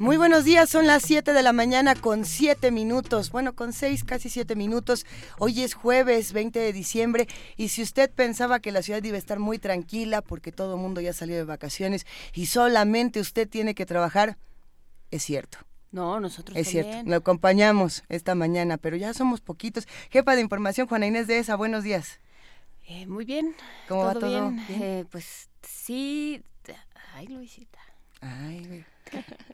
Muy buenos días, son las 7 de la mañana con 7 minutos, bueno, con 6, casi 7 minutos. Hoy es jueves 20 de diciembre y si usted pensaba que la ciudad iba a estar muy tranquila porque todo el mundo ya salió de vacaciones y solamente usted tiene que trabajar, es cierto. No, nosotros Es cierto, lo acompañamos esta mañana, pero ya somos poquitos. Jefa de información, Juana Inés de esa, buenos días. Eh, muy bien. ¿Cómo va todo? bien? ¿Bien? Eh, pues sí. Ay, Luisita. Ay, güey.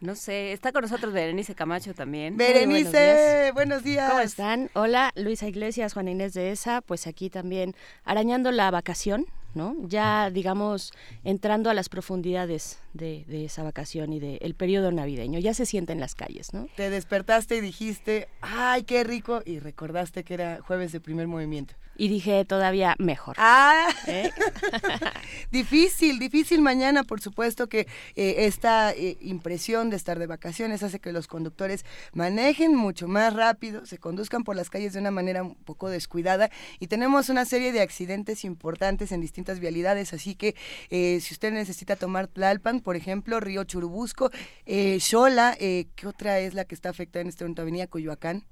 No sé, está con nosotros Berenice Camacho también. Berenice, buenos días. ¿Cómo están? Hola, Luisa Iglesias, Juana Inés de ESA, pues aquí también arañando la vacación, ¿no? Ya, digamos, entrando a las profundidades de, de esa vacación y del periodo navideño. Ya se siente en las calles, ¿no? Te despertaste y dijiste, ay, qué rico, y recordaste que era jueves de primer movimiento. Y dije todavía mejor. Ah, ¿eh? difícil, difícil mañana, por supuesto que eh, esta eh, impresión de estar de vacaciones hace que los conductores manejen mucho más rápido, se conduzcan por las calles de una manera un poco descuidada y tenemos una serie de accidentes importantes en distintas vialidades, así que eh, si usted necesita tomar Tlalpan, por ejemplo, Río Churubusco, eh, Xola, eh, ¿qué otra es la que está afectada en este momento? Avenida Coyoacán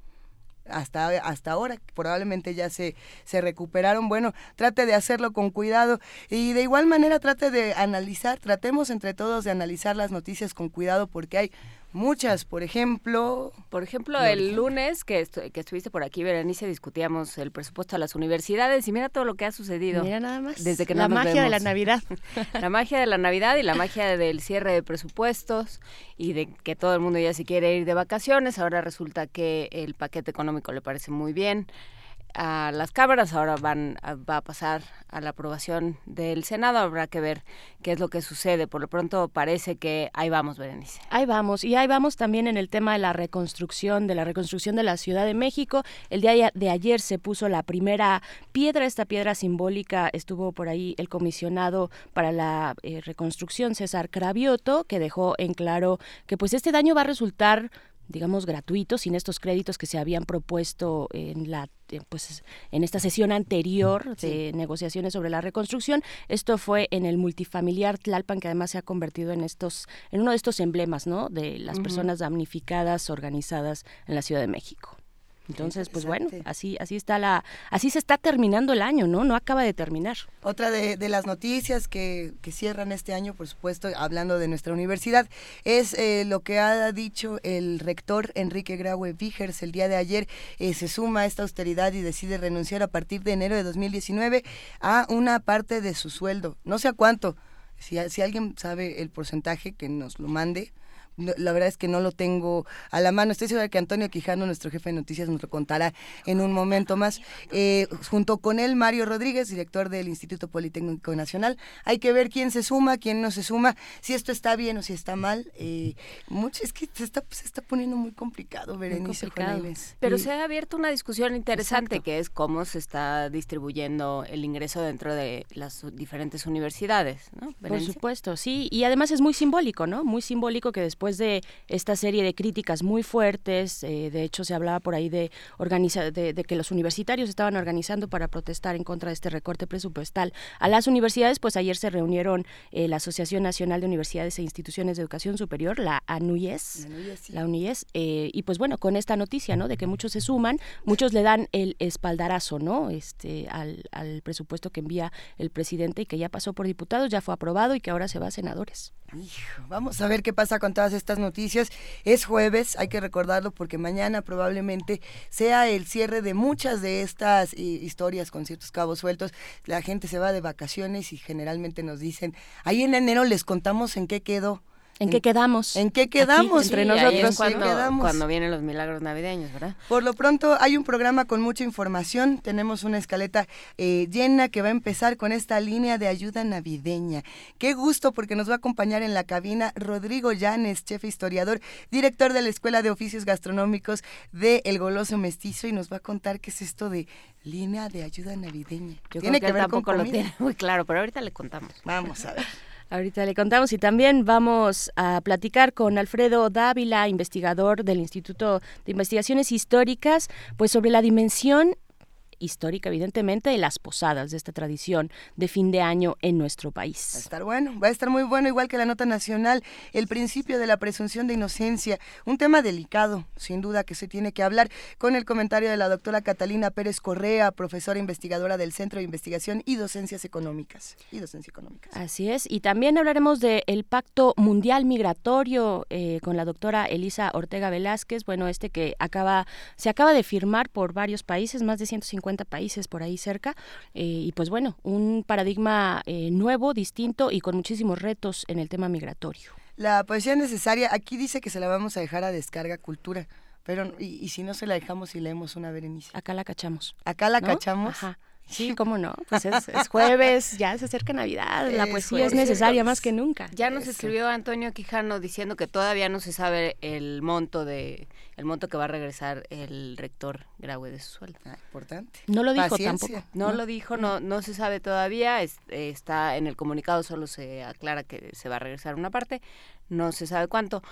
hasta, hasta ahora, probablemente ya se, se recuperaron. Bueno, trate de hacerlo con cuidado y de igual manera trate de analizar, tratemos entre todos de analizar las noticias con cuidado porque hay muchas, por ejemplo... Por ejemplo, el lunes que, estu- que estuviste por aquí, Berenice, discutíamos el presupuesto a las universidades y mira todo lo que ha sucedido. Mira nada más. Desde que la no nos magia de la vemos. Navidad. La magia de la Navidad y la magia del cierre de presupuestos y de que todo el mundo ya se quiere ir de vacaciones. Ahora resulta que el paquete económico le parece muy bien a las cámaras. Ahora van a- va a pasar a la aprobación del Senado. Habrá que ver qué es lo que sucede. Por lo pronto parece que ahí vamos, Berenice. Ahí vamos, y ahí vamos también en el tema de la reconstrucción, de la reconstrucción de la Ciudad de México. El día de ayer se puso la primera piedra, esta piedra simbólica estuvo por ahí el comisionado para la eh, reconstrucción, César Cravioto, que dejó en claro que pues este daño va a resultar digamos gratuito sin estos créditos que se habían propuesto en la eh, pues en esta sesión anterior de negociaciones sobre la reconstrucción. Esto fue en el multifamiliar Tlalpan que además se ha convertido en estos en uno de estos emblemas no de las personas damnificadas organizadas en la Ciudad de México entonces pues bueno así así está la así se está terminando el año no no acaba de terminar Otra de, de las noticias que, que cierran este año, por supuesto, hablando de nuestra universidad, es eh, lo que ha dicho el rector Enrique Graue Vigers el día de ayer. eh, se suma a esta austeridad y decide renunciar a partir de enero de 2019 a una parte de su sueldo. No sé a cuánto. Si, si alguien sabe el porcentaje, que nos lo mande. No, la verdad es que no lo tengo a la mano. Estoy segura que Antonio Quijano, nuestro jefe de noticias, nos lo contará en un momento más. Eh, junto con él, Mario Rodríguez, director del Instituto Politécnico Nacional. Hay que ver quién se suma, quién no se suma, si esto está bien o si está mal. Eh, mucho, es que se está, se está poniendo muy complicado, Berenice Juana complicado. Pero Y- se ha abierto una discusión interesante Exacto. que es cómo se está distribuyendo el ingreso dentro de las diferentes universidades, ¿no? Por supuesto, sí. Y además es muy simbólico, ¿no? Muy simbólico que después de esta serie de críticas muy fuertes, eh, de hecho se hablaba por ahí de, organiza de, de que los universitarios estaban organizando para protestar en contra de este recorte presupuestal a las universidades, pues ayer se reunieron eh, la Asociación Nacional de Universidades e Instituciones de Educación Superior, la ANUYES, La Nuya sí. la UNIES, eh, y pues bueno, con esta noticia, ¿no? De que muchos se suman, muchos le dan el espaldarazo, ¿no? Este, al, al presupuesto que envía el presidente y que ya pasó por diputados, ya fue aprobado y que ahora se va a senadores. Hijo, vamos a ver qué pasa con todas estas noticias. Es jueves, hay que recordarlo porque mañana probablemente sea el cierre de muchas de estas eh, historias con ciertos cabos sueltos. La gente se va de vacaciones y generalmente nos dicen, ahí en enero les contamos en qué quedó. ¿En qué quedamos? ¿En qué quedamos? entre nosotros. cuando, cuando vienen los milagros navideños, ¿verdad? Por lo pronto hay un programa con mucha información. Tenemos una escaleta eh, llena que va a empezar con esta línea de ayuda navideña. Qué gusto porque nos va a acompañar en la cabina Rodrigo Llanes, chef historiador, director de la Escuela de Oficios Gastronómicos de El Goloso Mestizo y nos va a contar qué es esto de línea de ayuda navideña. tiene que, ver con lo tiene muy claro, pero ahorita le contamos. Vamos a ver. Ahorita le contamos y también vamos a platicar con Alfredo Dávila, investigador del Instituto de Investigaciones Históricas, pues sobre la dimensión histórica, evidentemente, de las posadas, de esta tradición de fin de año en nuestro país. Va a estar bueno, va a estar muy bueno, igual que la nota nacional, el principio de la presunción de inocencia, un tema delicado, sin duda, que se tiene que hablar con el comentario de la doctora Catalina Pérez Correa, profesora investigadora del Centro de Investigación y Docencias Económicas. Y Docencia Económicas. Así es, y también hablaremos del Pacto Mundial Migratorio eh, con la doctora Elisa Ortega Velázquez, bueno, este que acaba, se acaba de firmar por varios países, más de 150 países por ahí cerca. Eh, y pues bueno, un paradigma eh, nuevo, distinto y con muchísimos retos en el tema migratorio. La poesía necesaria, aquí dice que se la vamos a dejar a descarga cultura. Pero, ¿y, si no se la dejamos y leemos una Berenice? Acá la cachamos. Acá la cachamos. Sí, cómo no. Pues es, jueves, ya se acerca Navidad, la poesía es necesaria más que nunca. Ya nos escribió Antonio Quijano diciendo que todavía no se sabe el monto de el monto que va a regresar el rector Graue de su sueldo. Ah, importante. No lo dijo tampoco. No, lo dijo, no no se sabe todavía, está en el comunicado solo se aclara que se va a regresar una parte, no se sabe cuánto.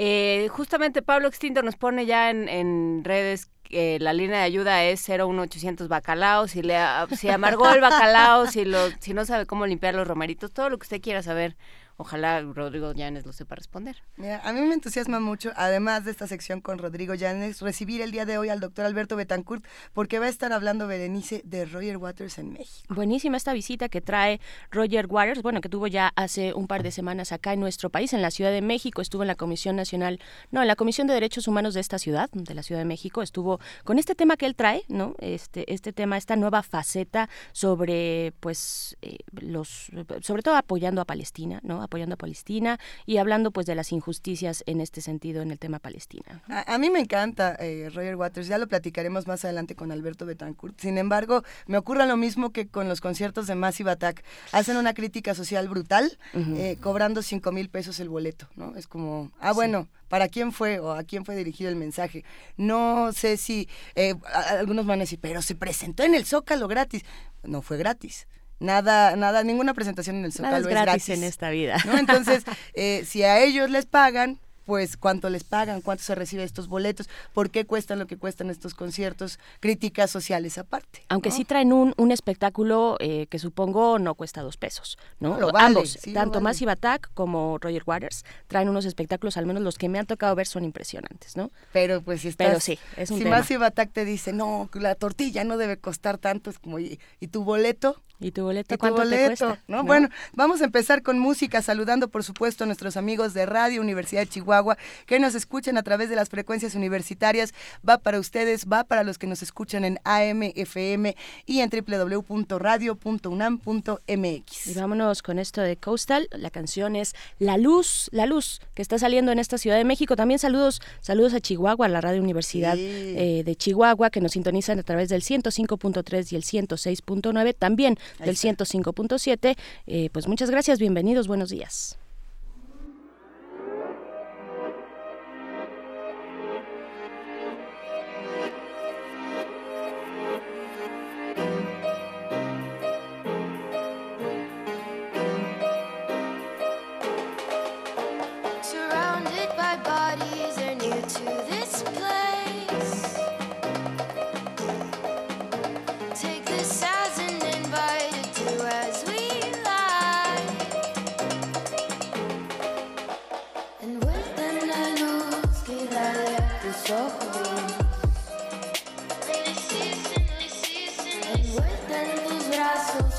Eh, justamente Pablo Extinto nos pone ya en, en redes la línea de ayuda es 01800 bacalao, si le si amargó el bacalao, si lo si no sabe cómo limpiar los romeritos, todo lo que usted quiera saber Ojalá Rodrigo Llanes lo sepa responder. a mí me entusiasma mucho, además de esta sección con Rodrigo Llanes, recibir el día de hoy al doctor Alberto Betancourt, porque va a estar hablando Berenice de Roger Waters en México. Buenísima esta visita que trae Roger Waters, bueno, que tuvo ya hace un par de semanas acá en nuestro país, en la Ciudad de México, estuvo en la Comisión Nacional, no, en la Comisión de Derechos Humanos de esta ciudad, de la Ciudad de México, estuvo con este tema que él trae, ¿no? Este, este tema, esta nueva faceta sobre, pues, eh, los, sobre todo apoyando a Palestina, ¿no? Apoyando a Palestina y hablando pues de las injusticias en este sentido en el tema Palestina. A, mí me encanta eh, Roger Waters, ya lo platicaremos más adelante con Alberto Betancourt. Sin embargo, me ocurre lo mismo que con los conciertos de Massive Attack. Hacen una crítica social brutal, eh, cobrando cinco mil pesos el boleto, ¿no? Es como, ah, bueno, ¿para quién fue o a quién fue dirigido el mensaje? No sé si eh, algunos van a decir, pero se presentó en el Zócalo gratis. No fue gratis nada, nada, ninguna presentación en el Zócalo es gratis, en esta vida. Entonces, eh, si a ellos les pagan, pues cuánto les pagan, cuánto se recibe estos boletos, por qué cuestan lo que cuestan estos conciertos, críticas sociales aparte. Aunque sí traen un, un espectáculo eh, que supongo no cuesta dos pesos, ¿no? Lo Ambos, tanto Massive Attack como Roger Waters, traen unos espectáculos, al menos los que me han tocado ver son impresionantes, ¿no? Pero pues si Pero sí, es un si Massive Attack te dice, no, la tortilla no debe costar tanto, es como, ¿y, tu boleto? ¿Y tu boleto cuánto te cuesta? ¿no? Bueno, vamos a empezar con música, saludando por supuesto a nuestros amigos de Radio Universidad de Chihuahua que nos escuchen a través de las frecuencias universitarias. Va para ustedes, va para los que nos escuchan en AM, FM y en www.radio.unam.mx. Y vámonos con esto de Coastal. La canción es La Luz, La Luz, que está saliendo en esta Ciudad de México. También saludos, saludos a Chihuahua, a la Radio Universidad eh, de Chihuahua, que nos sintonizan a través del 105.3 y el 106.9, también del 105.7. Eh, pues muchas gracias, bienvenidos, buenos días.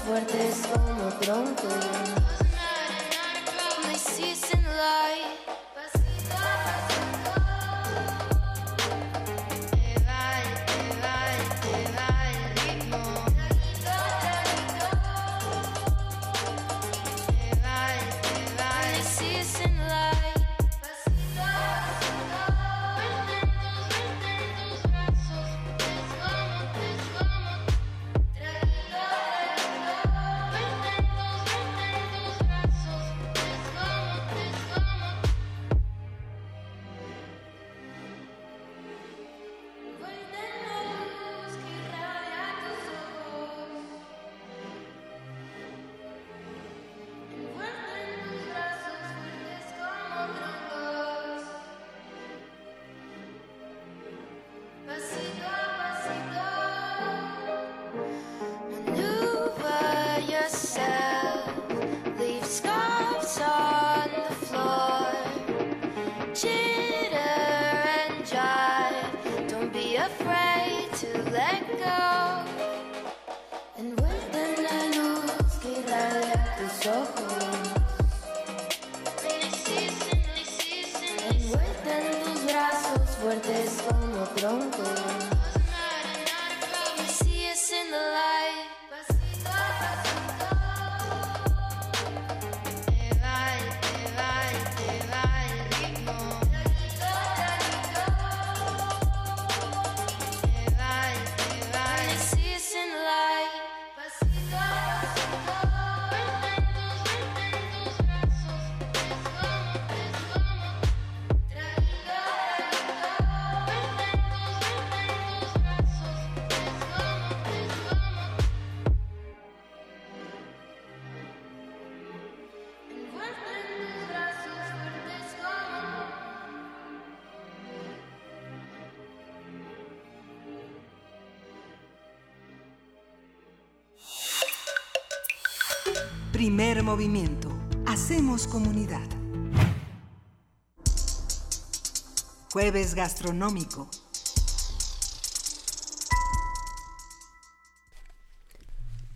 Fuertes como troncos. Me hiciste light. Movimiento. Hacemos comunidad. Jueves gastronómico.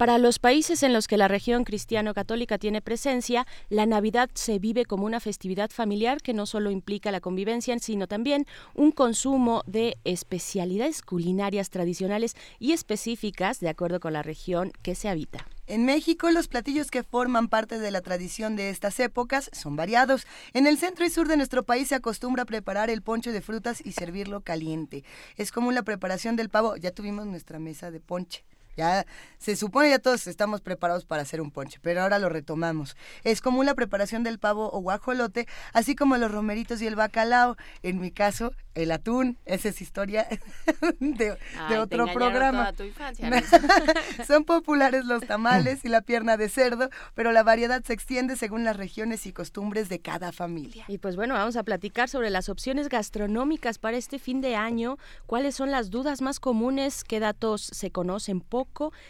Para los países en los que la región cristiano-católica tiene presencia, la Navidad se vive como una festividad familiar que no solo implica la convivencia, sino también un consumo de especialidades culinarias tradicionales y específicas de acuerdo con la región que se habita. En México, los platillos que forman parte de la tradición de estas épocas son variados. En el centro y sur de nuestro país se acostumbra preparar el ponche de frutas y servirlo caliente. Es común la preparación del pavo. Ya tuvimos nuestra mesa de ponche. Ya se supone ya todos estamos preparados para hacer un ponche, pero ahora lo retomamos. Es común la preparación del pavo o guajolote, así como los romeritos y el bacalao. En mi caso, el atún, esa es historia de, Ay, otro programa. toda tu infancia, Luis. Son populares los tamales y la pierna de cerdo, pero la variedad se extiende según las regiones y costumbres de cada familia. Y pues bueno, vamos a platicar sobre las opciones gastronómicas para este fin de año, cuáles son las dudas más comunes, qué datos se conocen poco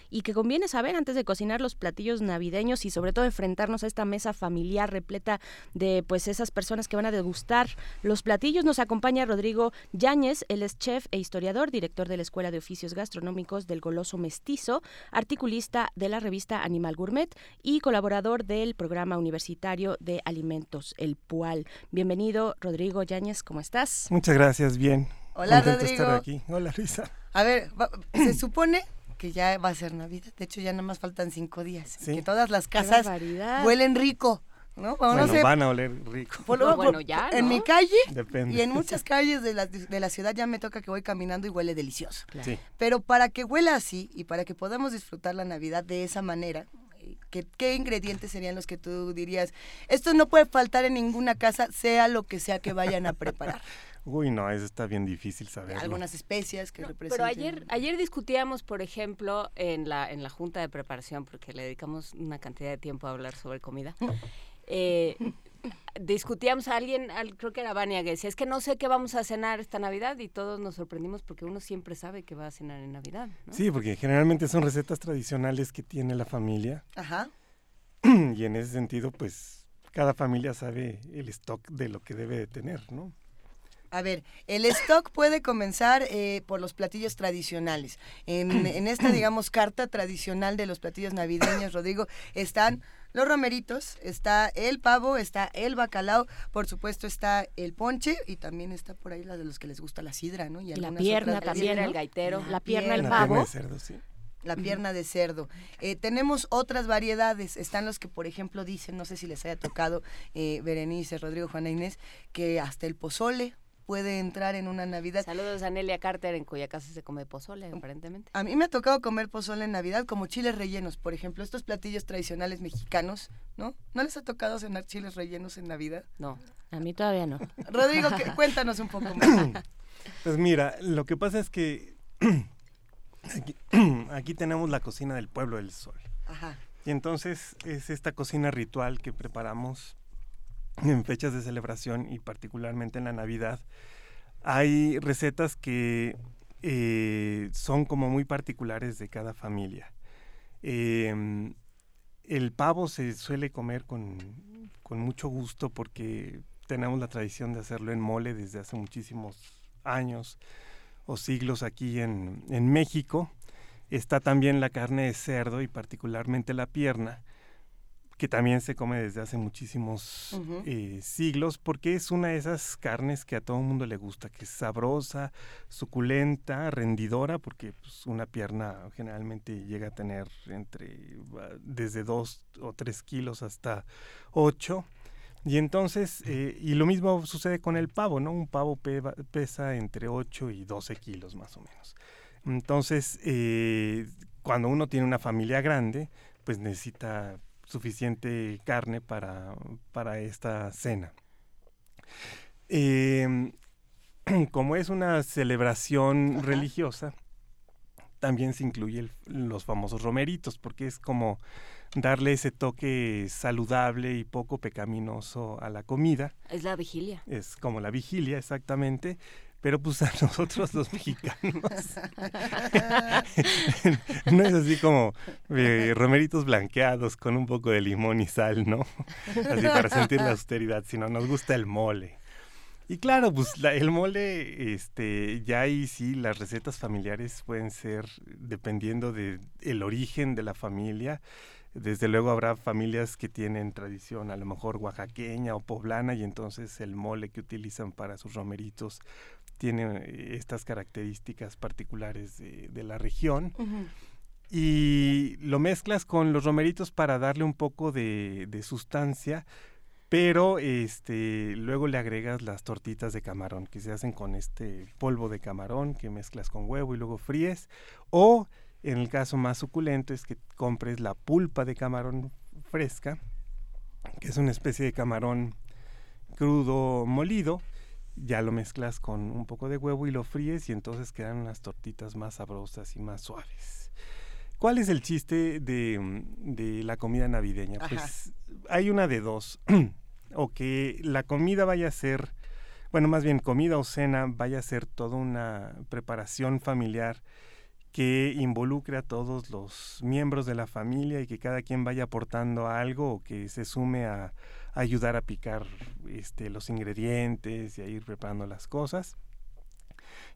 y que conviene saber antes de cocinar los platillos navideños y sobre todo enfrentarnos a esta mesa familiar repleta de pues esas personas que van a degustar los platillos. Nos acompaña Rodrigo Yáñez, él es chef e historiador, director de la Escuela de Oficios Gastronómicos del Goloso Mestizo, articulista de la revista Animal Gourmet y colaborador del programa universitario de alimentos, el PUAL. Bienvenido, Rodrigo Yáñez, ¿cómo estás? Muchas gracias, bien. Hola, Contento Rodrigo. estar aquí. Hola, Luisa. A ver, va- se supone que ya va a ser Navidad. De hecho, ya nada más faltan cinco días. Sí. Que todas las casas huelen rico, ¿no? O no bueno, sé, van a oler rico. por No, lo- bueno, por- ya, En mi calle Depende. y en muchas calles de la, de la ciudad ya me toca que voy caminando y huele delicioso. Sí. Pero para que huela así y para que podamos disfrutar la Navidad de esa manera, eh, ¿qué, qué ingredientes serían los que tú dirías? Esto no puede faltar en ninguna casa, sea lo que sea que vayan a preparar. Uy, no, eso está bien difícil saberlo. Algunas especias que No, representen. pero ayer, ayer discutíamos, por ejemplo, en la, en la junta de preparación, porque le dedicamos una cantidad de tiempo a hablar sobre comida. eh, discutíamos a alguien, al- creo que era Vania, que decía, es que no sé qué vamos a cenar esta Navidad y todos nos sorprendimos porque uno siempre sabe que va a cenar en Navidad. ¿no? Sí, porque generalmente son recetas tradicionales que tiene la familia Ajá. y en ese sentido, pues cada familia sabe el stock de lo que debe de tener, ¿no? A ver, el stock puede comenzar eh, por los platillos tradicionales. En, en esta, digamos, carta tradicional de los platillos navideños, Rodrigo, están los romeritos, está el pavo, está el bacalao, por supuesto está el ponche y también está por ahí la de los que les gusta la sidra, ¿no? Y La algunas pierna otras también, bebidas. el gaitero. La pierna, el pavo. pierna de cerdo, sí. La pierna de cerdo. Eh, tenemos otras variedades. Están los que, por ejemplo, dicen, no sé si les haya tocado, eh, Berenice, Rodrigo, Juana Inés, que hasta el pozole puede entrar en una Navidad. Saludos a Nelia Carter, en cuya casa se come pozole, aparentemente. A mí me ha tocado comer pozole en Navidad, como chiles rellenos, por ejemplo, estos platillos tradicionales mexicanos, ¿no? ¿No les ha tocado cenar chiles rellenos en Navidad? No. A mí todavía no. Rodrigo, ¿qué- cuéntanos un poco más. Pues mira, lo que pasa es que aquí, aquí tenemos la cocina del pueblo del sol. Ajá. Y entonces es esta cocina ritual que preparamos en fechas de celebración y particularmente en la Navidad. Hay recetas que eh, son como muy particulares de cada familia. Em, el pavo se suele comer con, con mucho gusto porque tenemos la tradición de hacerlo en mole desde hace muchísimos años o siglos aquí en, en México. Está también la carne de cerdo y particularmente la pierna, que también se come desde hace muchísimos eh, siglos, porque es una de esas carnes que a todo el mundo le gusta, que es sabrosa, suculenta, rendidora, porque pues, una pierna generalmente llega a tener entre desde 2 o 3 kilos hasta 8. Y entonces, eh, y lo mismo sucede con el pavo, ¿no? Un pavo pesa entre 8 y 12 kilos más o menos. Entonces, eh, cuando uno tiene una familia grande, pues necesita suficiente carne para, para esta cena. Em, como es una celebración Ajá. religiosa, también se incluye el- los famosos romeritos, porque es como darle ese toque saludable y poco pecaminoso a la comida. Es la vigilia. Es como la vigilia, exactamente. Pero pues a nosotros los mexicanos no es así como eh, romeritos blanqueados con un poco de limón y sal, ¿no? Así para sentir la austeridad, sino nos gusta el mole. Y claro, pues la- el mole, este, ya ahí sí, las recetas familiares pueden ser dependiendo de el origen de la familia. Desde luego habrá familias que tienen tradición a lo mejor oaxaqueña o poblana y entonces el mole que utilizan para sus romeritos tiene estas características particulares de, de la región. Y lo mezclas con los romeritos para darle un poco de, de sustancia, pero este luego le agregas las tortitas de camarón que se hacen con este polvo de camarón que mezclas con huevo y luego fríes. O en el caso más suculento es que compres la pulpa de camarón fresca, que es una especie de camarón crudo molido, ya lo mezclas con un poco de huevo y lo fríes y entonces quedan unas tortitas más sabrosas y más suaves. ¿Cuál es el chiste de, mm, de la comida navideña? Ajá. Pues hay una de dos. o que la comida vaya a ser, bueno, más bien comida o cena vaya a ser toda una preparación familiar que involucre a todos los miembros de la familia y que cada quien vaya aportando algo o que se sume a ayudar a picar este, los ingredientes y a ir preparando las cosas.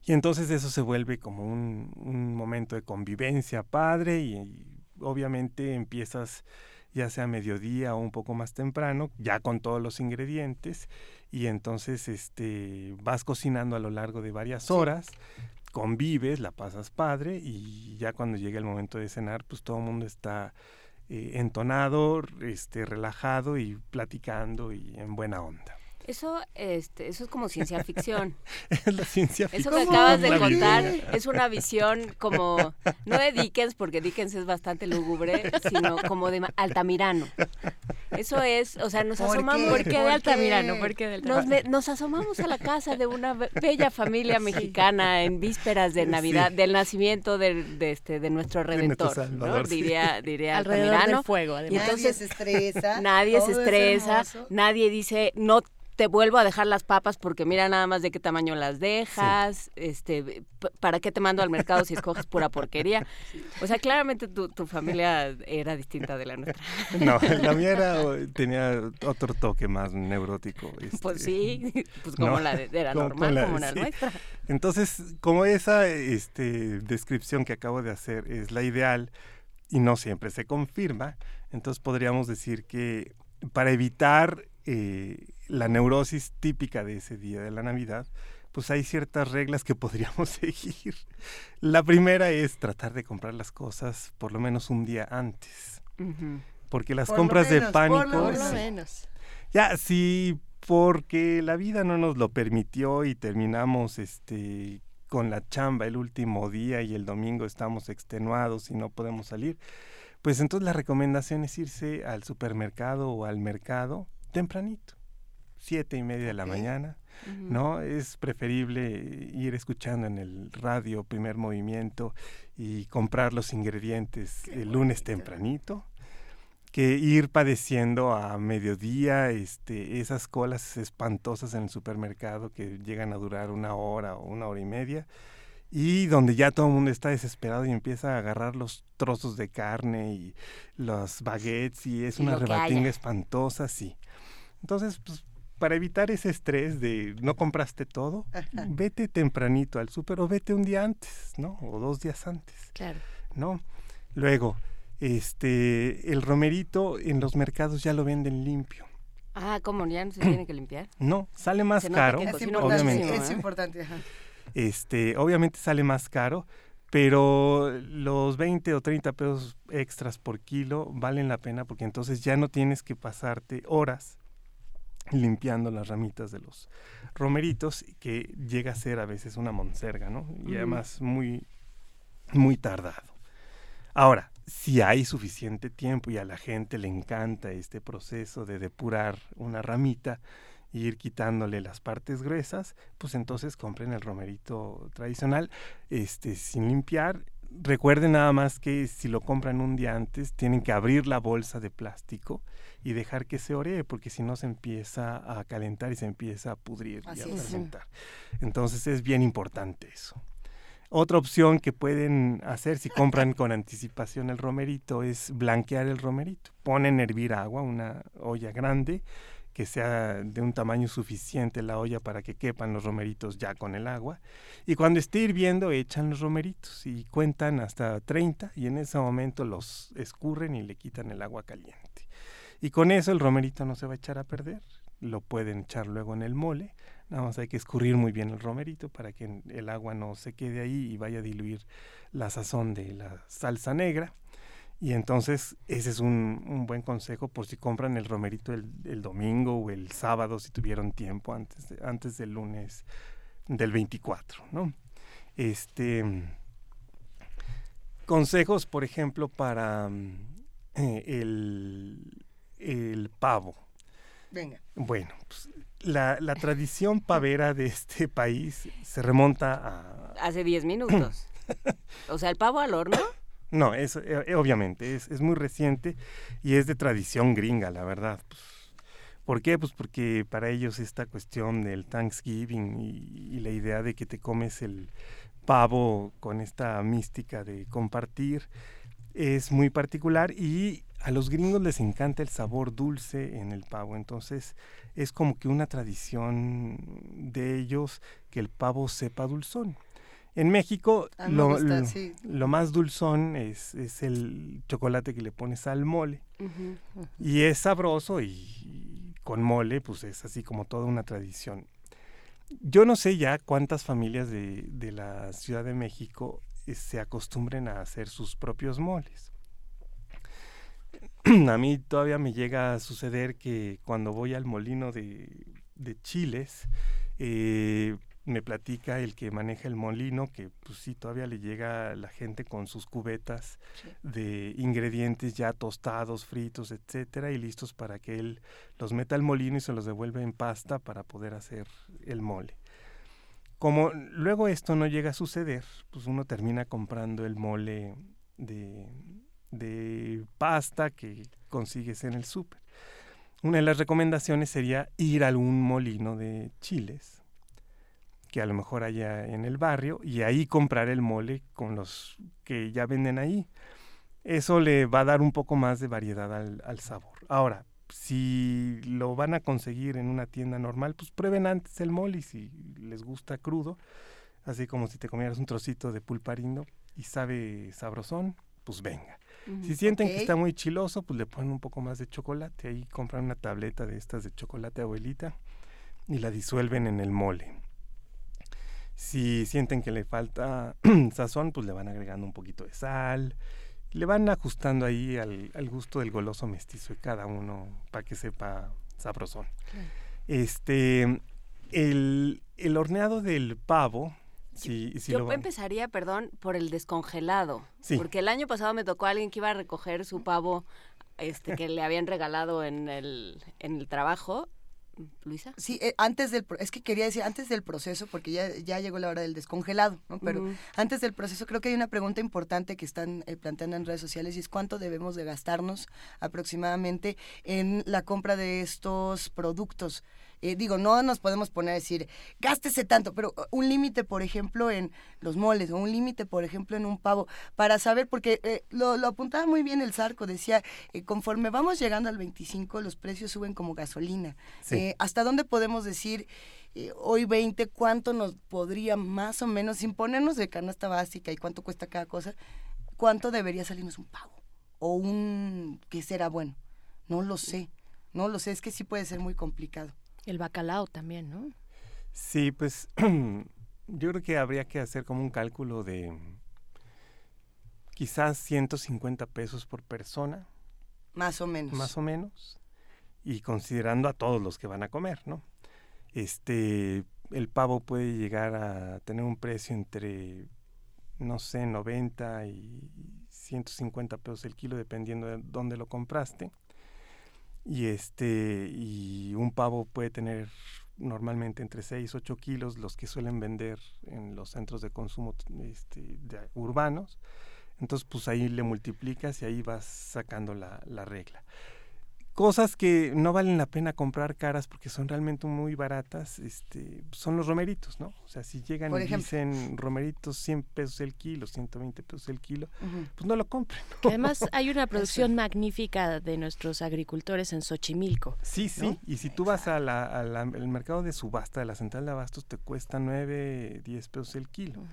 Y entonces eso se vuelve como un, un momento de convivencia padre y, y obviamente empiezas ya sea a mediodía o un poco más temprano, ya con todos los ingredientes y entonces este vas cocinando a lo largo de varias horas, convives, la pasas padre y ya cuando llega el momento de cenar, pues todo el mundo está eh, entonado, este relajado y platicando y en buena onda. Eso, este, eso es como ciencia ficción. es la ciencia Eso ficción que acabas de contar es una visión como, no de Dickens, porque Dickens es bastante lúgubre, sino como de Ma- Altamirano. Eso es, o sea, nos ¿Por asomamos. qué? ¿Por qué de ¿Por Altamirano? ¿Por qué de Nos, Altamirano? me- nos asomamos a la casa de una be- bella familia mexicana en vísperas de Navidad, Sí. del nacimiento de, de este, de nuestro De nuestro Redentor, ¿no? Salvador, sí. diría, diría Alrededor Altamirano. del fuego, Y entonces- nadie se estresa. Nadie se es estresa, nadie dice, no te vuelvo a dejar las papas porque mira nada más de qué tamaño las dejas, este, ¿para qué te mando al mercado si escoges pura porquería? O sea, claramente tu, tu familia era distinta de la nuestra. No, la mía era, tenía otro toque más neurótico. Pues este. sí, pues como No, la de, era como- normal, como la- como la sí. nuestra. Entonces, como esa este, descripción que acabo de hacer es la ideal y no siempre se confirma, entonces podríamos decir que para evitar eh, la neurosis típica de ese día de la Navidad, pues hay ciertas reglas que podríamos seguir. La primera es tratar de comprar las cosas por lo menos un día antes, porque las Por compras menos, de pánico... Por lo sí. menos. Ya, sí, porque la vida no nos lo permitió y terminamos este con la chamba el último día y el domingo estamos extenuados y no podemos salir. Pues entonces la recomendación es irse al supermercado o al mercado tempranito, siete y media de la mañana. ¿no? Es preferible ir escuchando en el radio primer movimiento y comprar los ingredientes Qué el lunes tempranito que ir padeciendo a mediodía este, esas colas espantosas en el supermercado que llegan a durar una hora o una hora y media y donde ya todo el mundo está desesperado y empieza a agarrar los trozos de carne y los baguettes y es Y una rebatinga haya. espantosa, sí. Entonces, pues para evitar ese estrés de no compraste todo, vete tempranito al súper o vete un día antes, ¿no? O dos días antes, Claro. ¿no? Luego, este, el romerito en los mercados ya lo venden limpio. Ah, ¿cómo? ¿Ya no se tiene que limpiar? No, sale más Se caro, Es importante, obviamente. es importante. ajá. Este, obviamente sale más caro, pero los 20 o 30 pesos extras por kilo valen la pena porque entonces ya no tienes que pasarte horas limpiando las ramitas de los romeritos, que llega a ser a veces una monserga, ¿no? Y además muy, muy tardado. Ahora, si hay suficiente tiempo y a la gente le encanta este proceso de depurar una ramita e ir quitándole las partes gruesas, pues entonces compren el romerito tradicional, este, sin limpiar. Recuerden nada más que si lo compran un día antes, tienen que abrir la bolsa de plástico y dejar que se oree, porque si no se empieza a calentar y se empieza a pudrir y Así a es. fermentar. Entonces es bien importante eso. Otra opción que pueden hacer si compran con anticipación el romerito es blanquear el romerito. Ponen a hervir agua, una olla grande, que sea de un tamaño suficiente la olla para que quepan los romeritos ya con el agua. Y cuando esté hirviendo echan los romeritos y cuentan hasta 30 y en ese momento los escurren y le quitan el agua caliente. Y con eso el romerito no se va a echar a perder. Lo pueden echar luego en el mole. Nada más hay que escurrir muy bien el romerito para que el agua no se quede ahí y vaya a diluir la sazón de la salsa negra. Y entonces ese es un, un buen consejo por si compran el romerito el, domingo o el sábado si tuvieron tiempo antes, antes del lunes del 24, ¿no? Este consejos, por ejemplo, para mm, eh, el, el pavo. Venga. Bueno, pues, la, la tradición pavera de este país se remonta a... Hace 10 minutos. O sea, el pavo al horno. No, es, eh, obviamente, es, es muy reciente y es de tradición gringa, la verdad. pues. ¿Por qué? Pues porque para ellos esta cuestión del Thanksgiving y, y la idea de que te comes el pavo con esta mística de compartir es muy particular y a los gringos les encanta el sabor dulce en el pavo, entonces es como que una tradición de ellos que el pavo sepa dulzón. En México lo, gusta, lo- sí. lo más dulzón es, es el chocolate que le pones al mole y es sabroso y, y con mole pues es así como toda una tradición. Yo no sé ya cuántas familias de, de la Ciudad de México eh, se acostumbren a hacer sus propios moles. a mí todavía me llega a suceder que cuando voy al molino de, de chiles, eh, me platica el que maneja el molino que pues sí, todavía le llega a la gente con sus cubetas Sí. de ingredientes ya tostados, fritos, etcétera, y listos para que él los meta al molino y se los devuelve en pasta para poder hacer el mole. Como luego esto no llega a suceder, pues uno termina comprando el mole de, de pasta que consigues en el súper. Una de las recomendaciones sería ir a algún molino de chiles que a lo mejor haya en el barrio y ahí comprar el mole con los que ya venden ahí. Eso le va a dar un poco más de variedad al, sabor. Ahora, si lo van a conseguir en una tienda normal, pues prueben antes el mole y si les gusta crudo, así como si te comieras un trocito de pulparindo y sabe sabrosón, pues venga. Si sienten que está muy chiloso, pues le ponen un poco más de chocolate. Ahí compran una tableta de estas de chocolate abuelita y la disuelven en el mole. Si sienten que le falta sazón, pues le van agregando un poquito de sal. Le van ajustando ahí al, al gusto del goloso mestizo de cada uno para que sepa sabrosón. Este, el, el horneado del pavo, Yo lo empezaría, perdón, por el descongelado. Sí. Porque el año pasado me tocó a alguien que iba a recoger su pavo este, que le habían regalado en el, en el trabajo. Luisa. Sí, eh, antes del, pro- es que quería decir antes del proceso, porque ya, ya llegó la hora del descongelado, ¿no? Pero antes del proceso creo que hay una pregunta importante que están eh, planteando en redes sociales y es cuánto debemos de gastarnos aproximadamente en la compra de estos productos. Eh, digo, no nos podemos poner a decir, gástese tanto, pero uh, un límite, por ejemplo, en los moles, o un límite, por ejemplo, en un pavo, para saber, porque eh, lo, lo apuntaba muy bien el Zarco, decía, eh, conforme vamos llegando al 25, los precios suben como gasolina. Sí. Eh, ¿Hasta dónde podemos decir, eh, hoy 20, cuánto nos podría más o menos, sin ponernos de canasta básica y cuánto cuesta cada cosa, cuánto debería salirnos un pavo? O un, ¿qué será bueno? No lo sé, no lo sé, es que sí puede ser muy complicado. El bacalao también, ¿no? Sí, pues yo creo que habría que hacer como un cálculo de quizás 150 pesos por persona, Más o menos. más o menos, y considerando a todos los que van a comer, ¿no? Este, el pavo puede llegar a tener un precio entre, no sé, 90 y 150 pesos el kilo, dependiendo de dónde lo compraste. Y este, y un pavo puede tener normalmente entre 6 y 8 kilos, los que suelen vender en los centros de consumo este, urbanos. Entonces, pues ahí le multiplicas y ahí vas sacando la, la regla. Cosas que no valen la pena comprar caras porque son realmente muy baratas, este, son los romeritos, ¿no? O sea, si llegan Por y ejemplo. dicen romeritos 100 pesos el kilo, 120 pesos el kilo, pues no lo compren. Que además hay una producción magnífica de nuestros agricultores en Xochimilco. Sí, sí. ¿no? Y si tú vas a la- a la- al mercado de subasta de la central de abastos, te cuesta 9, 10 pesos el kilo.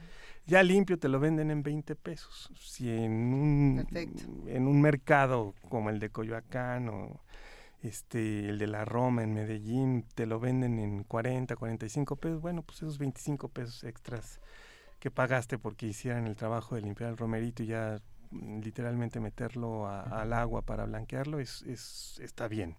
Ya limpio te lo venden en 20 pesos. Si en un, Perfecto. en un mercado como el de Coyoacán o este, el de la Roma en Medellín te lo venden en 40, 45 pesos, bueno, pues esos 25 pesos extras que pagaste porque hicieran el trabajo de limpiar el romerito y ya mm, literalmente meterlo a- al agua para blanquearlo, es, es, está bien.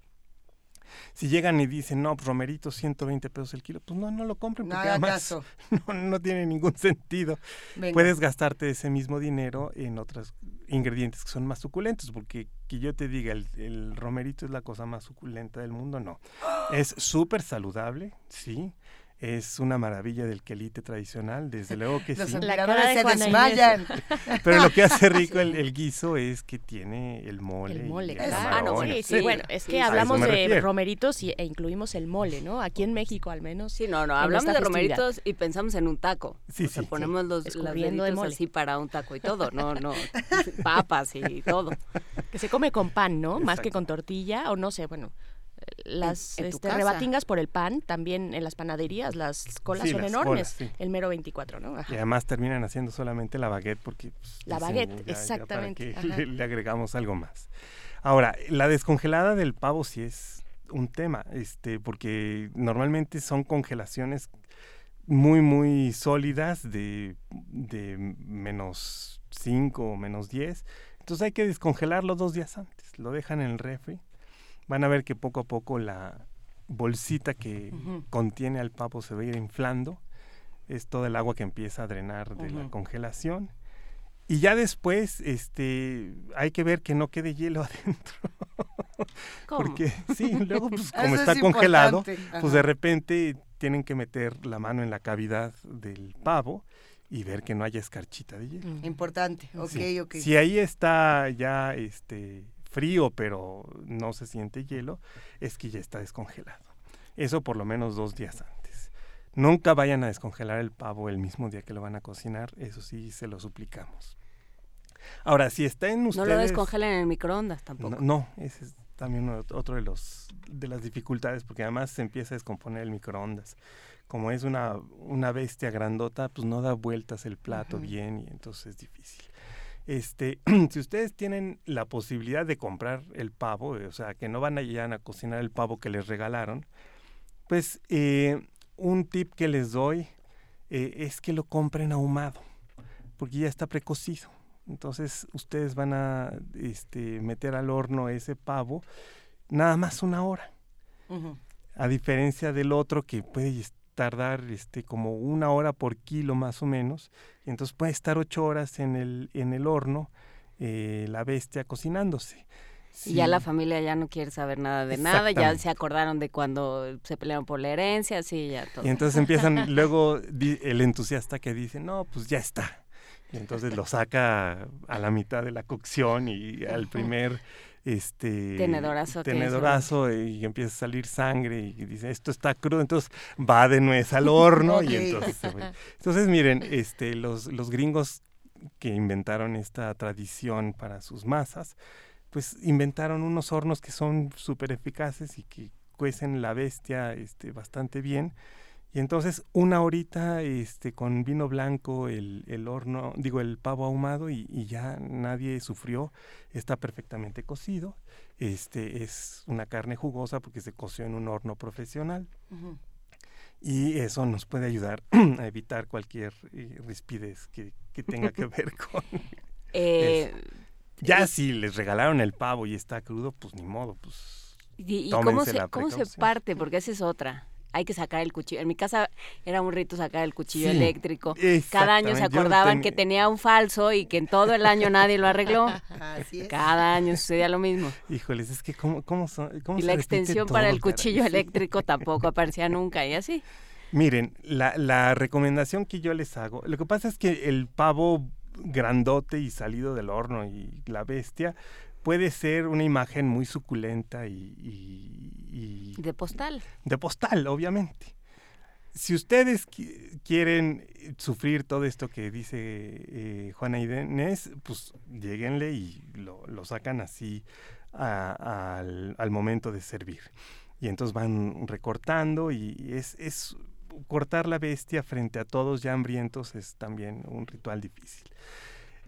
Si llegan y dicen, no, pues romerito 120 pesos el kilo, pues no, no lo compren porque además caso. no, no tiene ningún sentido. Venga. Puedes gastarte ese mismo dinero en otros ingredientes que son más suculentos, porque que yo te diga, el, el romerito es la cosa más suculenta del mundo, no. Es súper saludable, sí. Es una maravilla del quelite tradicional, desde luego que Los sí. La admiradores cara de se desmayan. Pero lo que hace rico el, el guiso es que tiene el mole. El mole, y claro. Ah, no, bueno, Sí, sí, bueno, es que sí. Hablamos de refiero. romeritos y, e incluimos el mole, ¿no? Aquí en México al menos. Sí, no, no, hablamos de romeritos y pensamos en un taco. Sí, o sea, sí. ponemos los, los Escurriendo de deditos mole. así para un taco y todo, no, no, papas y todo. Que se come con pan, ¿no? Más que con tortilla o no sé, bueno. Las en este, rebatingas por el pan, también en las panaderías, las colas Sí, son las enormes. colas, sí. El mero 24, ¿no? Ajá. Y además terminan haciendo solamente la baguette porque... pues, La dicen, baguette, "Ya- ya para exactamente, le agregamos algo más. Ahora, la descongelada del pavo sí es un tema, este, porque normalmente son congelaciones muy, muy sólidas de, de menos 5 o menos 10. Entonces hay que descongelarlo dos días antes. Lo dejan en el refri. Van a ver que poco a poco la bolsita que contiene al pavo se va a ir inflando. Es todo el agua que empieza a drenar de la congelación. Y ya después, este, hay que ver que no quede hielo adentro. ¿Cómo? Porque sí, luego pues como está es congelado, importante, pues de repente tienen que meter la mano en la cavidad del pavo y ver que no haya escarchita de hielo. Importante, ok, Sí. ok. Si ahí está ya este frío, pero no se siente hielo, es que ya está descongelado. Eso por lo menos dos días antes. Nunca vayan a descongelar el pavo el mismo día que lo van a cocinar, eso sí se lo suplicamos. Ahora, si está en No ustedes... lo descongelen en el microondas tampoco. No, no, ese es también otro de los de las dificultades porque además se empieza a descomponer el microondas. Como es una, una bestia grandota, pues no da vueltas el plato bien y entonces es difícil. Este, si ustedes tienen la posibilidad de comprar el pavo, eh, o sea, que no van a llegar a cocinar el pavo que les regalaron, pues eh, un tip que les doy eh, es que lo compren ahumado, porque ya está precocido. Entonces ustedes van a este, meter al horno ese pavo nada más una hora, a diferencia del otro que puede tardar este, como una hora por kilo más o menos, y entonces puede estar ocho horas en el, en el horno eh, la bestia cocinándose. Y ya la familia ya no quiere saber nada de nada, ya se acordaron de cuando se pelearon por la herencia, sí, ya todo. Y entonces empiezan luego el entusiasta que dice, no, pues ya está. Y entonces lo saca a la mitad de la cocción y al primer este Tenedorazo tenedorazo y empieza a salir sangre y dice esto está crudo entonces va de nuez al horno y entonces entonces miren este los los gringos que inventaron esta tradición para sus masas pues inventaron unos hornos que son súper eficaces y que cuecen la bestia este bastante bien y entonces una horita este, con vino blanco, el, el horno, digo, el pavo ahumado y, y ya nadie sufrió, está perfectamente cocido. Este es una carne jugosa porque se coció en un horno profesional y eso nos puede ayudar a evitar cualquier eh, rispidez que, que tenga que ver con... Eh, Ya si les regalaron el pavo y está crudo, pues ni modo, pues... ¿Y, y cómo, se, la cómo se parte? Porque esa es otra. Hay que sacar el cuchillo. En mi casa era un rito sacar el cuchillo Sí, eléctrico. Cada año se acordaban ten- que tenía un falso y que en todo el año nadie lo arregló. Así es. Cada año sucedía lo mismo. Híjoles, es que cómo, cómo, son- cómo Y se la extensión para el caray. cuchillo Sí. eléctrico tampoco aparecía nunca y así. Miren, la, la recomendación que yo les hago, lo que pasa es que el pavo grandote y salido del horno y la bestia puede ser una imagen muy suculenta y, y- y De postal. de postal, obviamente. Si ustedes qui- quieren sufrir todo esto que dice eh, Juana Inés, pues lleguenle y lo, lo sacan así a- al, al momento de servir. Y entonces van recortando y es, es cortar la bestia frente a todos ya hambrientos es también un ritual difícil.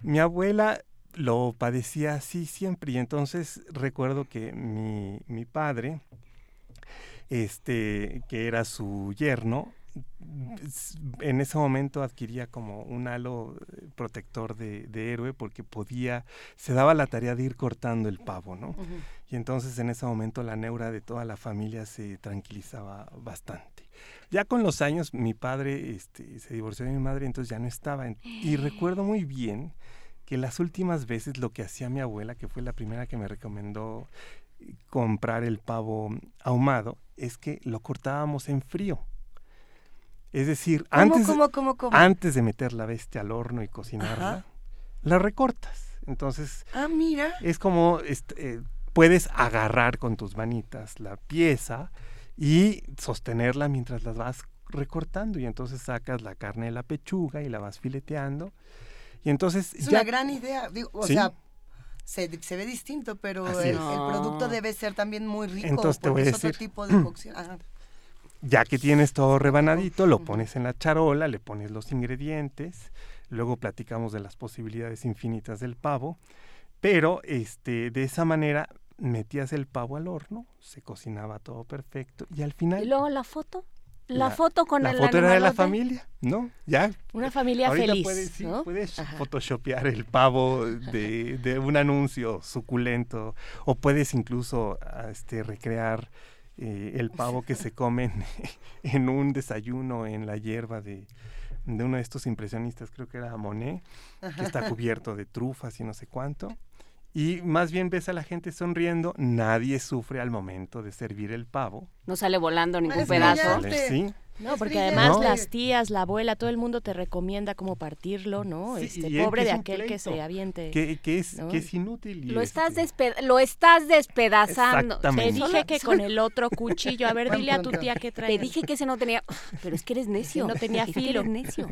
Mi abuela lo padecía así siempre y entonces recuerdo que mi, mi padre, este, que era su yerno, s- en ese momento adquiría como un halo eh, protector de, de héroe porque podía, se daba la tarea de ir cortando el pavo, ¿no? Y entonces en ese momento la neura de toda la familia se tranquilizaba bastante. Ya con los años mi padre este, se divorció de mi madre, entonces ya no estaba. en- y recuerdo muy bien que las últimas veces lo que hacía mi abuela, que fue la primera que me recomendó comprar el pavo ahumado, es que lo cortábamos en frío. Es decir, ¿Cómo, antes, cómo, cómo, cómo? antes de meter la bestia al horno y cocinarla, Ajá. la recortas. Entonces Ah, mira. es como este, eh, puedes agarrar con tus manitas la pieza y sostenerla mientras las vas recortando y entonces sacas la carne de la pechuga y la vas fileteando y entonces Es ya una gran idea. Digo, o Sí. sea, se, se ve distinto, pero el, producto debe ser también muy rico. Entonces te porque voy a es otro decir. tipo de cocción. Ajá. ya que tienes todo rebanadito lo pones en la charola le pones los ingredientes luego platicamos de las posibilidades infinitas del pavo pero este de esa manera metías el pavo al horno se cocinaba todo perfecto y al final Y luego la foto. La, La- foto con la el foto era de la familia no ya Una familia Ahorita feliz, puedes, sí, ¿no? puedes Ajá. photoshopear el pavo de, de un anuncio suculento o puedes incluso ah, este, recrear eh, el pavo que se comen en un desayuno en la hierba de, de uno de estos impresionistas, creo que era Monet, que está cubierto de trufas y no sé cuánto. Y más bien ves a la gente sonriendo, nadie sufre al momento de servir el pavo. No sale volando ningún Es pedazo. brillante. Sí, No, Es porque además No. las tías, la abuela, todo el mundo te recomienda cómo partirlo, ¿no? Sí, este, es pobre de aquel que se aviente. que, que es, ¿no? que es inútil. y Lo estás, este, despe- lo estás despedazando. Te dije que con el otro cuchillo, a ver, dile a tu tía que trae. Te dije que ese no tenía. Pero es que eres necio. no tenía Es que filo. eres necio.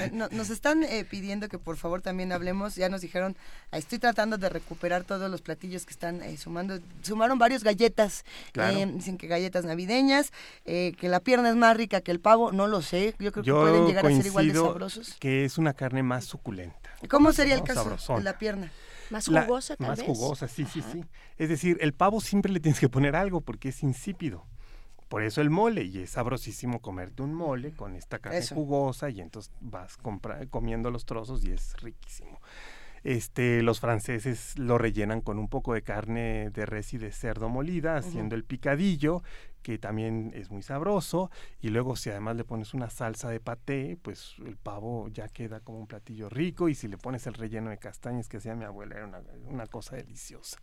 Eh, no- nos están eh, pidiendo que por favor también hablemos. Ya nos dijeron, ah, estoy tratando de recuperar todos los platillos que están eh, sumando. Sumaron varios galletas. Claro. eh, dicen que galletas navideñas, eh, que la pierna es más rica que el pavo. No lo sé. Yo creo que Yo pueden llegar a ser igual de sabrosos. que es una carne más suculenta. ¿Cómo sería el No, caso sabrosona. de la pierna? Más La- jugosa, tal más vez. jugosa, sí, sí, sí. Es decir, el pavo siempre le tienes que poner algo porque es insípido. Por eso el mole, y es sabrosísimo comerte un mole con esta carne Eso. jugosa y entonces vas compra- comiendo los trozos y es riquísimo. Este, los franceses lo rellenan con un poco de carne de res y de cerdo molida, haciendo el picadillo, que también es muy sabroso. Y luego si además le pones una salsa de paté, pues el pavo ya queda como un platillo rico. Y si le pones el relleno de castañas que hacía mi abuela, era una, una cosa deliciosa.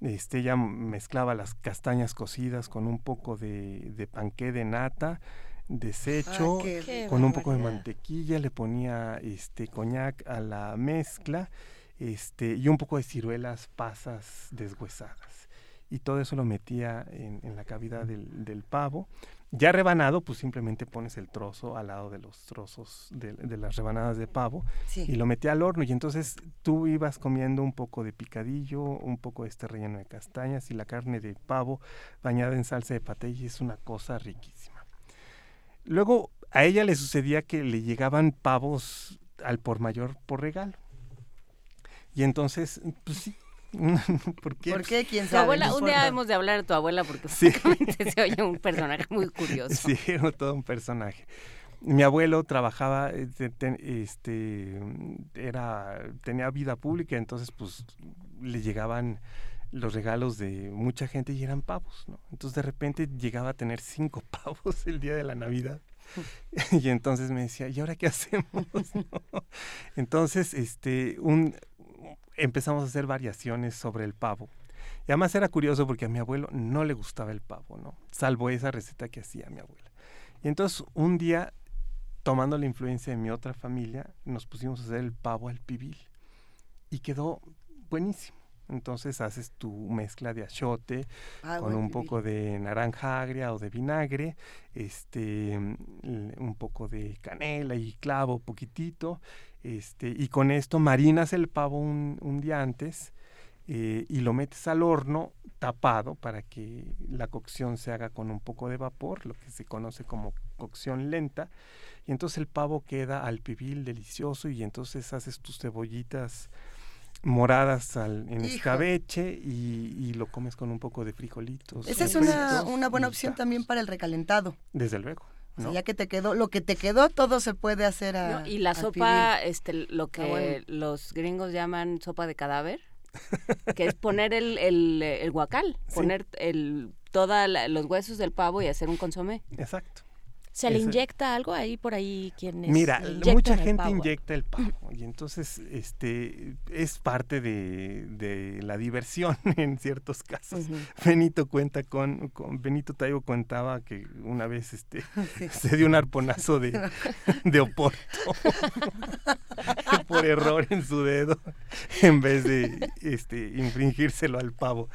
Este, ella mezclaba las castañas cocidas con un poco de, de panqué de nata, deshecho, Ah, qué Qué con un poco de mantequilla, le ponía este coñac a la mezcla este, y un poco de ciruelas, pasas deshuesadas. Y todo eso lo metía en, en la cavidad del, del pavo. Ya rebanado, pues simplemente pones el trozo al lado de los trozos de, de las rebanadas de pavo Sí. y lo metí al horno y entonces tú ibas comiendo un poco de picadillo, un poco de este relleno de castañas y la carne de pavo bañada en salsa de paté y es una cosa riquísima. Luego a ella le sucedía que le llegaban pavos al por mayor por regalo. Y entonces, pues sí, ¿por qué? ¿Por qué? ¿Quién sabe? abuela, un día hemos de hablar de tu abuela porque Sí. se oye un personaje muy curioso. Sí, era todo un personaje. Mi abuelo trabajaba, eh, te- te- este, era, tenía vida pública, entonces pues le llegaban los regalos de mucha gente y eran pavos, ¿no? Entonces de repente llegaba a tener cinco pavos el día de la Navidad. y entonces me decía, ¿y ahora qué hacemos? Entonces, este, un, empezamos a hacer variaciones sobre el pavo. Y además era curioso porque a mi abuelo no le gustaba el pavo, ¿no? Salvo esa receta que hacía mi abuela. Y entonces un día, tomando la influencia de mi otra familia, nos pusimos a hacer el pavo al pibil. Y quedó buenísimo. Entonces haces tu mezcla de achiote Ah, con un poco de naranja agria o de vinagre, este, mm, un poco de canela y clavo, poquitito, este, y con esto marinas el pavo un, un día antes eh, y lo metes al horno tapado para que la cocción se haga con un poco de vapor, lo que se conoce como cocción lenta, y entonces el pavo queda al pibil delicioso y entonces haces tus cebollitas moradas al- en Hijo. escabeche y, y lo comes con un poco de frijolitos. Esa es una, una buena opción también para el recalentado. Desde luego. O sea, ¿no? ya que te quedó, lo que te quedó, todo se puede hacer a, ¿no? Y la sopa, este, lo que bueno. los gringos llaman sopa de cadáver, que es poner el, el, el guacal, Sí. poner el toda la- los huesos del pavo y hacer un consomé. Exacto. ¿Se le inyecta algo ahí por ahí quienes Mira, mucha gente inyecta el pavo y entonces este es parte de, de la diversión en ciertos casos. Benito cuenta con, con- Benito Taibo contaba que una vez este Sí. se dio un arponazo de, de oporto por error en su dedo en vez de este infringírselo al pavo.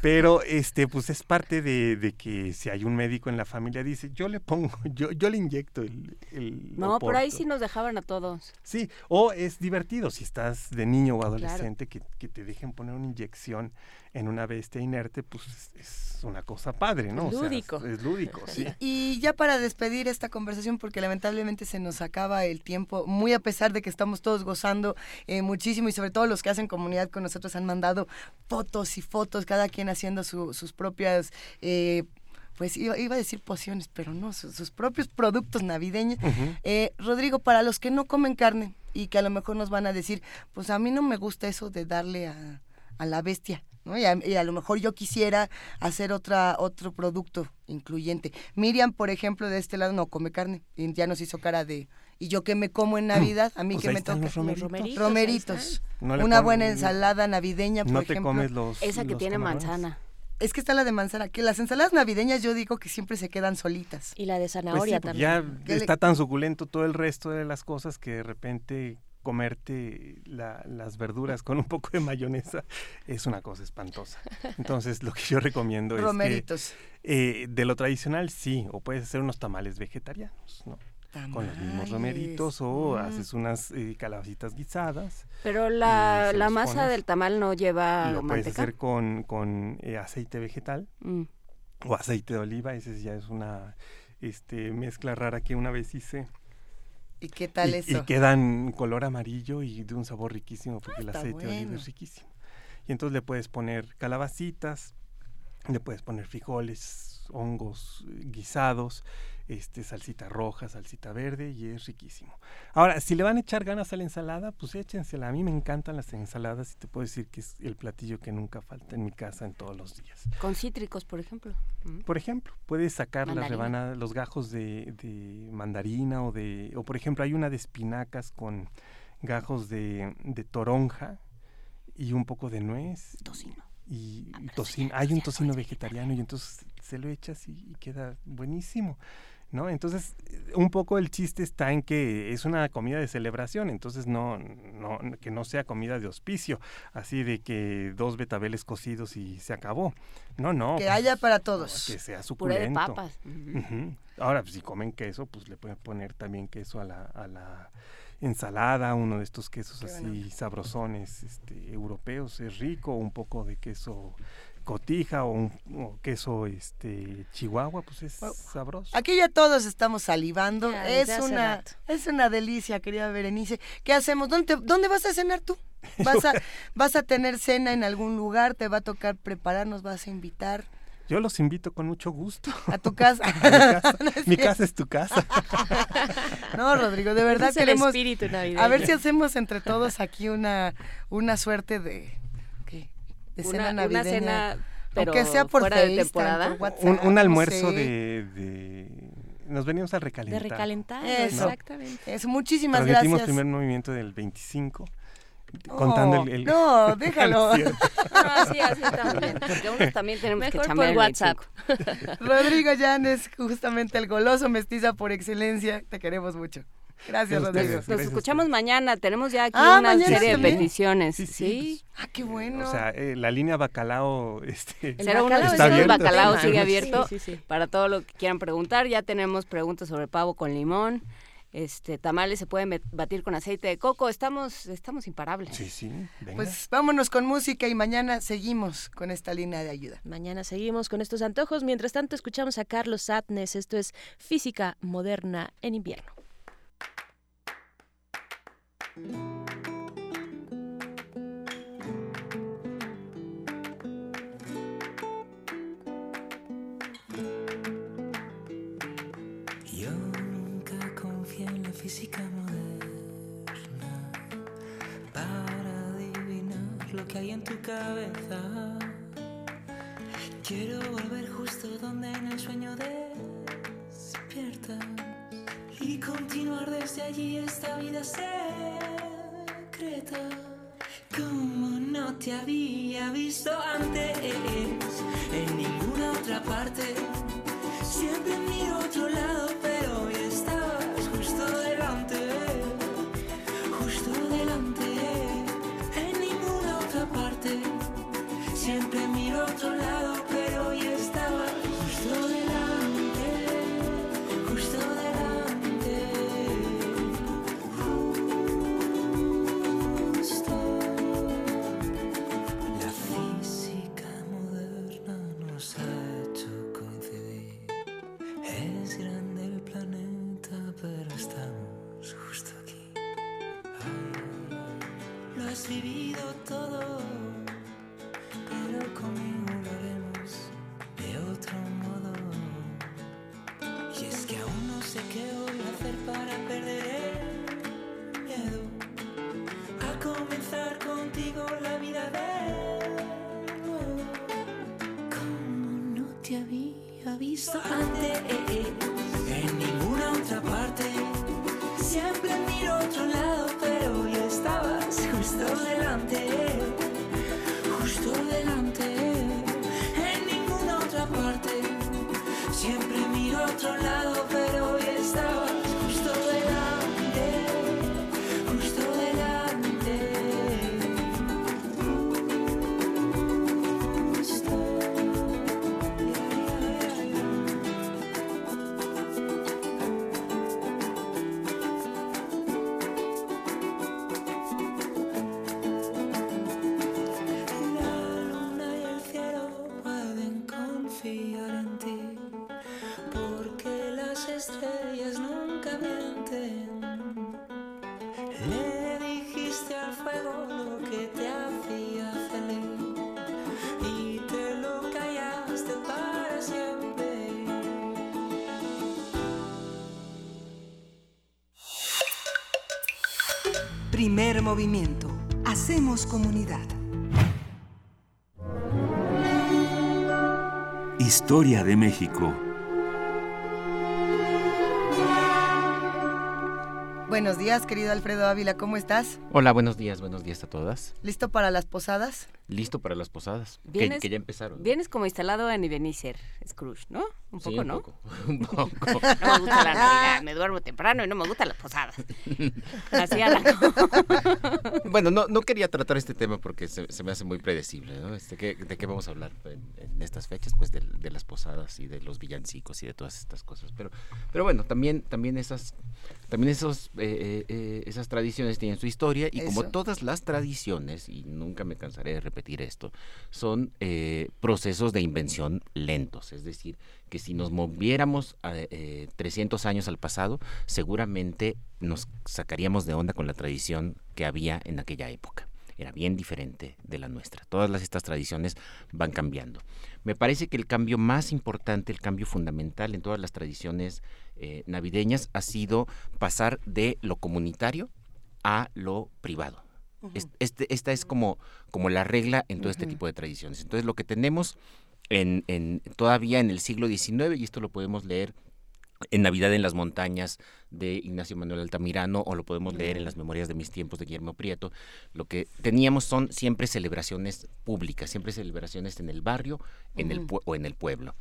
Pero este pues es parte de, de que si hay un médico en la familia dice yo le pongo, yo, yo le inyecto el, el No, por ahí oporto". sí nos dejaban a todos. Sí, o es divertido si estás de niño o adolescente que, que te dejen poner una inyección en una bestia inerte, pues es, es una cosa padre, ¿no? O sea, Lúdico. es lúdico, sí. Y ya para despedir esta conversación, porque lamentablemente se nos acaba el tiempo, muy a pesar de que estamos todos gozando eh, muchísimo y sobre todo los que hacen comunidad con nosotros han mandado fotos y fotos, cada quien haciendo su- sus propias... eh, pues iba, iba a decir pociones, pero no, su- sus propios productos navideños. Eh, Rodrigo, para los que no comen carne y que a lo mejor nos van a decir, pues a mí no me gusta eso de darle a, a la bestia, ¿no? Y a, y a lo mejor yo quisiera hacer otra, otro producto incluyente. Miriam, por ejemplo, de este lado no come carne y ya nos hizo cara de, ¿y yo qué me como en Navidad? A mí Pues que me toca. los romeritos. romeritos. Romeritos. No le Una buena ensalada navideña, por No te ejemplo. comes los Esa que los tiene camarones. manzana. Es que está la de manzana, que las ensaladas navideñas yo digo que siempre se quedan solitas. Y la de Pues sí, zanahoria también. ya ¿Qué le- está tan suculento todo el resto de las cosas que de repente comerte la- las verduras con un poco de mayonesa es una cosa espantosa. Entonces, lo que yo recomiendo es que Romeritos. eh, de lo tradicional sí, o puedes hacer unos tamales vegetarianos, ¿no? Con los mismos romeritos o Mm. haces unas eh, calabacitas guisadas. Pero la, masa pones. del tamal no lleva lo puedes hacer con, con eh, aceite vegetal Mm. o aceite de oliva, ese ya es una este, mezcla rara que una vez hice. ¿Y qué tal y, eso? y quedan color amarillo y de un sabor riquísimo porque el está aceite de oliva es riquísimo. Y entonces le puedes poner calabacitas, le puedes poner frijoles, hongos eh, guisados, este, salsita roja, salsita verde y es riquísimo. Ahora, si le van a echar ganas a la ensalada, pues échensela. A mí me encantan las ensaladas y te puedo decir que es el platillo que nunca falta en mi casa en todos los días. Con cítricos, por ejemplo. Mm. Por ejemplo, puedes sacar las rebanadas, los gajos de, de mandarina o de, o por ejemplo hay una de espinacas con gajos de, de toronja y un poco de nuez Tocino. y, Ah, tocino. Hay un tocino vegetariano y entonces se lo echas y, y queda buenísimo. ¿No? Entonces, un poco el chiste está en que es una comida de celebración, entonces no, no que no sea comida de hospicio, así de que dos betabeles cocidos y se acabó. No, no. Que pues, haya para no, todos. que sea Puré de suculento. papas. Ujú. Ujú. Ahora, pues, si comen queso, pues le pueden poner también queso a la, a la ensalada, uno de estos quesos Qué así bueno. sabrosones este, europeos, es rico, un poco de queso cotija o un o queso este chihuahua, pues es Bueno, sabroso. Aquí ya todos estamos salivando. Ya, es una rato. es una delicia, querida Berenice. ¿Qué hacemos? ¿Dónde, te- dónde vas a cenar tú? ¿Vas a, ¿Vas a tener cena en algún lugar? ¿Te va a tocar prepararnos? ¿Vas a invitar Yo los invito con mucho gusto. a tu casa? A mi casa. No es Mi cierto. casa es tu casa. No, Rodrigo, de verdad es el queremos... espíritu navideño. A ver si hacemos entre todos aquí una, una suerte de... De cena Una, una navideña. cena, pero Aunque sea por fuera de temporada. por WhatsApp, Un, un no almuerzo sé. de, de- Nos venimos a De recalentar. recalentar, Eso. exactamente. Es, muchísimas Transmitimos gracias. primer movimiento del 25, No, contando el... el- No, déjalo. el cierre. No, así, así también. Porque unos también tenemos que Mejor chambear por el WhatsApp. 25. Rodrigo Llanes, justamente el goloso mestiza por excelencia. Te queremos mucho. Gracias, Rodrigo. Nos escuchamos mañana. Tenemos ya aquí Ah, una serie de peticiones. Sí, Sí, sí, Ah, qué bueno. O sea, eh, la línea bacalao, este... El bacalao Está el abierto. bacalao sigue Sí, abierto Sí, sí, sí. para todo lo que quieran preguntar. Ya tenemos preguntas sobre pavo con limón. Este, tamales se pueden batir con aceite de coco. Estamos, estamos imparables. Sí, sí, venga. Pues vámonos con música y mañana seguimos con esta línea de ayuda. Mañana seguimos con estos antojos. Mientras tanto, escuchamos a Carlos Satnes. Esto es Física Moderna en Invierno. Yo nunca confié en la física moderna para adivinar lo que hay en tu cabeza. Quiero volver justo donde en el sueño despiertas y continuar desde allí esta vida secreta. Como no te había visto antes en ninguna otra parte. Siempre miro otro lado, miro movimiento. Hacemos comunidad. Historia de México. Buenos días, querido Alfredo Ávila, ¿cómo estás? Hola, buenos días, buenos días a todas. ¿Listo para las posadas? listo para las posadas, que, Vienes- que ya empezaron. Vienes como instalado en Ebenezer, Scrooge, ¿no? Un Sí, poco, un ¿no? poco, un poco. No me gusta la Navidad, me duermo temprano y no me gustan las posadas. Así. Bueno, no, no quería tratar este tema porque se, se me hace muy predecible, ¿no? Este, ¿qué- ¿De qué vamos a hablar en, en estas fechas? Pues de, de las posadas y de los villancicos y de todas estas cosas. Pero, pero bueno, también, también esas, también esos, eh, eh, eh, esas tradiciones tienen su historia y como todas las tradiciones, y nunca me cansaré de repetir esto, son eh, procesos de invención lentos. Es decir, que si nos moviéramos a, eh, 300 años al pasado, seguramente nos sacaríamos de onda con la tradición que había en aquella época. Era bien diferente de la nuestra. Todas las, estas tradiciones van cambiando. Me parece que el cambio más importante, el cambio fundamental en todas las tradiciones eh, navideñas ha sido pasar de lo comunitario a lo privado. Es- este- esta es como, como la regla en todo este tipo de tradiciones. Entonces lo que tenemos en, en- todavía en el siglo XIX, y esto lo podemos leer en Navidad en las montañas de Ignacio Manuel Altamirano o lo podemos leer en las memorias de mis tiempos de Guillermo Prieto, lo que teníamos son siempre celebraciones públicas, siempre celebraciones en el barrio en el o en el pueblo.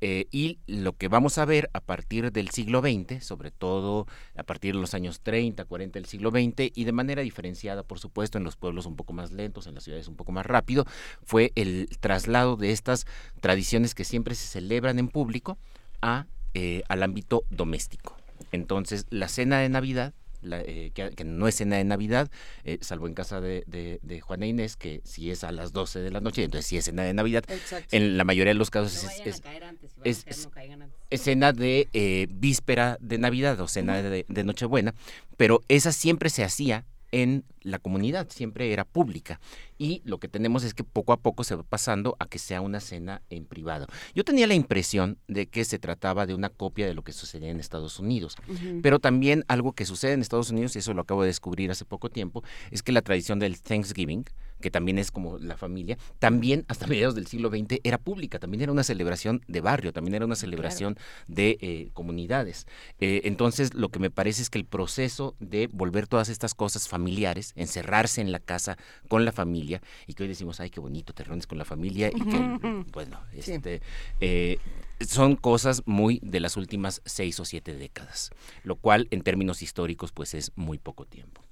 Eh, y lo que vamos a ver a partir del siglo XX, sobre todo a partir de los años 30, 40 del siglo XX, y de manera diferenciada, por supuesto, en los pueblos un poco más lentos, en las ciudades un poco más rápido, fue el traslado de estas tradiciones que siempre se celebran en público a, eh, al ámbito doméstico. Entonces, la cena de Navidad, la, eh, que, que no es cena de Navidad, eh, salvo en casa de, de, de Juana Inés, que si es a las 12 de la noche, entonces sí es cena de Navidad. Exacto. En la mayoría de los casos No es, vayan es- a caer antes, si van a es- caer, es- no caigan antes. escena de eh, víspera de Navidad o cena de, de Nochebuena, pero esa siempre se hacía en la comunidad, siempre era pública. Y lo que tenemos es que poco a poco se va pasando a que sea una cena en privado. Yo tenía la impresión de que se trataba de una copia de lo que sucedía en Estados Unidos, pero también algo que sucede en Estados Unidos, y eso lo acabo de descubrir hace poco tiempo, es que la tradición del Thanksgiving, que también es como la familia, también hasta mediados del siglo XX era pública, también era una celebración de barrio, también era una celebración de eh, comunidades. Eh, entonces, lo que me parece es que el proceso de volver todas estas cosas familiares, encerrarse en la casa con la familia, y que hoy decimos, ay, qué bonito, te reúnes con la familia, y que, bueno, Sí. este, eh, son cosas muy de las últimas seis o siete décadas, lo cual en términos históricos pues es muy poco tiempo.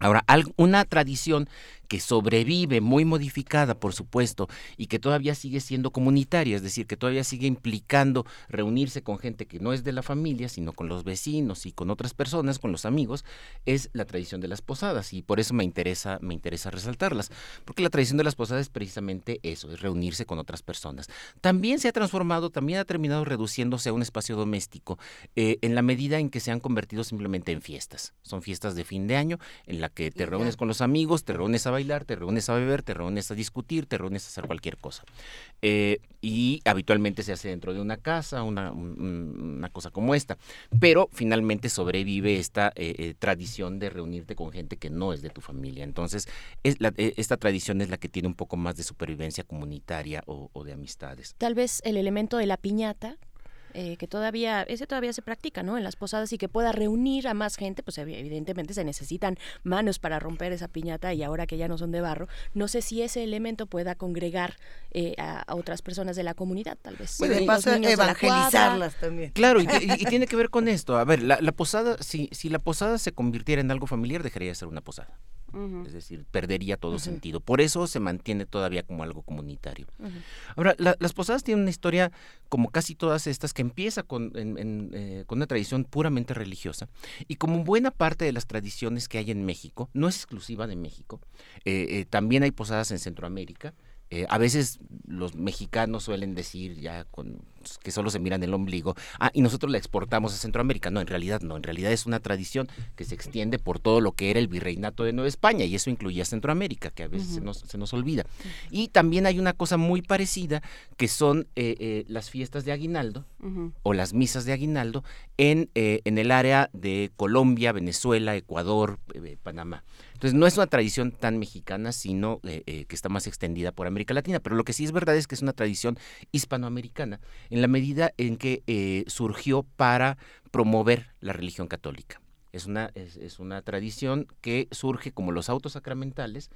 Ahora, una tradición que sobrevive, muy modificada, por supuesto, y que todavía sigue siendo comunitaria, es decir, que todavía sigue implicando reunirse con gente que no es de la familia, sino con los vecinos y con otras personas, con los amigos, es la tradición de las posadas, y por eso me interesa, me interesa resaltarlas, porque la tradición de las posadas es precisamente eso, es reunirse con otras personas. También se ha transformado, también ha terminado reduciéndose a un espacio doméstico, eh, en la medida en que se han convertido simplemente en fiestas. Son fiestas de fin de año en la que te reúnes con los amigos, te reúnes a bailar, te reúnes a beber, te reúnes a discutir, te reúnes a hacer cualquier cosa. Eh, y habitualmente se hace dentro de una casa, una, un- un- una cosa como esta. Pero finalmente sobrevive esta eh, eh, tradición de reunirte con gente que no es de tu familia. Entonces, eh, esta tradición es la que tiene un poco más de supervivencia comunitaria o de amistades. Tal vez el elemento de la piñata, eh, que todavía, ese todavía se practica, ¿no? En las posadas y que pueda reunir a más gente, pues evi- evidentemente se necesitan manos para romper esa piñata y ahora que ya no son de barro, no sé si ese elemento pueda congregar eh, a, a otras personas de la comunidad, tal vez. La cuadra. evangelizarlas también. Claro, y, y- y tiene que ver con esto. A ver, la, la posada, si, si la posada se convirtiera en algo familiar, dejaría de ser una posada. Es decir, perdería todo sentido. Por eso se mantiene todavía como algo comunitario. Ahora, la- las posadas tienen una historia, como casi todas estas, que empieza con, en- en, eh, con una tradición puramente religiosa. Y como buena parte de las tradiciones que hay en México, no es exclusiva de México, eh, eh, también hay posadas en Centroamérica. Eh, a veces los mexicanos suelen decir ya con, que solo se miran el ombligo, ah, y nosotros la exportamos a Centroamérica. No, en realidad no, en realidad es una tradición que se extiende por todo lo que era el virreinato de Nueva España, y eso incluía Centroamérica, que a veces se, nos, se nos olvida. Y también hay una cosa muy parecida, que son eh, eh, las fiestas de Aguinaldo, o las misas de Aguinaldo en, eh, en el área de Colombia, Venezuela, Ecuador, Panamá. Entonces no es una tradición tan mexicana, sino eh, eh, que está más extendida por América Latina. Pero lo que sí es verdad es que es una tradición hispanoamericana en la medida en que eh, surgió para promover la religión católica. Es una, es, es una tradición que surge como los autos sacramentales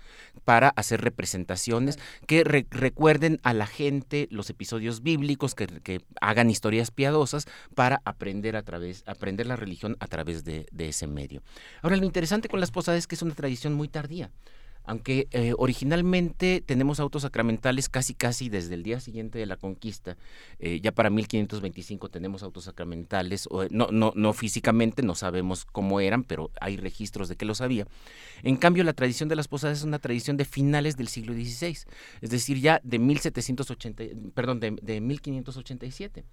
para hacer representaciones que re- recuerden a la gente los episodios bíblicos, que, que hagan historias piadosas para aprender a través, aprender la religión a través de, de ese medio. Ahora, lo interesante con las posadas es que es una tradición muy tardía. Aunque eh, originalmente tenemos autos sacramentales casi casi desde el día siguiente de la conquista, eh, ya para 1525 tenemos autos sacramentales, eh, no, no, no físicamente, no sabemos cómo eran, pero hay registros de que los había. En cambio, la tradición de las posadas es una tradición de finales del siglo XVI, es decir, ya de 1780, perdón, de, de 1587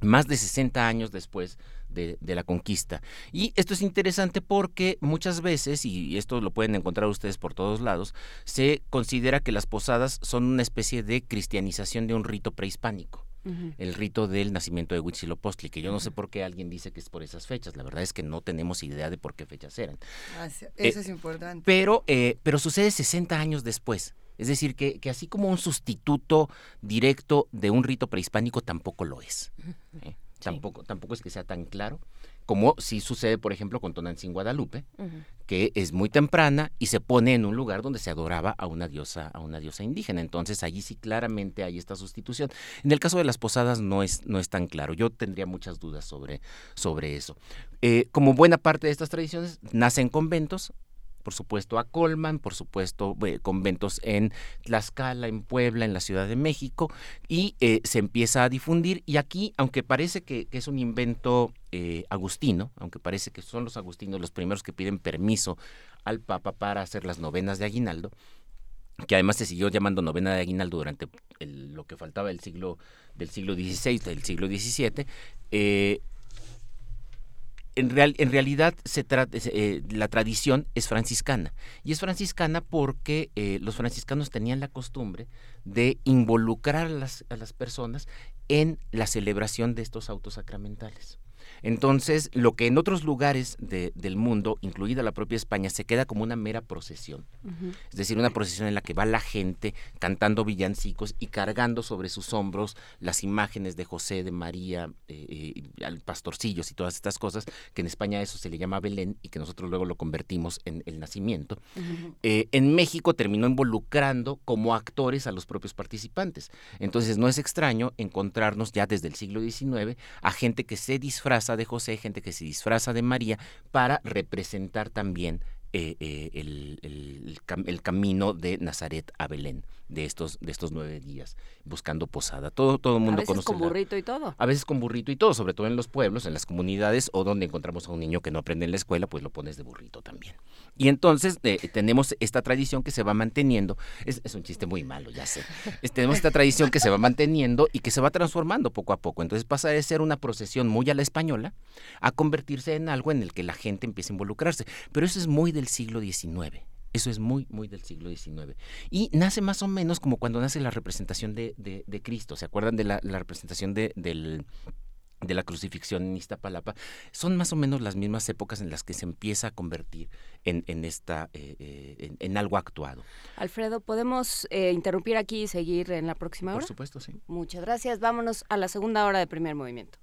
más de 60 años después de, de, la conquista. Y esto es interesante porque muchas veces, y esto lo pueden encontrar ustedes por todos lados, se considera que las posadas son una especie de cristianización de un rito prehispánico. Uh -huh. El rito del nacimiento de Huitzilopochtli, que yo no sé por qué alguien dice que es por esas fechas. La verdad es que no tenemos idea de por qué fechas eran. Eso eh, es importante. Pero, eh, pero sucede 60 años después. Es decir, que, que, así como un sustituto directo de un rito prehispánico tampoco lo es. ¿eh? Sí. Tampoco, tampoco es que sea tan claro como sí sucede, por ejemplo, con Tonantzin Guadalupe, uh -huh. que es muy temprana y se pone en un lugar donde se adoraba a una diosa, a una diosa indígena. Entonces allí sí claramente hay esta sustitución. En el caso de las posadas no es, no es tan claro. Yo tendría muchas dudas sobre, sobre eso. Eh, como buena parte de estas tradiciones, nacen conventos, por supuesto a Colman, por supuesto eh, conventos en Tlaxcala, en Puebla, en la Ciudad de México, y eh, se empieza a difundir. Y aquí, aunque parece que, es un invento eh, agustino, aunque parece que son los agustinos los primeros que piden permiso al Papa para hacer las novenas de Aguinaldo, que además se siguió llamando novena de Aguinaldo durante lo que faltaba del siglo, del siglo XVI, del siglo XVII, en, real, en realidad se eh, la tradición es franciscana. Y es franciscana porque eh, los franciscanos tenían la costumbre de involucrar a las, a las personas en la celebración de estos autos sacramentales. Entonces, lo que en otros lugares de, del mundo, incluida la propia España, se queda como una mera procesión. Uh -huh. Es decir, una procesión en la que va la gente cantando villancicos y cargando sobre sus hombros las imágenes de José, de María, eh, eh, pastorcillos y todas estas cosas, que en España eso se le llama Belén y que nosotros luego lo convertimos en el nacimiento. Uh -huh. eh, en México terminó involucrando como actores a los propios participantes. Entonces, no es extraño encontrarnos ya desde el siglo XIX a gente que se disfraza de José, gente que se disfraza de María para representar también eh, eh, el, el, el, camino de Nazaret a Belén de estos de estos nueve días buscando posada. Todo todo el mundo a veces conoce con burrito y todo. a veces con burrito y todo sobre todo en los pueblos en las comunidades o donde encontramos a un niño que no aprende en la escuela pues lo pones de burrito también. Y entonces eh, tenemos esta tradición que se va manteniendo. Es, es un chiste muy malo ya sé. Es, tenemos esta tradición que se va manteniendo y que se va transformando poco a poco. Entonces pasa de ser una procesión muy a la española a convertirse en algo en el que la gente empieza a involucrarse. Pero eso es muy del siglo XIX eso es muy, muy del siglo XIX. Y nace más o menos como cuando nace la representación de, de, de Cristo. ¿Se acuerdan de la, la representación de, del, de la crucifixión en Iztapalapa? Son más o menos las mismas épocas en las que se empieza a convertir en, en esta, eh, eh, en, en, algo actuado. Alfredo, ¿podemos eh, interrumpir aquí y seguir en la próxima hora? Por supuesto, sí. Muchas gracias. Vámonos a la segunda hora de primer movimiento.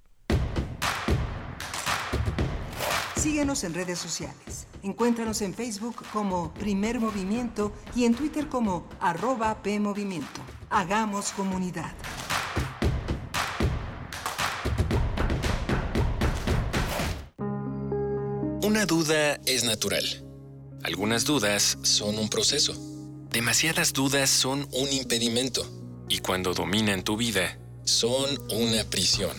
Síguenos en redes sociales. Encuéntranos en Facebook como Primer Movimiento y en Twitter como arroba PMovimiento. Hagamos comunidad. Una duda es natural. Algunas dudas son un proceso. Demasiadas dudas son un impedimento. Y cuando dominan tu vida, son una prisión.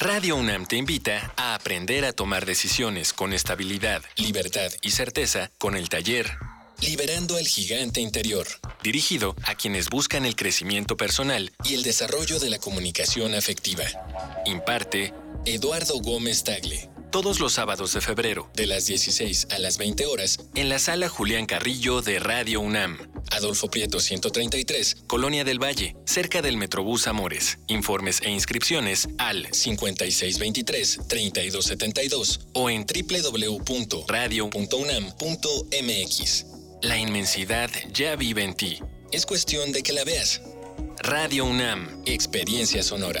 Radio UNAM te invita a aprender a tomar decisiones con estabilidad, libertad y certeza con el taller Liberando al Gigante Interior, dirigido a quienes buscan el crecimiento personal y el desarrollo de la comunicación afectiva. Imparte Eduardo Gómez Tagle. Todos los sábados de febrero, de las 16 a las 20 horas, en la sala Julián Carrillo de Radio UNAM. Adolfo Prieto 133, Colonia del Valle, cerca del Metrobús Amores. Informes e inscripciones al 5623-3272 o en www.radio.unam.mx. La inmensidad ya vive en ti. Es cuestión de que la veas. Radio UNAM, Experiencia Sonora.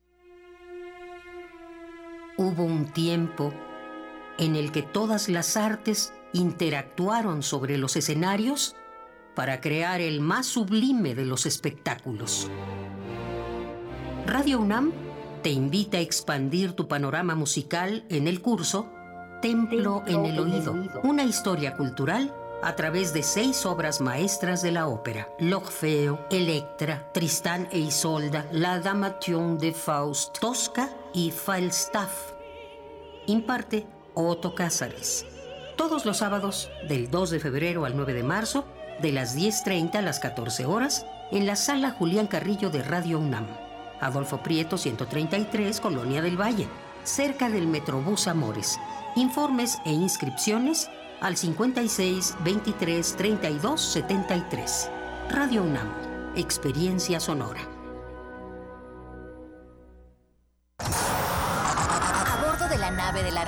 Hubo un tiempo en el que todas las artes interactuaron sobre los escenarios para crear el más sublime de los espectáculos. Radio UNAM te invita a expandir tu panorama musical en el curso Templo en el Oído, una historia cultural a través de seis obras maestras de la ópera: L'Orfeo, Electra, Tristán e Isolda, La Damation de Faust, Tosca y Falstaff. Imparte Otto Cázares. Todos los sábados, del 2 de febrero al 9 de marzo, de las 10.30 a las 14 horas, en la sala Julián Carrillo de Radio UNAM. Adolfo Prieto 133, Colonia del Valle, cerca del Metrobús Amores. Informes e inscripciones al 56 23 32 73. Radio UNAM, Experiencia Sonora.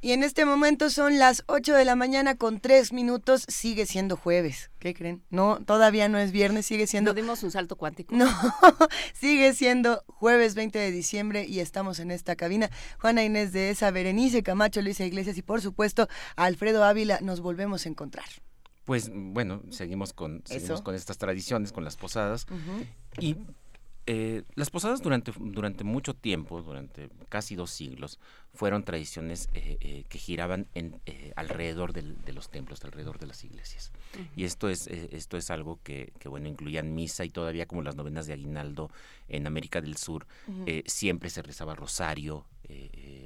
Y en este momento son las 8 de la mañana con 3 minutos. Sigue siendo jueves. ¿Qué creen? No, todavía no es viernes, sigue siendo... No dimos un salto cuántico. No, sigue siendo jueves 20 de diciembre y estamos en esta cabina. Juana Inés de esa, Berenice Camacho, Luisa Iglesias y por supuesto Alfredo Ávila. Nos volvemos a encontrar. Pues bueno, seguimos con, seguimos con estas tradiciones, con las posadas. Y eh, las posadas durante, durante mucho tiempo, durante casi dos siglos, fueron tradiciones eh, eh, que giraban en, alrededor del- de los templos, alrededor de las iglesias. Y esto es, esto es algo que, que, bueno, incluían misa y todavía como las novenas de Aguinaldo en América del Sur, siempre se rezaba rosario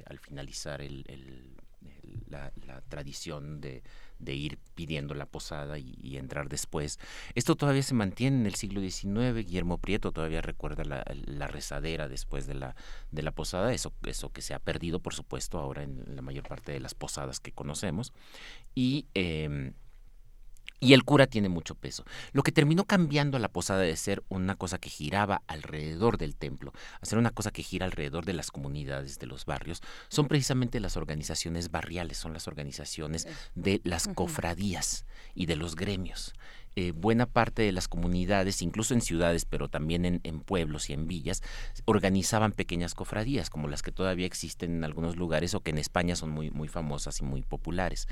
al finalizar el- el- el- la, la tradición de, de ir pidiendo la posada y, entrar después. Esto todavía se mantiene en el siglo XIX. Guillermo Prieto todavía recuerda la, la rezadera después de la, de la posada, eso, eso que se ha perdido, por supuesto, ahora en la mayor parte de las posadas que conocemos. Y. em, y el cura tiene mucho peso. Lo que terminó cambiando a la posada de ser una cosa que giraba alrededor del templo, a ser una cosa que gira alrededor de las comunidades, de los barrios, son precisamente las organizaciones barriales, son las organizaciones de las cofradías y de los gremios. Eh, buena parte de las comunidades, incluso en ciudades, pero también en, en pueblos y en villas, organizaban pequeñas cofradías, como las que todavía existen en algunos lugares o que en España son muy, muy famosas y muy populares.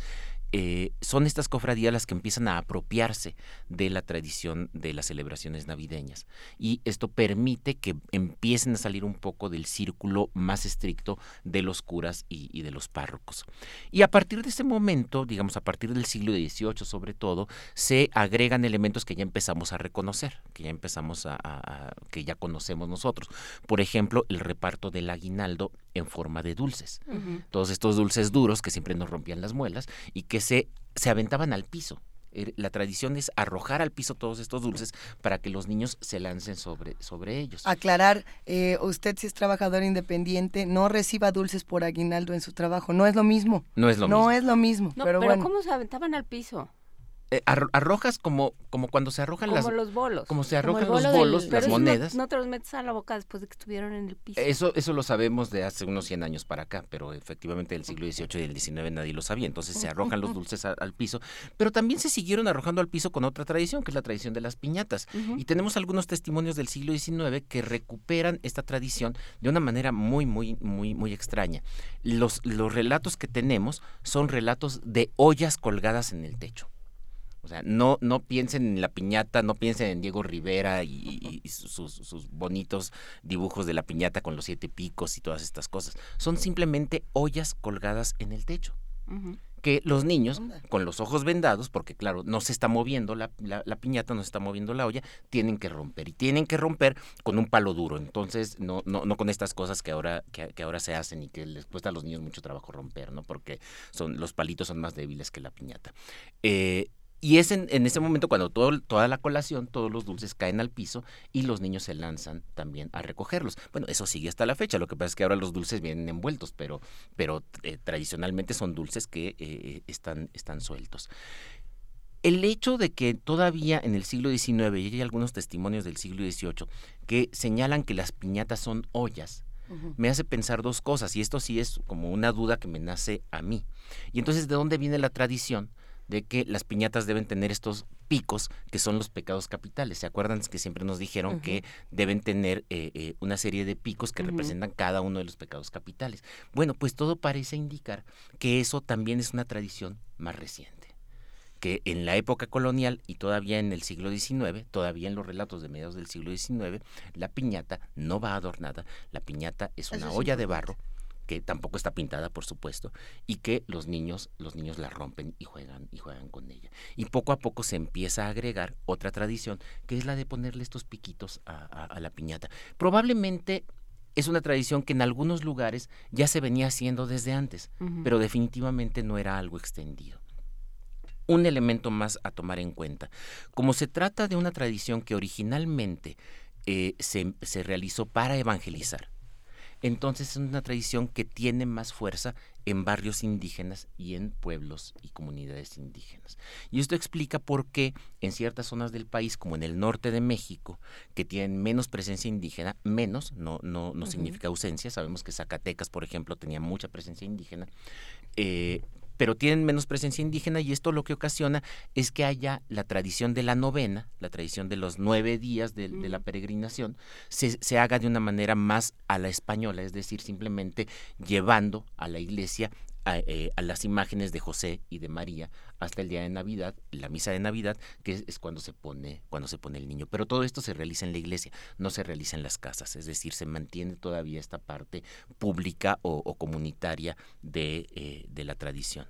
Eh, son estas cofradías las que empiezan a apropiarse de la tradición de las celebraciones navideñas. Y esto permite que empiecen a salir un poco del círculo más estricto de los curas y, de los párrocos. Y a partir de ese momento, digamos a partir del siglo XVIII sobre todo, se agregan elementos que ya empezamos a reconocer, que ya empezamos a- a- que ya conocemos nosotros. Por ejemplo, el reparto del aguinaldo en forma de dulces. Todos estos dulces duros que siempre nos rompían las muelas y que se, se aventaban al piso. La tradición es arrojar al piso todos estos dulces para que los niños se lancen sobre, sobre ellos. Aclarar, eh, usted si es trabajador independiente, no reciba dulces por aguinaldo en su trabajo. No es lo mismo. No es lo no mismo. es lo mismo. No, pero, pero, bueno. ¿cómo se aventaban al piso? Eh, arro- arrojas como, como cuando se arrojan Como las... los bolos. Como se Como arrojan los bolo bolos, las monedas. No, te los metes a la boca después de que estuvieron en el piso. Eso, eso lo sabemos de hace unos 100 años para acá, pero efectivamente del siglo XVIII y del XIX nadie lo sabía. Entonces se arrojan los dulces a- al piso, pero también se siguieron arrojando al piso con otra tradición, que es la tradición de las piñatas. Y tenemos algunos testimonios del siglo XIX que recuperan esta tradición de una manera muy, muy, muy, muy extraña. Los, los relatos que tenemos son relatos de ollas colgadas en el techo. O sea, no, no piensen en la piñata, no piensen en Diego Rivera y, sus, sus bonitos dibujos de la piñata con los siete picos y todas estas cosas. Son simplemente ollas colgadas en el techo. Que los niños, con los ojos vendados, porque claro, no se está moviendo la, la- la piñata, no se está moviendo la olla, tienen que romper. Y tienen que romper con un palo duro. Entonces, no, no, no con estas cosas que ahora, que, que ahora se hacen y que les cuesta a los niños mucho trabajo romper, ¿no? Porque son, los palitos son más débiles que la piñata. Eh, y es en, en ese momento cuando todo, toda la colación, todos los dulces caen al piso y los niños se lanzan también a recogerlos. Bueno, eso sigue hasta la fecha. Lo que pasa es que ahora los dulces vienen envueltos, pero, pero eh, tradicionalmente son dulces que eh, están, están sueltos. El hecho de que todavía en el siglo XIX, y hay algunos testimonios del siglo XVIII, que señalan que las piñatas son ollas, me hace pensar dos cosas, y esto sí es como una duda que me nace a mí. Y entonces, ¿de dónde viene la tradición de que las piñatas deben tener estos picos que son los pecados capitales? ¿Se acuerdan que siempre nos dijeron que deben tener eh, eh, una serie de picos que representan cada uno de los pecados capitales? Bueno, pues todo parece indicar que eso también es una tradición más reciente que en la época colonial y todavía en el siglo XIX, todavía en los relatos de mediados del siglo XIX, la piñata no va adornada, la piñata es una es olla de barro que tampoco está pintada, por supuesto, y que los niños, los niños la rompen y juegan y juegan con ella. Y poco a poco se empieza a agregar otra tradición, que es la de ponerle estos piquitos a, a- a la piñata. Probablemente es una tradición que en algunos lugares ya se venía haciendo desde antes, pero definitivamente no era algo extendido un elemento más a tomar en cuenta. Como se trata de una tradición que originalmente eh, se, se realizó para evangelizar, entonces es una tradición que tiene más fuerza en barrios indígenas y en pueblos y comunidades indígenas. Y esto explica por qué en ciertas zonas del país, como en el norte de México, que tienen menos presencia indígena, menos, no, no, no significa ausencia, sabemos que Zacatecas, por ejemplo, tenía mucha presencia indígena, eh, pero tienen menos presencia indígena y esto lo que ocasiona es que haya la tradición de la novena, la tradición de los nueve días de, de la peregrinación, se, se haga de una manera más a la española, es decir, simplemente llevando a la iglesia a, eh, a las imágenes de José y de María hasta el día de Navidad, la misa de Navidad, que es, cuando se pone cuando se pone el niño. Pero todo esto se realiza en la iglesia, no se realiza en las casas, es decir, se mantiene todavía esta parte pública o, o comunitaria de, eh, de la tradición.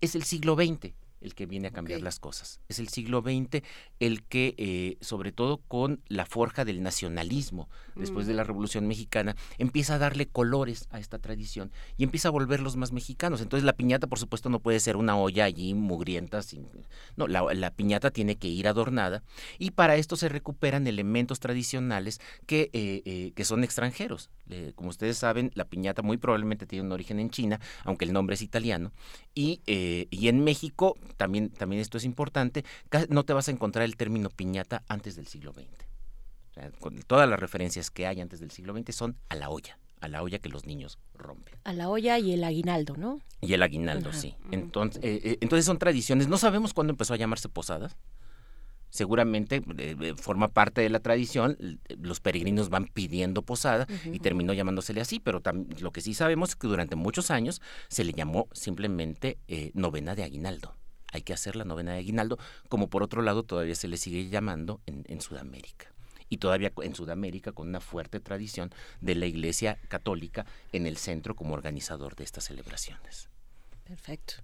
Es el siglo XX el que viene a cambiar las cosas. Es el siglo XX el que, eh, sobre todo con la forja del nacionalismo, después Mm. de la Revolución Mexicana, empieza a darle colores a esta tradición y empieza a volverlos más mexicanos. Entonces la piñata, por supuesto, no puede ser una olla allí mugrienta. Sin... No, la, la piñata tiene que ir adornada y para esto se recuperan elementos tradicionales que, eh, eh, que son extranjeros. Eh, como ustedes saben, la piñata muy probablemente tiene un origen en China, aunque el nombre es italiano. Y, eh, y en México, también, también esto es importante, no te vas a encontrar el término piñata antes del siglo XX. O sea, con todas las referencias que hay antes del siglo XX son a la olla, a la olla que los niños rompen. A la olla y el aguinaldo, ¿no? Y el aguinaldo, Ajá. sí. Entonces, eh, eh, entonces son tradiciones. No sabemos cuándo empezó a llamarse posadas. Seguramente eh, eh, forma parte de la tradición. l- Los peregrinos van pidiendo posada y terminó llamándosele así. Pero lo que sí sabemos es que durante muchos años se le llamó simplemente eh, novena de aguinaldo. Hay que hacer la novena de aguinaldo, como por otro lado todavía se le sigue llamando en, en Sudamérica. Y todavía en Sudamérica con una fuerte tradición de la Iglesia Católica en el centro como organizador de estas celebraciones. Perfecto.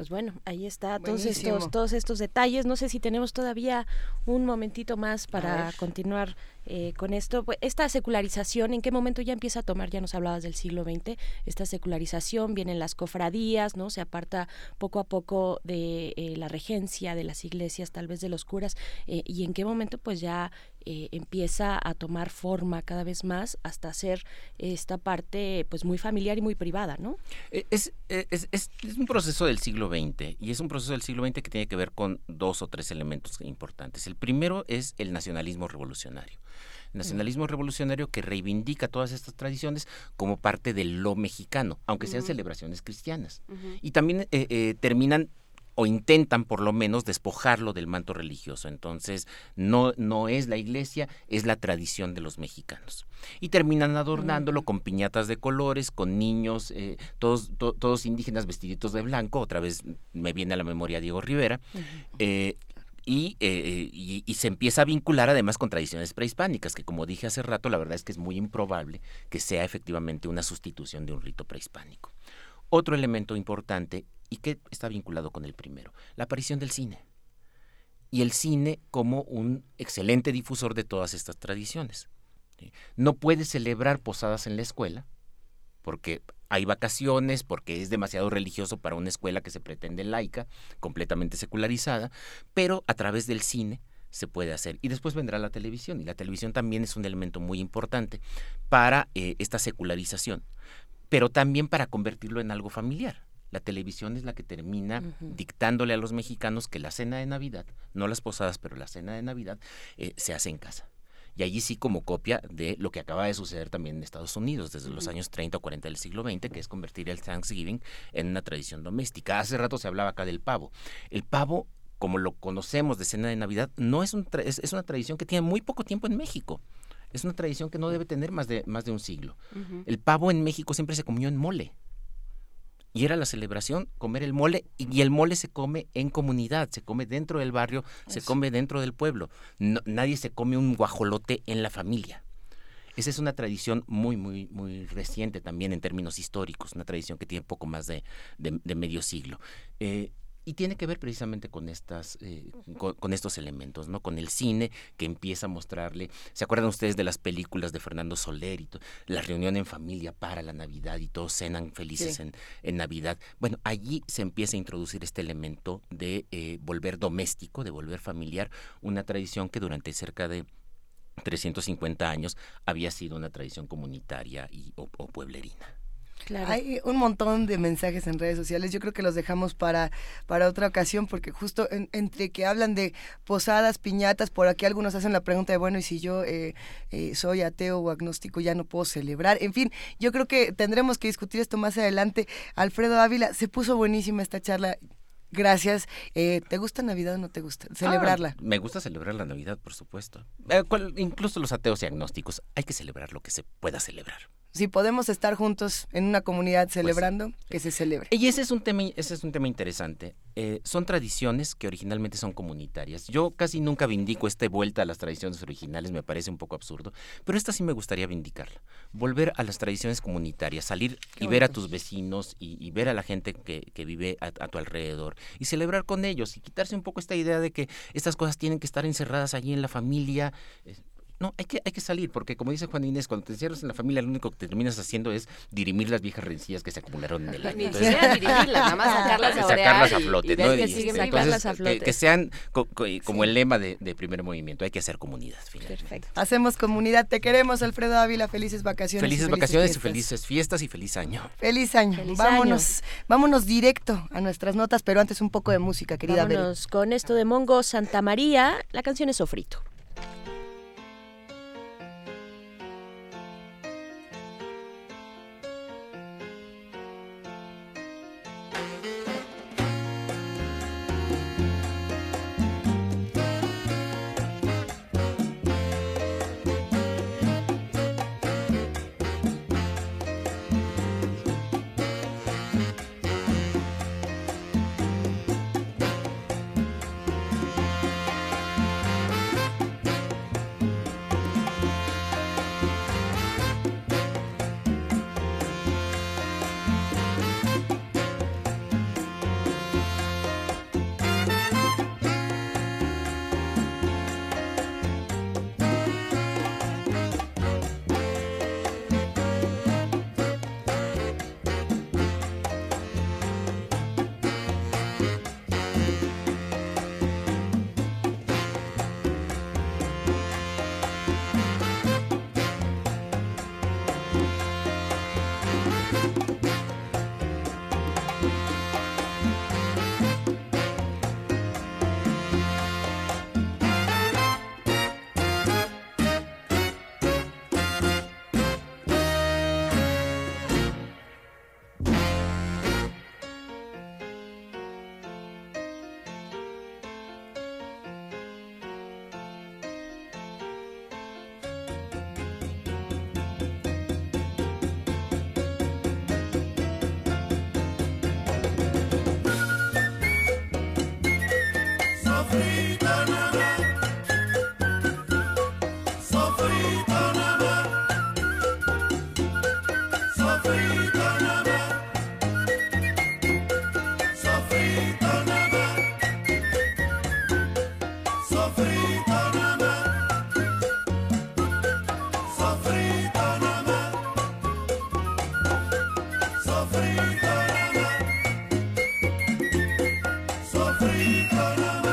Pues bueno, ahí está todos estos, todos estos detalles. No sé si tenemos todavía un momentito más para continuar eh, con esto, pues, esta secularización, ¿en qué momento ya empieza a tomar? Ya nos hablabas del siglo XX, esta secularización, vienen las cofradías, ¿no? Se aparta poco a poco de eh, la regencia, de las iglesias, tal vez de los curas, eh, y en qué momento pues ya eh, empieza a tomar forma cada vez más hasta ser esta parte pues muy familiar y muy privada, ¿no? Eh, es, es- es un proceso del siglo XX y es un proceso del siglo XX que tiene que ver con dos o tres elementos importantes. El primero es el nacionalismo revolucionario. Nacionalismo revolucionario que reivindica todas estas tradiciones como parte de lo mexicano, aunque sean celebraciones cristianas. Y también eh, eh, terminan o intentan por lo menos despojarlo del manto religioso. Entonces, no, no es la iglesia, es la tradición de los mexicanos. Y terminan adornándolo con piñatas de colores, con niños, eh, todos, to- todos indígenas vestiditos de blanco. Otra vez me viene a la memoria Diego Rivera. Eh, y, eh, y- se empieza a vincular además con tradiciones prehispánicas, que como dije hace rato, la verdad es que es muy improbable que sea efectivamente una sustitución de un rito prehispánico. Otro elemento importante y que está vinculado con el primero, la aparición del cine. Y el cine como un excelente difusor de todas estas tradiciones. No puedes celebrar posadas en la escuela porque hay vacaciones, porque es demasiado religioso para una escuela que se pretende laica, completamente secularizada, pero a través del cine se puede hacer. Y después vendrá la televisión, y la televisión también es un elemento muy importante para eh, esta secularización, pero también para convertirlo en algo familiar. La televisión es la que termina dictándole a los mexicanos que la cena de Navidad, no las posadas, pero la cena de Navidad, eh, se hace en casa. Y allí sí como copia de lo que acaba de suceder también en Estados Unidos desde los años 30 o 40 del siglo XX, que es convertir el Thanksgiving en una tradición doméstica. Hace rato se hablaba acá del pavo. El pavo, como lo conocemos de cena de Navidad, no es, un tra- es, es una tradición que tiene muy poco tiempo en México. Es una tradición que no debe tener más de, más de un siglo. El pavo en México siempre se comió en mole. Y era la celebración comer el mole y el mole se come en comunidad, se come dentro del barrio, se come dentro del pueblo. No- nadie se come un guajolote en la familia. Esa es una tradición muy, muy, muy reciente también en términos históricos, una tradición que tiene poco más de, de- de medio siglo. Eh, y tiene que ver precisamente con estas, eh, con, con estos elementos, ¿no? Con el cine que empieza a mostrarle. ¿Se acuerdan ustedes de las películas de Fernando Soler y la reunión en familia para la Navidad y todos cenan felices Sí. en, en Navidad? Bueno, allí se empieza a introducir este elemento de eh, volver doméstico, de volver familiar, una tradición que durante cerca de 350 años había sido una tradición comunitaria y, o, o pueblerina. Hay un montón de mensajes en redes sociales. Yo creo que los dejamos para, para otra ocasión, porque justo en- entre que hablan de posadas, piñatas, por aquí algunos hacen la pregunta de, bueno, y si yo eh, eh, soy ateo o agnóstico, ya no puedo celebrar. En fin, yo creo que tendremos que discutir esto más adelante. Alfredo Ávila, se puso buenísima esta charla. Gracias. Eh, ¿Te gusta Navidad o no te gusta? Celebrarla. Ah, me gusta celebrar la Navidad, por supuesto. Eh, cual- incluso los ateos y agnósticos, hay que celebrar lo que se pueda celebrar. Si podemos estar juntos en una comunidad Pues celebrando, que se celebre. Y ese es un tema, ese es un tema interesante. Eh, son tradiciones que originalmente son comunitarias. Yo casi nunca vindico esta vuelta a las tradiciones originales, me parece un poco absurdo, pero esta sí me gustaría vindicarla. Volver a las tradiciones comunitarias, salir Qué y ver a tus vecinos y, y ver a la gente que, que vive a, a tu alrededor y celebrar con ellos y quitarse un poco esta idea de que estas cosas tienen que estar encerradas allí en la familia. No, hay que, hay que salir, porque como dice Juan Inés, cuando te encierras en la familia, lo único que terminas haciendo es dirimir las viejas rencillas que se acumularon en el año. Ni Entonces- siquiera dirimirlas, nada más sacarlas a sacarlas flote, y ¿no? que Y, este, entonces, a que- flote. que, sean co- co- como el lema de, de primer movimiento, hay que hacer comunidad. finalmente. Hacemos comunidad. Te queremos, Alfredo Ávila. Felices vacaciones. Felices vacaciones y felices fiestas y feliz año. Feliz año. Feliz vámonos, vámonos directo a nuestras notas, pero antes un poco de música, querida. Vámonos con esto de Mongo Santa María. La canción es Sofrito. Africa.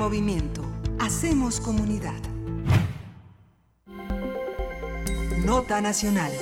Movimiento. Hacemos comunidad. Nota nacional.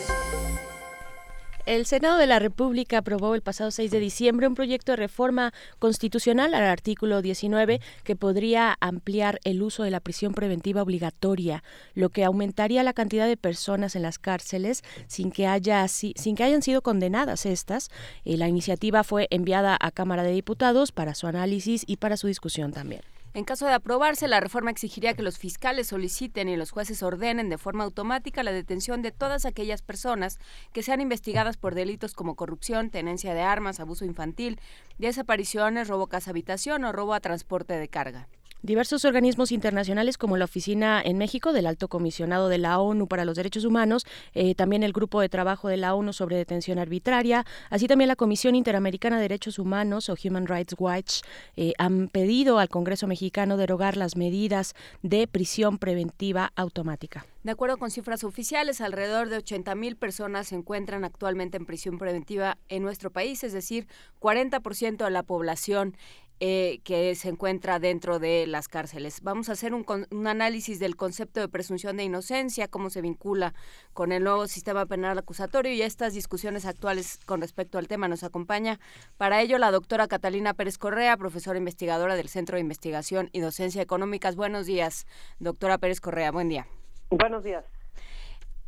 El Senado de la República aprobó el pasado 6 de diciembre un proyecto de reforma constitucional al artículo 19 que podría ampliar el uso de la prisión preventiva obligatoria, lo que aumentaría la cantidad de personas en las cárceles sin que hayan sido condenadas estas. Eh, la iniciativa fue enviada a Cámara de Diputados para su análisis y para su discusión también. En caso de aprobarse, la reforma exigiría que los fiscales soliciten y los jueces ordenen de forma automática la detención de todas aquellas personas que sean investigadas por delitos como corrupción, tenencia de armas, abuso infantil, desapariciones, robo casa habitación o robo a transporte de carga. Diversos organismos internacionales como la Oficina en México del Alto Comisionado de la ONU para los Derechos Humanos, eh, también el Grupo de Trabajo de la ONU sobre Detención Arbitraria, así también la Comisión Interamericana de Derechos Humanos o Human Rights Watch, eh, han pedido al Congreso mexicano derogar las medidas de prisión preventiva automática. De acuerdo con cifras oficiales, alrededor de 80 mil personas se encuentran actualmente en prisión preventiva en nuestro país, es decir, 40% de la población eh, que se encuentra dentro de las cárceles. Vamos a hacer un, un análisis del concepto de presunción de inocencia, cómo se vincula con el nuevo sistema penal acusatorio y estas discusiones actuales con respecto al tema. Nos acompaña para ello la doctora Catalina Pérez Correa, profesora investigadora del Centro de Investigación y Docencia Económicas. Buenos días, doctora Pérez Correa. Buen día. Buenos días.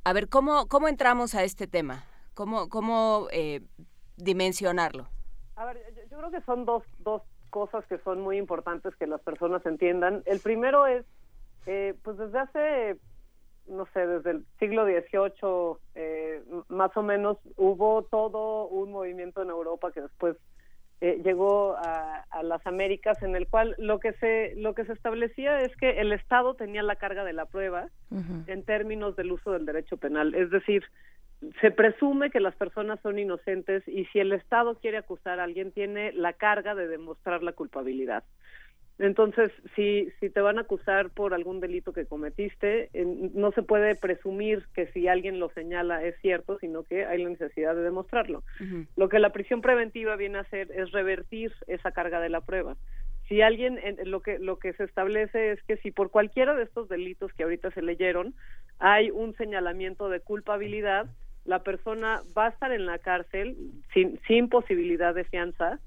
A ver, ¿cómo, cómo entramos a este tema? ¿Cómo, cómo eh, dimensionarlo? A ver, yo, yo creo que son dos, dos cosas que son muy importantes que las personas entiendan. El primero es, eh, pues desde hace, no sé, desde el siglo XVIII, eh, más o menos, hubo todo un movimiento en Europa que después eh, llegó a, a las Américas, en el cual lo que se lo que se establecía es que el Estado tenía la carga de la prueba en términos del uso del derecho penal. Es decir, se presume que las personas son inocentes y si el Estado quiere acusar a alguien, tiene la carga de demostrar la culpabilidad. Entonces, si, si te van a acusar por algún delito que cometiste, eh, no se puede presumir que si alguien lo señala es cierto, sino que hay la necesidad de demostrarlo. Lo que la prisión preventiva viene a hacer es revertir esa carga de la prueba. Si alguien, en- lo que lo que se establece es que si por cualquiera de estos delitos que ahorita se leyeron hay un señalamiento de culpabilidad, la persona va a estar en la cárcel sin, sin posibilidad de fianza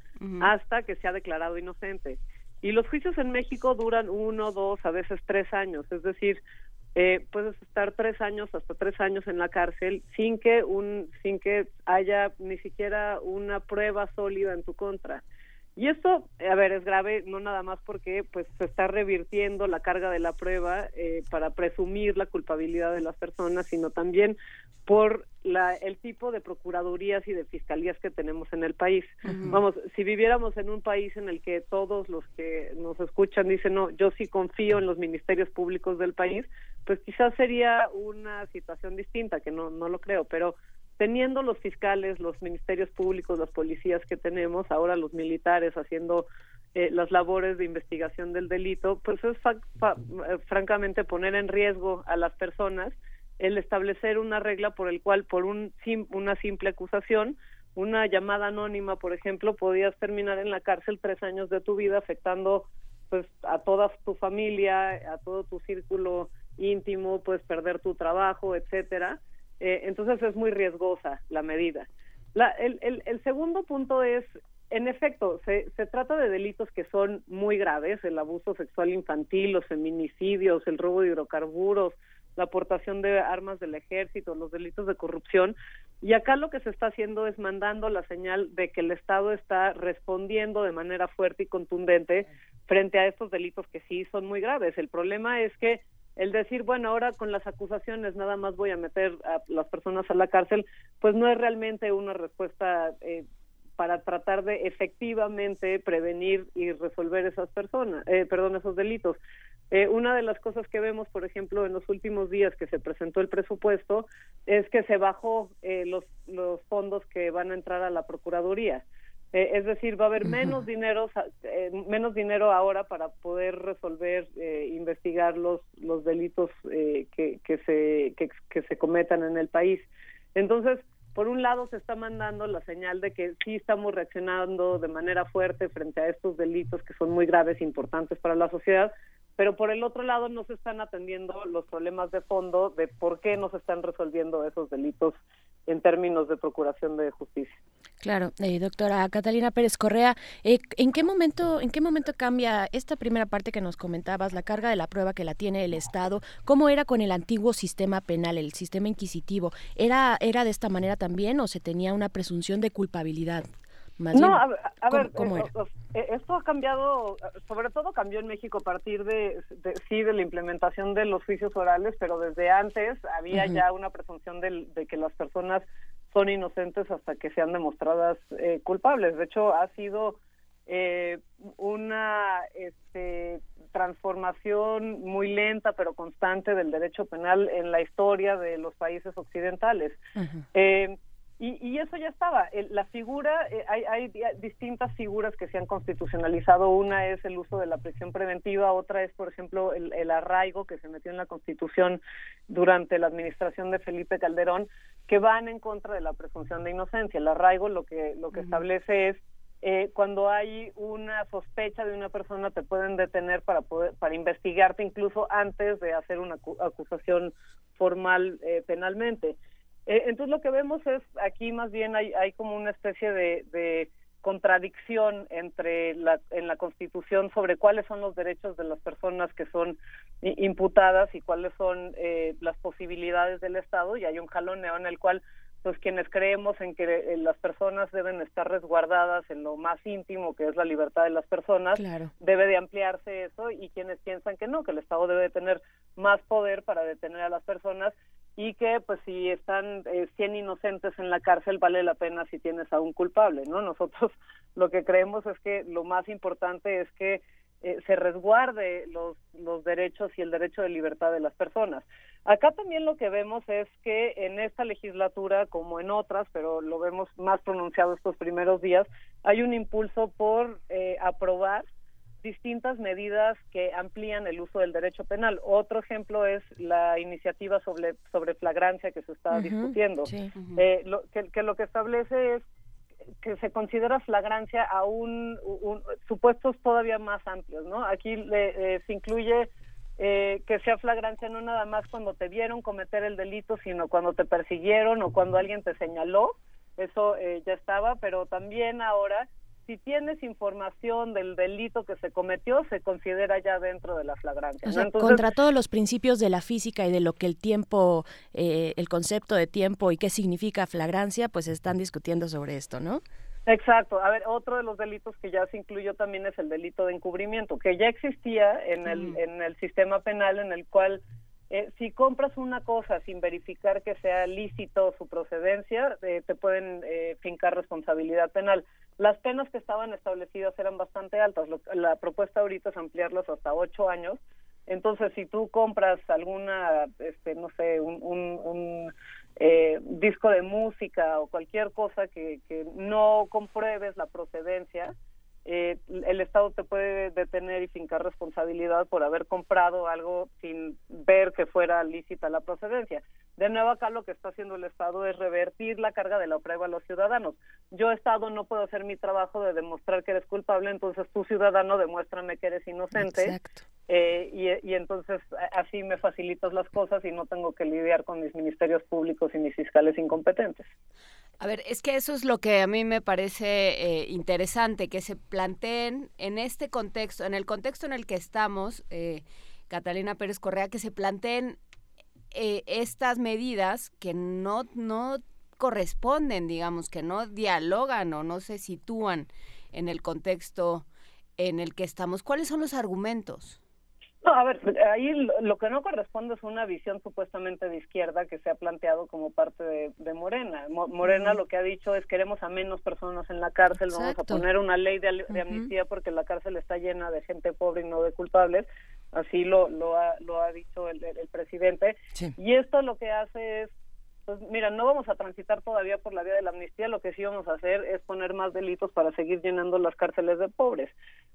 hasta que sea declarado inocente. Y los juicios en México duran uno, dos, a veces tres años. Es decir, eh, puedes estar tres años, hasta tres años en la cárcel sin que un, sin que haya ni siquiera una prueba sólida en tu contra. Y esto, eh, a ver, es grave no nada más porque pues se está revirtiendo la carga de la prueba eh, para presumir la culpabilidad de las personas, sino también por la, el tipo de procuradurías y de fiscalías que tenemos en el país. Vamos, si viviéramos en un país en el que todos los que nos escuchan dicen, no, yo sí confío en los ministerios públicos del país, pues quizás sería una situación distinta, que no, no lo creo, pero teniendo los fiscales, los ministerios públicos, las policías que tenemos, ahora los militares haciendo eh, las labores de investigación del delito, pues es eh, francamente poner en riesgo a las personas el establecer una regla por el cual por un sim- una simple acusación una llamada anónima por ejemplo podías terminar en la cárcel tres años de tu vida afectando pues a toda tu familia a todo tu círculo íntimo puedes perder tu trabajo etcétera Eh, entonces es muy riesgosa la medida la, el, el, el segundo punto es en efecto, se, se trata de delitos que son muy graves, el abuso sexual infantil, los feminicidios, el robo de hidrocarburos, la aportación de armas del ejército, los delitos de corrupción. Y acá lo que se está haciendo es mandando la señal de que el Estado está respondiendo de manera fuerte y contundente frente a estos delitos que sí son muy graves. El problema es que el decir, bueno, ahora con las acusaciones nada más voy a meter a las personas a la cárcel, pues no es realmente una respuesta eh, para tratar de efectivamente prevenir y resolver esas personas, eh, perdón, esos delitos. Eh, una de las cosas que vemos, por ejemplo, en los últimos días que se presentó el presupuesto, es que se bajó eh, los, los fondos que van a entrar a la Procuraduría. Eh, es decir, va a haber menos dinero, eh, menos dinero ahora para poder resolver, eh, investigar los los delitos eh, que, que se que, que se cometan en el país. Entonces, por un lado se está mandando la señal de que sí estamos reaccionando de manera fuerte frente a estos delitos que son muy graves e importantes para la sociedad, pero por el otro lado no se están atendiendo los problemas de fondo de por qué no se están resolviendo esos delitos en términos de procuración de justicia. Claro, eh, doctora Catalina Pérez Correa, eh, ¿en qué momento, en qué momento cambia esta primera parte que nos comentabas, la carga de la prueba que la tiene el Estado? ¿Cómo era con el antiguo sistema penal, el sistema inquisitivo? ¿Era, era de esta manera también o se tenía una presunción de culpabilidad? Más no, bien, a, ver- a ¿cómo- ver, cómo era? o- esto ha cambiado, sobre todo cambió en México a partir de, de- sí, de la implementación de los juicios orales, pero desde antes había ya una presunción de que las personas son inocentes hasta que sean demostradas eh, culpables. De hecho, ha sido eh, una este, transformación muy lenta pero constante del derecho penal en la historia de los países occidentales. Eh, y, y eso ya estaba. El- la figura, eh, hay, hay di- distintas figuras que se han constitucionalizado. Una es el uso de la prisión preventiva, otra es, por ejemplo, el, el arraigo que se metió en la Constitución durante la administración de Felipe Calderón, que van en contra de la presunción de inocencia. El arraigo lo que lo que establece es eh, cuando hay una sospecha de una persona te pueden detener para poder para investigarte incluso antes de hacer una acu- acusación formal eh, penalmente. Eh, entonces lo que vemos es aquí más bien hay, hay como una especie de, de contradicción entre la, en la Constitución sobre cuáles son los derechos de las personas que son imputadas y cuáles son eh, las posibilidades del Estado y hay un jaloneo en el cual pues quienes creemos en que eh, las personas deben estar resguardadas en lo más íntimo que es la libertad de las personas Claro. debe de ampliarse eso y quienes piensan que no, que el Estado debe de tener más poder para detener a las personas y que pues si están eh, 100 inocentes en la cárcel vale la pena si tienes a un culpable, ¿no? Nosotros lo que creemos es que lo más importante es que eh, se resguarde los, los derechos y el derecho de libertad de las personas. Acá también lo que vemos es que en esta legislatura, como en otras, pero lo vemos más pronunciado estos primeros días, hay un impulso por eh, aprobar distintas medidas que amplían el uso del derecho penal. Otro ejemplo es la iniciativa sobre, sobre flagrancia que se está discutiendo, sí. Eh, lo, que, que lo que establece es que se considera flagrancia a un, un- supuestos todavía más amplios, ¿no? Aquí le- eh, se incluye eh, que sea flagrancia no nada más cuando te vieron cometer el delito, sino cuando te persiguieron o cuando alguien te señaló, eso eh, ya estaba, pero también ahora si tienes información del delito que se cometió, se considera ya dentro de la flagrancia. O ¿no? Entonces, contra todos los principios de la física y de lo que el tiempo, eh, el concepto de tiempo y qué significa flagrancia, pues están discutiendo sobre esto, ¿no? Exacto. A ver, otro de los delitos que ya se incluyó también es el delito de encubrimiento, que ya existía en el, Mm. en el sistema penal en el cual eh, si compras una cosa sin verificar que sea lícito su procedencia, eh, te pueden eh, fincar responsabilidad penal. Las penas que estaban establecidas eran bastante altas. Lo- la propuesta ahorita es ampliarlas hasta ocho años. Entonces, si tú compras alguna, este, no sé, un, un, un, eh, disco de música o cualquier cosa que, que no compruebes la procedencia, eh, el Estado te puede detener y fincar responsabilidad por haber comprado algo sin ver que fuera lícita la procedencia. De nuevo acá lo que está haciendo el Estado es revertir la carga de la prueba a los ciudadanos. Yo Estado no puedo hacer mi trabajo de demostrar que eres culpable, entonces tú ciudadano demuéstrame que eres inocente Exacto. eh, y, y entonces así me facilitas las cosas y no tengo que lidiar con mis ministerios públicos y mis fiscales incompetentes. A ver, es que eso es lo que a mí me parece eh, interesante, que se planteen en este contexto, en el contexto en el que estamos, eh, Catalina Pérez Correa, que se planteen eh, estas medidas que no, no corresponden, digamos, que no dialogan o no se sitúan en el contexto en el que estamos. ¿Cuáles son los argumentos? No, a ver, ahí lo- que no corresponde es una visión supuestamente de izquierda que se ha planteado como parte de, de Morena. Mo- Morena lo que ha dicho es queremos a menos personas en la cárcel, vamos a poner una ley de, de amnistía porque la cárcel está llena de gente pobre y no de culpables. Así lo, lo, ha, lo ha dicho el, el- el presidente. Y esto lo que hace es pues mira, no vamos a transitar todavía por la vía de la amnistía, lo que sí vamos a hacer es poner más delitos para seguir llenando las cárceles de pobres.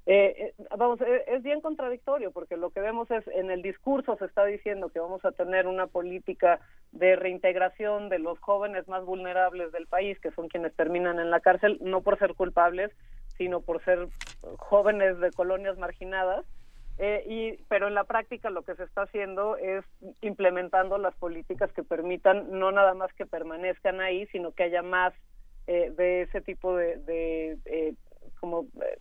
Eh, eh, vamos, eh, es bien contradictorio porque lo que vemos es en el discurso se está diciendo que vamos a tener una política de reintegración de los jóvenes más vulnerables del país, que son quienes terminan en la cárcel, no por ser culpables, sino por ser jóvenes de colonias marginadas. Eh, y pero en la práctica lo que se está haciendo es implementando las políticas que permitan no nada más que permanezcan ahí sino que haya más eh, de ese tipo de, de eh, como eh,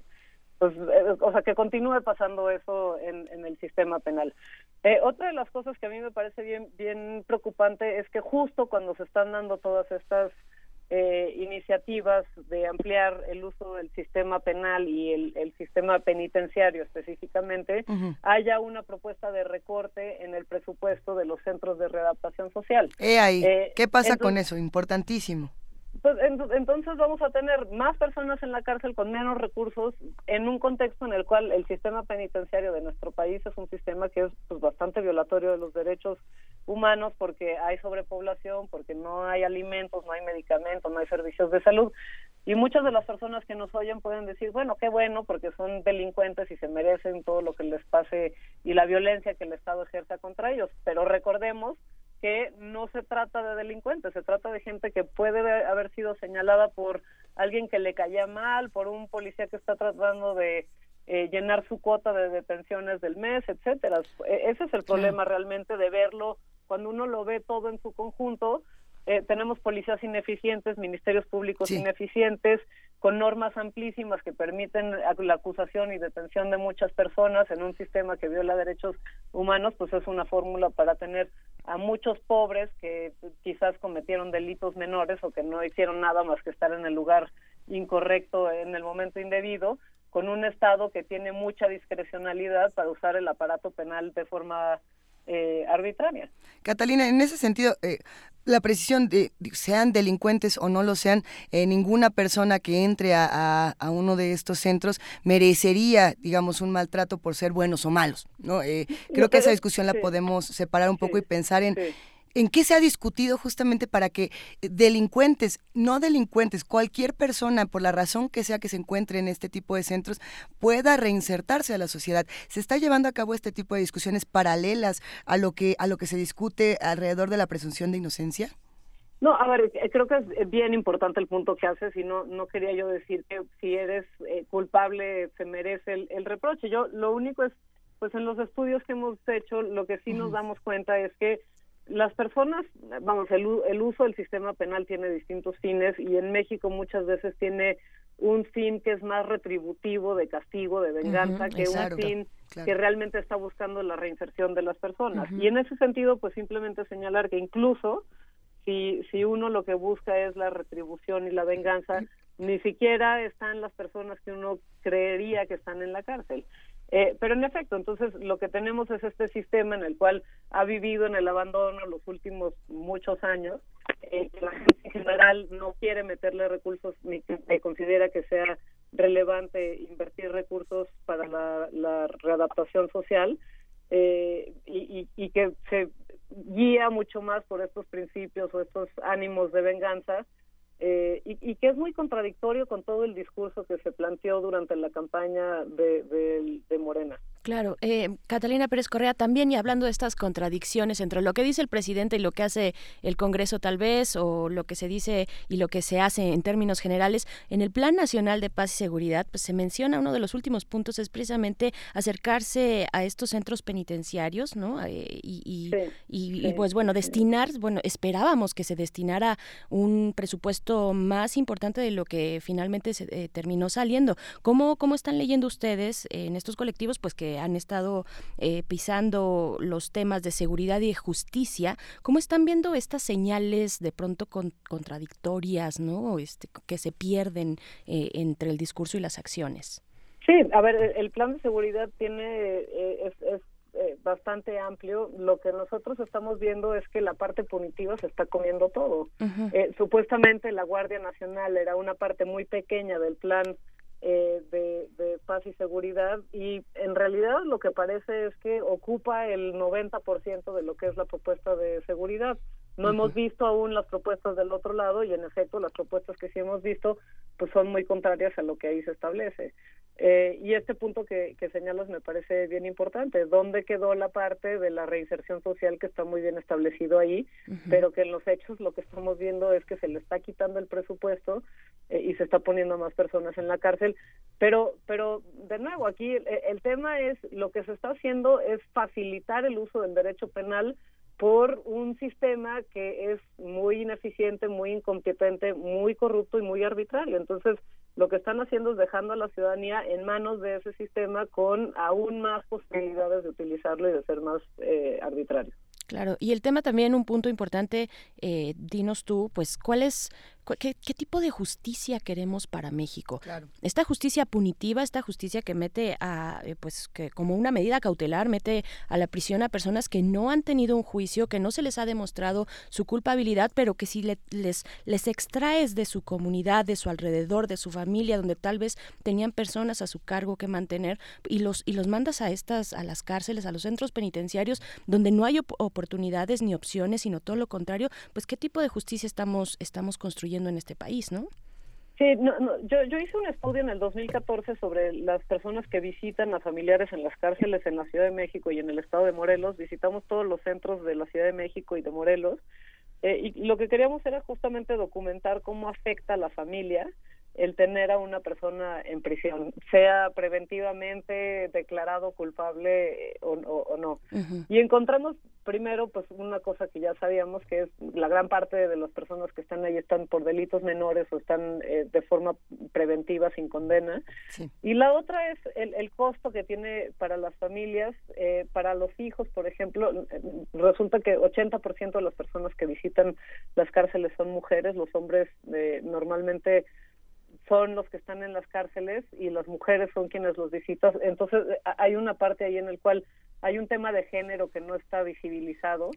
pues, eh, o sea que continúe pasando eso en, en el sistema penal. Eh, otra de las cosas que a mí me parece bien bien preocupante es que justo cuando se están dando todas estas eh, iniciativas de ampliar el uso del sistema penal y el, el sistema penitenciario específicamente, haya una propuesta de recorte en el presupuesto de los centros de readaptación social. Ahí. Eh, ¿Qué pasa con eso? Importantísimo. pues, ent- entonces vamos a tener más personas en la cárcel con menos recursos en un contexto en el cual el sistema penitenciario de nuestro país es un sistema que es pues, bastante violatorio de los derechos humanos porque hay sobrepoblación, porque no hay alimentos, no hay medicamentos, no hay servicios de salud. Y muchas de las personas que nos oyen pueden decir, bueno, qué bueno, porque son delincuentes y se merecen todo lo que les pase y la violencia que el Estado ejerza contra ellos. Pero recordemos que no se trata de delincuentes, se trata de gente que puede haber sido señalada por alguien que le caía mal, por un policía que está tratando de eh, llenar su cuota de detenciones del mes, etcétera. E- Ese es el problema realmente de verlo cuando uno lo ve todo en su conjunto. eh, tenemos policías ineficientes, ministerios públicos ineficientes, con normas amplísimas que permiten la acusación y detención de muchas personas en un sistema que viola derechos humanos, pues es una fórmula para tener a muchos pobres que quizás cometieron delitos menores o que no hicieron nada más que estar en el lugar incorrecto en el momento indebido, con un Estado que tiene mucha discrecionalidad para usar el aparato penal de forma eh, arbitraria. Catalina, en ese sentido, eh, la precisión de sean delincuentes o no lo sean, eh, ninguna persona que entre a, a- a uno de estos centros merecería, digamos, un maltrato por ser buenos o malos. ¿no? Eh, creo que esa discusión la podemos separar un poco y pensar en. ¿En qué se ha discutido justamente para que eh, delincuentes, no delincuentes, cualquier persona, por la razón que sea que se encuentre en este tipo de centros, pueda reinsertarse a la sociedad? ¿Se está llevando a cabo este tipo de discusiones paralelas a lo que, a lo que se discute alrededor de la presunción de inocencia? No, a ver, eh, creo que es bien importante el punto que haces y no, no quería yo decir que si eres eh, culpable se merece el, el reproche. Yo lo único es, pues en los estudios que hemos hecho, lo que sí nos damos cuenta es que las personas, vamos, el, el uso del sistema penal tiene distintos fines y en México muchas veces tiene un fin que es más retributivo, de castigo, de venganza, que exacto, un fin claro. que realmente está buscando la reinserción de las personas. Y en ese sentido, pues simplemente señalar que incluso si, si uno lo que busca es la retribución y la venganza, ni siquiera están las personas que uno creería que están en la cárcel. Eh, pero en efecto, entonces lo que tenemos es este sistema en el cual ha vivido en el abandono los últimos muchos años, eh, que la gente en general no quiere meterle recursos ni que considera que sea relevante invertir recursos para la, readaptación social eh, y que se guía mucho más por estos principios o estos ánimos de venganza eh, y, y que es muy contradictorio con todo el discurso que se planteó durante la campaña de, de- de Morena. Claro, eh, Catalina Pérez Correa también y hablando de estas contradicciones entre lo que dice el presidente y lo que hace el Congreso tal vez, o lo que se dice y lo que se hace en términos generales, en el Plan Nacional de Paz y Seguridad, pues se menciona uno de los últimos puntos es precisamente acercarse a estos centros penitenciarios, ¿no? Eh, y, y, y- y, sí, pues bueno, destinar, bueno, esperábamos que se destinara un presupuesto más importante de lo que finalmente se eh, terminó saliendo. ¿Cómo, ¿Cómo están leyendo ustedes en estos colectivos, pues que han estado eh, pisando los temas de seguridad y de justicia? ¿Cómo están viendo estas señales de pronto con- contradictorias, ¿no? Este, que se pierden eh, entre el discurso y las acciones? Sí, a ver, el, plan de seguridad tiene eh, es, es, eh, bastante amplio. Lo que nosotros estamos viendo es que la parte punitiva se está comiendo todo. Eh, supuestamente la Guardia Nacional era una parte muy pequeña del plan eh, de, de paz y seguridad y en realidad lo que parece es que ocupa el 90% de lo que es la propuesta de seguridad. No hemos visto aún las propuestas del otro lado y en efecto las propuestas que sí hemos visto pues son muy contrarias a lo que ahí se establece. Eh, y este punto que, que señalas me parece bien importante. ¿Dónde quedó la parte de la reinserción social que está muy bien establecido ahí? Pero que en los hechos lo que estamos viendo es que se le está quitando el presupuesto eh, y se está poniendo a más personas en la cárcel. Pero, pero de nuevo, aquí el, el tema es lo que se está haciendo es facilitar el uso del derecho penal por un sistema que es muy ineficiente, muy incompetente, muy corrupto y muy arbitrario. Entonces, lo que están haciendo es dejando a la ciudadanía en manos de ese sistema con aún más posibilidades de utilizarlo y de ser más eh, arbitrario. Claro, y el tema también, un punto importante, eh, dinos tú, pues, ¿cuál es, cu- qué, qué tipo de justicia queremos para México? Claro. Esta justicia punitiva, esta justicia que mete a, eh, pues, que como una medida cautelar, mete a la prisión a personas que no han tenido un juicio, que no se les ha demostrado su culpabilidad, pero que si le- les, les extraes de su comunidad, de su alrededor, de su familia, donde tal vez tenían personas a su cargo que mantener, y los, y los mandas a estas, a las cárceles, a los centros penitenciarios, donde no hay op- oportunidades ni opciones, sino todo lo contrario, pues qué tipo de justicia estamos, estamos construyendo en este país, ¿no? Sí, no, no, yo, yo hice un estudio en el 2014 sobre las personas que visitan a familiares en las cárceles en la Ciudad de México y en el estado de Morelos. Visitamos todos los centros de la Ciudad de México y de Morelos. Eh, y lo que queríamos era justamente documentar cómo afecta a la familia el tener a una persona en prisión, sea preventivamente declarado culpable eh, o, o- o no. Y encontramos primero pues una cosa que ya sabíamos que es la gran parte de las personas que están ahí están por delitos menores o están eh, de forma preventiva sin condena. Y la otra es el, el costo que tiene para las familias, eh, para los hijos, por ejemplo, eh, resulta que 80% de las personas que visitan las cárceles son mujeres, los hombres eh, normalmente son los que están en las cárceles y las mujeres son quienes los visitan. Entonces hay una parte ahí en el cual hay un tema de género que no está visibilizado.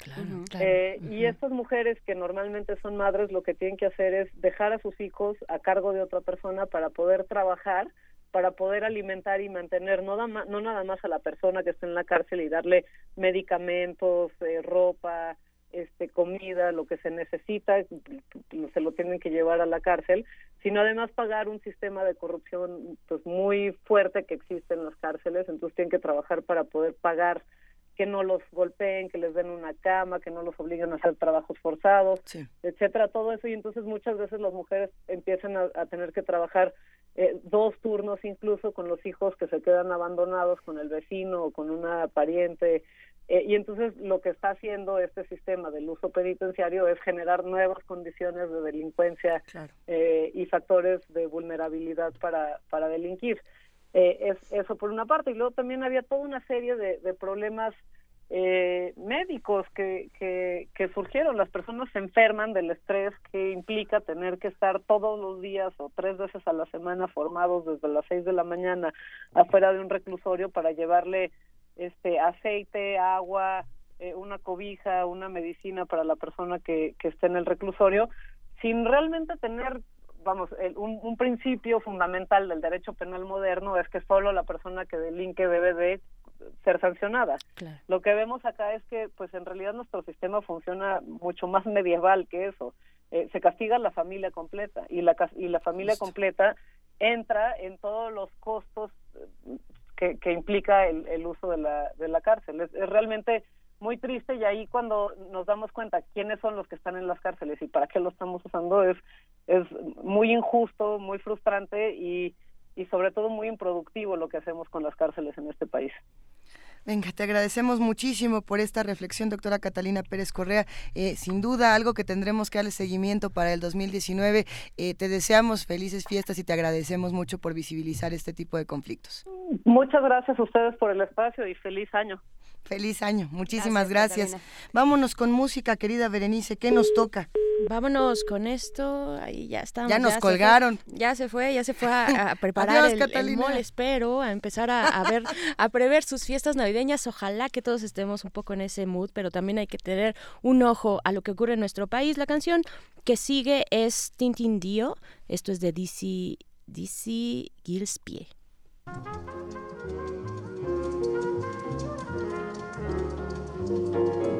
Eh, Y estas mujeres que normalmente son madres lo que tienen que hacer es dejar a sus hijos a cargo de otra persona para poder trabajar para poder alimentar y mantener no, da ma- no nada más a la persona que está en la cárcel y darle medicamentos, eh, ropa, este comida, lo que se necesita, se lo tienen que llevar a la cárcel, sino además pagar un sistema de corrupción pues muy fuerte que existe en las cárceles, entonces tienen que trabajar para poder pagar que no los golpeen, que les den una cama, que no los obliguen a hacer trabajos forzados, etcétera, todo eso y entonces muchas veces las mujeres empiezan a, a tener que trabajar eh, dos turnos incluso con los hijos que se quedan abandonados con el vecino o con una pariente eh, y entonces lo que está haciendo este sistema del uso penitenciario es generar nuevas condiciones de delincuencia eh, y factores de vulnerabilidad para, para delinquir. Eh, es eso por una parte. Y luego también había toda una serie de, de problemas eh, médicos que, que, que surgieron. Las personas se enferman del estrés que implica tener que estar todos los días o tres veces a la semana formados desde las seis de la mañana afuera de un reclusorio para llevarle este aceite, agua, eh, una cobija, una medicina para la persona que, que esté en el reclusorio, sin realmente tener, vamos, el- un, un principio fundamental del derecho penal moderno es que solo la persona que delinque debe de ser sancionada. Lo que vemos acá es que, pues en realidad nuestro sistema funciona mucho más medieval que eso. Eh, se castiga la familia completa y la y la familia completa entra en todos los costos que, implica el, el uso de la, de la cárcel. Es, es realmente muy triste y ahí cuando nos damos cuenta quiénes son los que están en las cárceles y para qué lo estamos usando es, es muy injusto, muy frustrante y, y sobre todo muy improductivo lo que hacemos con las cárceles en este país. Venga, te agradecemos muchísimo por esta reflexión, doctora Catalina Pérez Correa. Eh, sin duda, algo que tendremos que darle seguimiento para el 2019. Eh, te deseamos felices fiestas y te agradecemos mucho por visibilizar este tipo de conflictos. Muchas gracias a ustedes por el espacio y feliz año. Feliz año, muchísimas gracias. Vámonos con música, querida Berenice, ¿qué nos toca? Vámonos con esto, ahí ya estamos. Ya nos se colgaron. fue, ya se fue, ya se fue a, a preparar Adiós, el, el espero, a empezar a, a ver, a prever sus fiestas navideñas. Ojalá que todos estemos un poco en ese mood, pero también hay que tener un ojo a lo que ocurre en nuestro país. La canción que sigue es Tintin Dio, esto es de DC, DC Gillespie. Música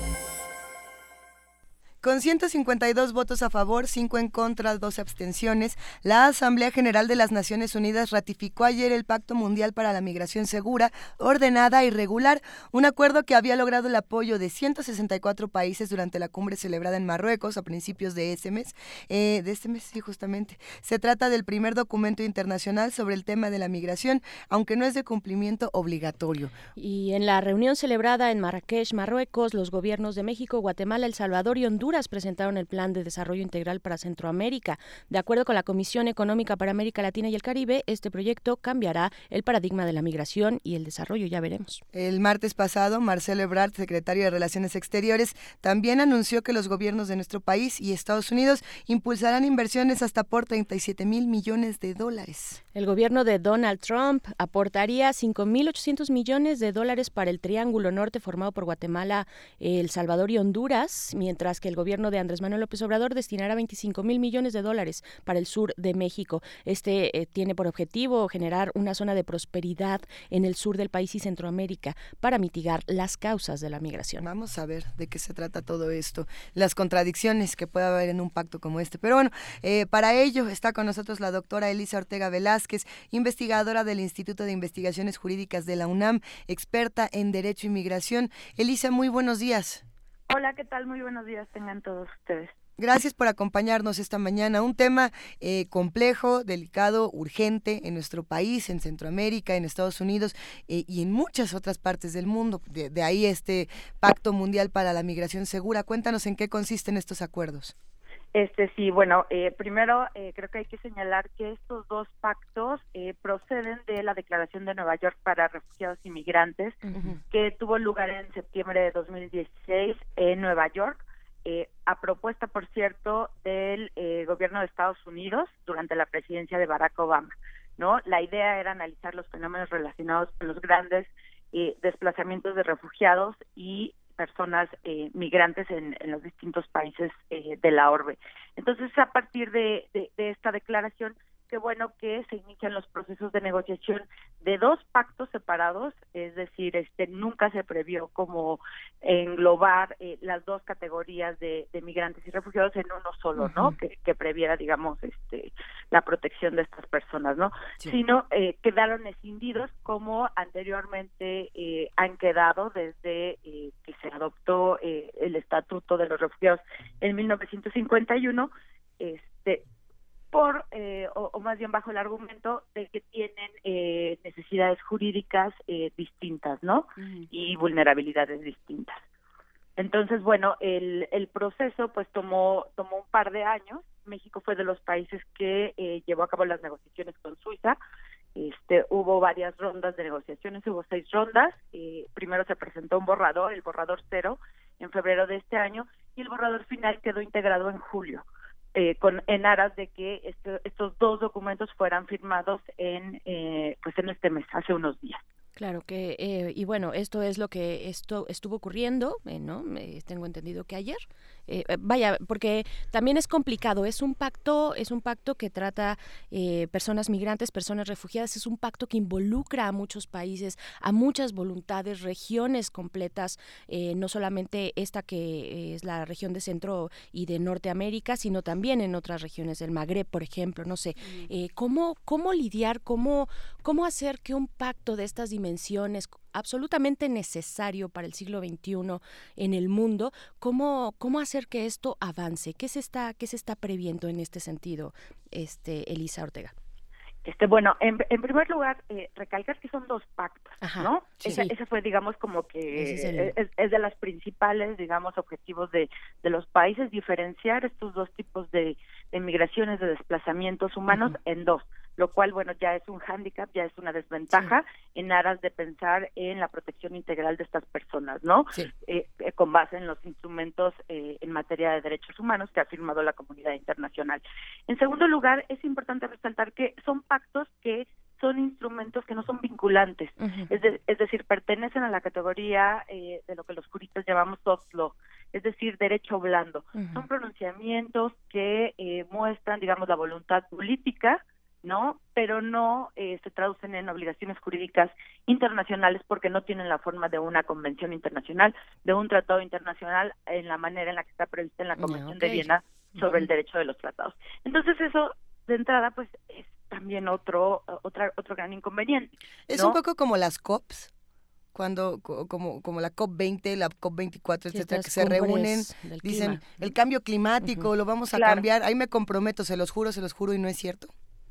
Con 152 votos a favor, 5 en contra, 12 abstenciones, la Asamblea General de las Naciones Unidas ratificó ayer el Pacto Mundial para la Migración Segura, Ordenada y Regular, un acuerdo que había logrado el apoyo de 164 países durante la cumbre celebrada en Marruecos a principios de este mes. Eh, de este mes, sí, justamente. Se trata del primer documento internacional sobre el tema de la migración, aunque no es de cumplimiento obligatorio. Y en la reunión celebrada en Marrakech, Marruecos, los gobiernos de México, Guatemala, El Salvador y Honduras Presentaron el Plan de Desarrollo Integral para Centroamérica. De acuerdo con la Comisión Económica para América Latina y el Caribe, este proyecto cambiará el paradigma de la migración y el desarrollo, ya veremos. El martes pasado, Marcelo Ebrard, secretario de Relaciones Exteriores, también anunció que los gobiernos de nuestro país y Estados Unidos impulsarán inversiones hasta por 37 mil millones de dólares. El gobierno de Donald Trump aportaría 5.800 millones de dólares para el Triángulo Norte formado por Guatemala, El Salvador y Honduras, mientras que el gobierno de Andrés Manuel López Obrador destinará 25 mil millones de dólares para el sur de México. Este eh, tiene por objetivo generar una zona de prosperidad en el sur del país y Centroamérica para mitigar las causas de la migración. Vamos a ver de qué se trata todo esto, las contradicciones que puede haber en un pacto como este. Pero bueno, eh, para ello está con nosotros la doctora Elisa Ortega Velázquez, investigadora del Instituto de Investigaciones Jurídicas de la UNAM, experta en Derecho y Migración. Elisa, muy buenos días. Hola, ¿qué tal? Muy buenos días tengan todos ustedes. Gracias por acompañarnos esta mañana. Un tema eh, complejo, delicado, urgente en nuestro país, en Centroamérica, en Estados Unidos eh, y en muchas otras partes del mundo. De, de, ahí este Pacto Mundial para la Migración Segura. Cuéntanos en qué consisten estos acuerdos. Este sí, bueno, eh, primero eh, creo que hay que señalar que estos dos pactos eh, proceden de la Declaración de Nueva York para Refugiados y Migrantes, uh -huh. que tuvo lugar en septiembre de 2016 en Nueva York, a propuesta, por cierto, del gobierno de Estados Unidos durante la presidencia de Barack Obama. No, la idea era analizar los fenómenos relacionados con los grandes desplazamientos de refugiados y personas eh, migrantes en, en, los distintos países eh, de la orbe. Entonces, a partir de, de, de, esta declaración, qué bueno que se inician los procesos de negociación de dos pactos separados, es decir, este nunca se previó como englobar eh, las dos categorías de, de, migrantes y refugiados en uno solo, uh -huh. ¿no? Que, que, previera, digamos, este la protección de estas personas, ¿no? Sí. Sino eh, quedaron escindidos como anteriormente eh, han quedado desde eh, que se adoptó el Estatuto de los Refugiados en 1951, este por, eh, o, o, más bien bajo el argumento de que tienen eh, necesidades jurídicas eh, distintas, ¿no? Uh -huh. Y vulnerabilidades distintas. Entonces, bueno, el, el proceso pues tomó, tomó un par de años. México fue de los países que eh, llevó a cabo las negociaciones con Suiza. Este, hubo varias rondas de negociaciones, hubo seis rondas. Eh, primero se presentó un borrador, el borrador cero, en febrero de este año, y el borrador final quedó integrado en julio. Eh, con en aras de que estos dos documentos fueran firmados en eh, pues en este mes hace unos días Claro que, eh, y bueno, esto es lo que esto estuvo ocurriendo, eh, ¿no? Eh, tengo entendido que ayer. Eh, vaya, porque también es complicado, es un pacto, es un pacto que trata eh, personas migrantes, personas refugiadas, es un pacto que involucra a muchos países, a muchas voluntades, regiones completas, eh, no solamente esta que es la región de Centro y de Norteamérica, sino también en otras regiones del Magreb, por ejemplo, no sé. ¿cómo, cómo lidiar, cómo, cómo hacer que un pacto de estas dimensiones absolutamente necesario para el siglo XXI en el mundo, ¿cómo, cómo hacer que esto avance? ¿Qué se está, qué se está previendo en este sentido, este, Elisa Ortega? Este, bueno, en, en primer lugar, eh, recalcar que son dos pactos, Ajá, ¿no? Sí, esa, esa, fue, digamos, como que es, el... es, es, de las principales, digamos, objetivos de, de los países, diferenciar estos dos tipos de, de migraciones, de desplazamientos humanos uh -huh. en dos lo cual, bueno, ya es un hándicap, ya es una desventaja sí. en aras de pensar en la protección integral de estas personas, ¿no? Sí. Eh, eh, con base en los instrumentos eh, en materia de derechos humanos que ha firmado la comunidad internacional. En segundo lugar, es importante resaltar que son pactos que son instrumentos que no son vinculantes, uh -huh. es, de, es, decir, pertenecen a la categoría eh, de lo que los juristas llamamos soft law, es decir, derecho blando. Uh -huh. Son pronunciamientos que eh, muestran, digamos, la voluntad política ¿no? Pero no eh, se traducen en obligaciones jurídicas internacionales porque no tienen la forma de una convención internacional, de un tratado internacional en la manera en la que está prevista en la Convención okay. de Viena sobre uh -huh. el derecho de los tratados. Entonces eso de entrada pues es también otro otra otro gran inconveniente. ¿no? Es un poco como las COPs cuando como como la COP 20, la COP 24, etcétera, que se reúnen, dicen clima. el cambio climático, uh -huh. lo vamos a claro. cambiar, ahí me comprometo, se los juro, se los juro y no es cierto.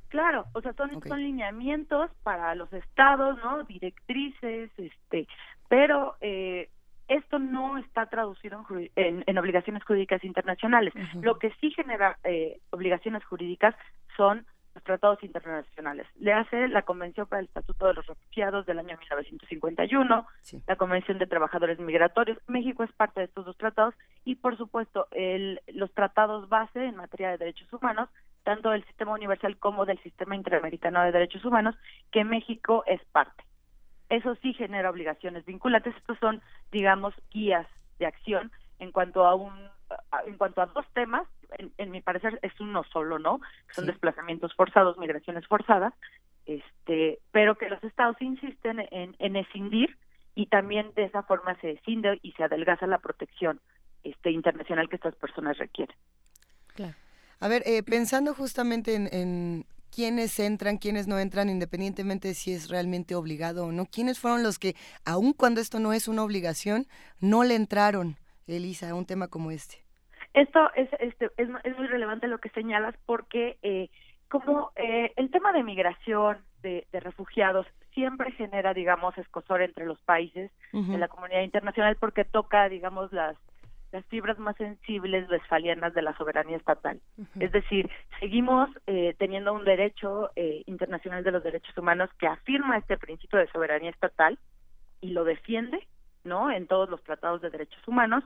Claro, o sea, son, okay. son lineamientos para los estados, ¿no? Directrices, este, pero eh, esto no está traducido en, en- en obligaciones jurídicas internacionales. Lo que sí genera eh, obligaciones jurídicas son tratados internacionales. Le hace la Convención para el Estatuto de los Refugiados del año 1951, la Convención de Trabajadores Migratorios. México es parte de estos dos tratados y, por supuesto, el- los tratados base en materia de derechos humanos, tanto del Sistema Universal como del Sistema Interamericano de Derechos Humanos, que México es parte. Eso sí genera obligaciones vinculantes. Estos son, digamos, guías de acción en cuanto a un, en cuanto a dos temas. En, en mi parecer es uno solo, ¿no? Que son desplazamientos forzados, migraciones forzadas, este, pero que los estados insisten en, en escindir y también de esa forma se escinde y se adelgaza la protección este internacional que estas personas requieren. A ver, eh, pensando justamente en, en quiénes entran, quiénes no entran, independientemente de si es realmente obligado o no, quiénes fueron los que, aun cuando esto no es una obligación, no le entraron, Elisa, un tema como este. Esto es, este, es, es muy relevante lo que señalas porque eh, como eh, el tema de migración, de, de refugiados, siempre genera, digamos, escosor entre los países de la comunidad internacional porque toca, digamos, las las fibras más sensibles westfalianas de la soberanía estatal. Es decir, seguimos eh, teniendo un derecho eh, internacional de los derechos humanos que afirma este principio de soberanía estatal y lo defiende, ¿no? En todos los tratados de derechos humanos.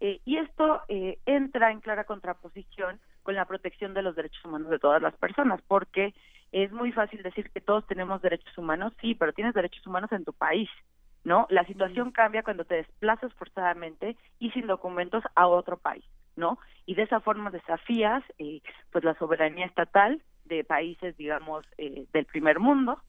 Eh, y esto eh, entra en clara contraposición con la protección de los derechos humanos de todas las personas, porque es muy fácil decir que todos tenemos derechos humanos, sí, pero tienes derechos humanos en tu país, ¿no? La situación cambia cuando te desplazas forzadamente y sin documentos a otro país, ¿no? Y de esa forma desafías, eh, pues, la soberanía estatal de países, digamos, eh, del primer mundo,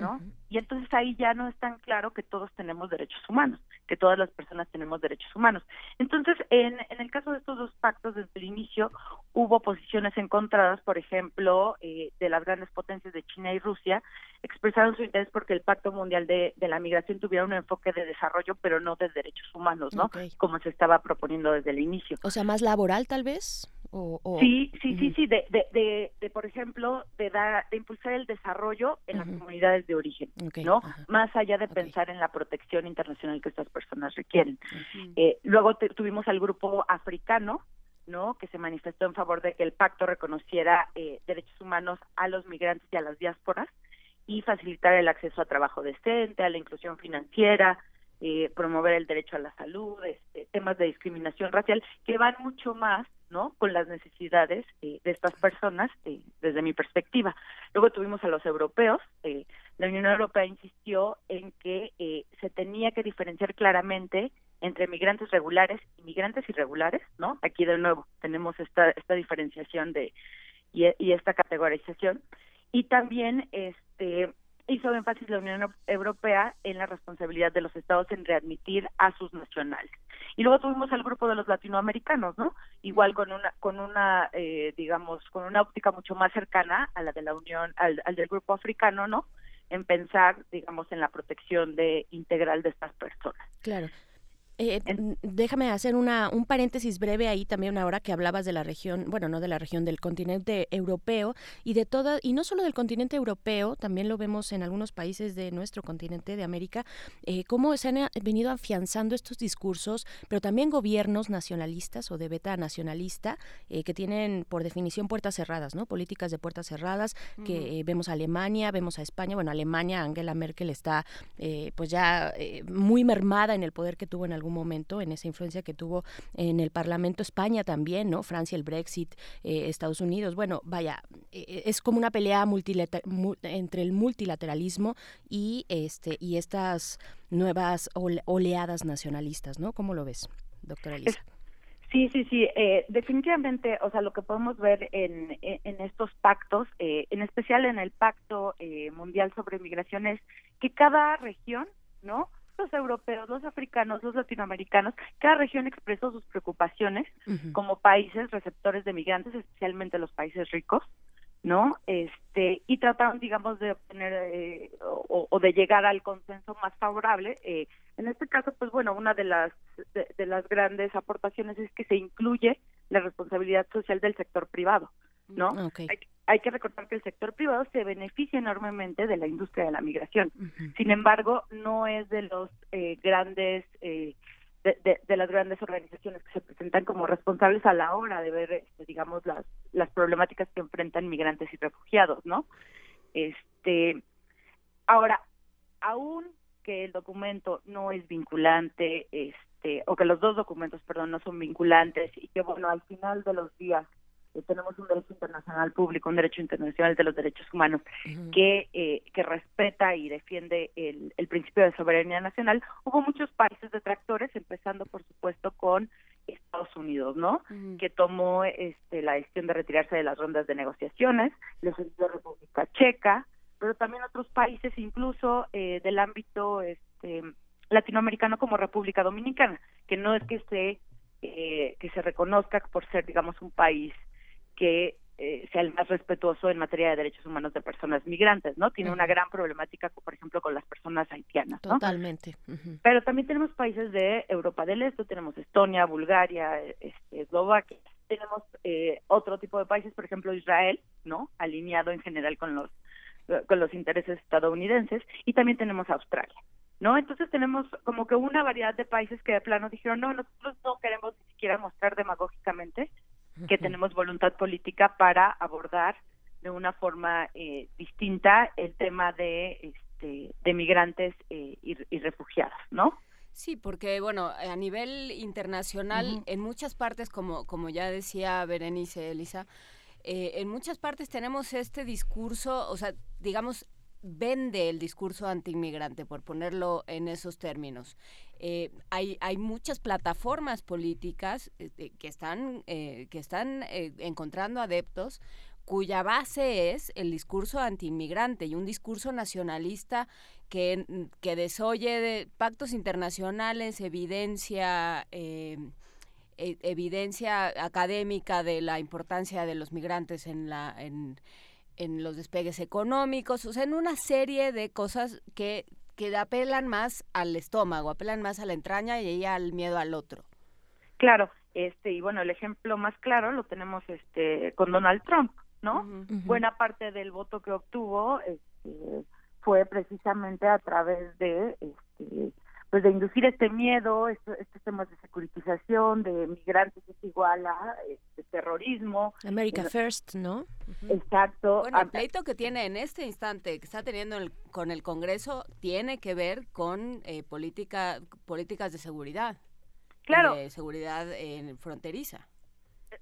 ¿no? Y entonces ahí ya no es tan claro que todos tenemos derechos humanos, que todas las personas tenemos derechos humanos. Entonces, en, en el caso de estos dos pactos, desde el inicio hubo posiciones encontradas, por ejemplo, eh, de las grandes potencias de China y Rusia, expresaron su interés porque el Pacto Mundial de, de la Migración tuviera un enfoque de desarrollo, pero no de derechos humanos, ¿no? Como se estaba proponiendo desde el inicio. O sea, más laboral tal vez. O, o- Sí, sí, sí, sí, de, de, de, de, por ejemplo, de, dar, de impulsar el desarrollo en las comunidades de origen, ¿no? Más allá de pensar en la protección internacional que estas personas requieren. Eh, luego te- tuvimos al grupo africano, ¿no? Que se manifestó en favor de que el pacto reconociera eh, derechos humanos a los migrantes y a las diásporas y facilitar el acceso a trabajo decente, a la inclusión financiera, eh, promover el derecho a la salud, este, temas de discriminación racial que van mucho más no con las necesidades eh, de estas personas eh, desde mi perspectiva. Luego tuvimos a los europeos eh, la Unión Europea insistió en que eh, se tenía que diferenciar claramente entre migrantes regulares y migrantes irregulares no aquí de nuevo tenemos esta esta diferenciación de y, y esta categorización. Y también este hizo énfasis la Unión Europea en la responsabilidad de los estados en readmitir a sus nacionales. Y luego tuvimos al grupo de los latinoamericanos, ¿no? Igual con una, con una, eh, digamos, con una óptica mucho más cercana a la de la Unión, al, al del grupo africano, ¿no? En pensar, digamos, en la protección de integral de estas personas. Claro. Eh, déjame hacer una, un paréntesis breve ahí también ahora que hablabas de la región, bueno, no de la región del continente europeo y de toda, y no solo del continente europeo, también lo vemos en algunos países de nuestro continente de América, eh, cómo se han eh, venido afianzando estos discursos, pero también gobiernos nacionalistas o de beta nacionalista eh, que tienen por definición puertas cerradas, ¿no? Políticas de puertas cerradas, que eh, vemos a Alemania, vemos a España, bueno, Alemania, Angela Merkel está eh, pues ya eh, muy mermada en el poder que tuvo en algún momento, en esa influencia que tuvo en el Parlamento España también, ¿no? Francia, el Brexit, eh, Estados Unidos, bueno, vaya, eh, es como una pelea mu- entre el multilateralismo y este y estas nuevas ole- oleadas nacionalistas, ¿no? ¿Cómo lo ves, doctora Elisa? Sí, sí, sí. eh, definitivamente, o sea, lo que podemos ver en, en, en estos pactos, eh, en especial en el Pacto eh, Mundial sobre Migración, es que cada región, ¿no? Los europeos, los africanos, los latinoamericanos, cada región expresó sus preocupaciones como países receptores de migrantes, especialmente los países ricos, ¿no? Este y trataron, digamos, de obtener eh, o, o de llegar al consenso más favorable. Eh, en este caso, pues bueno, una de las de, de las grandes aportaciones es que se incluye la responsabilidad social del sector privado, ¿no? Ok. Hay, hay que recordar que el sector privado se beneficia enormemente de la industria de la migración. Sin embargo, no es de los eh, grandes eh, de, de- de las grandes organizaciones que se presentan como responsables a la hora de ver, este, digamos, las, las problemáticas que enfrentan migrantes y refugiados, ¿no? Este, ahora, aún que el documento no es vinculante, este, o que los dos documentos, perdón, no son vinculantes y que, bueno, al final de los días eh, tenemos un derecho internacional público, un derecho internacional de los derechos humanos que, eh, que respeta y defiende el, el principio de soberanía nacional, hubo muchos países detractores, empezando por supuesto con Estados Unidos, ¿no? Que tomó este, la decisión de retirarse de las rondas de negociaciones, la República Checa, pero también otros países, incluso eh, del ámbito este, latinoamericano como República Dominicana, que no es que se eh, que se reconozca por ser, digamos, un país que eh, sea el más respetuoso en materia de derechos humanos de personas migrantes, ¿no? Tiene una gran problemática, por ejemplo, con las personas haitianas, ¿no? Totalmente. Pero también tenemos países de Europa del Este, tenemos Estonia, Bulgaria, este, Eslovaquia, tenemos eh, otro tipo de países, por ejemplo Israel, ¿no? Alineado en general con los con los intereses estadounidenses y también tenemos Australia, ¿no? Entonces tenemos como que una variedad de países que de plano dijeron, no, nosotros no queremos ni siquiera mostrar demagógicamente que tenemos voluntad política para abordar de una forma eh, distinta el tema de este, de migrantes eh, y, y refugiados, ¿no? Sí, porque bueno, a nivel internacional, en muchas partes, como, como ya decía Berenice, Elisa, eh, en muchas partes tenemos este discurso, o sea, digamos, vende el discurso antiinmigrante, por ponerlo en esos términos. Eh, hay, hay muchas plataformas políticas eh, que están, eh, que están encontrando adeptos cuya base es el discurso antiinmigrante y un discurso nacionalista que, que desoye de pactos internacionales, evidencia, eh, e- evidencia académica de la importancia de los migrantes en la en los despegues económicos, o sea, en una serie de cosas que, que apelan más al estómago, apelan más a la entraña y al miedo al otro. Claro, este y bueno, el ejemplo más claro lo tenemos este con Donald Trump, ¿no? Buena parte del voto que obtuvo este, fue precisamente a través de este pues de inducir este miedo, esto- estos temas de securitización, de migrantes es igual a este, terrorismo. America Eh, First, ¿no? Exacto. Bueno, el pleito que tiene en este instante, que está teniendo el- con el Congreso, tiene que ver con eh, política, políticas de seguridad. Claro. De seguridad eh, fronteriza.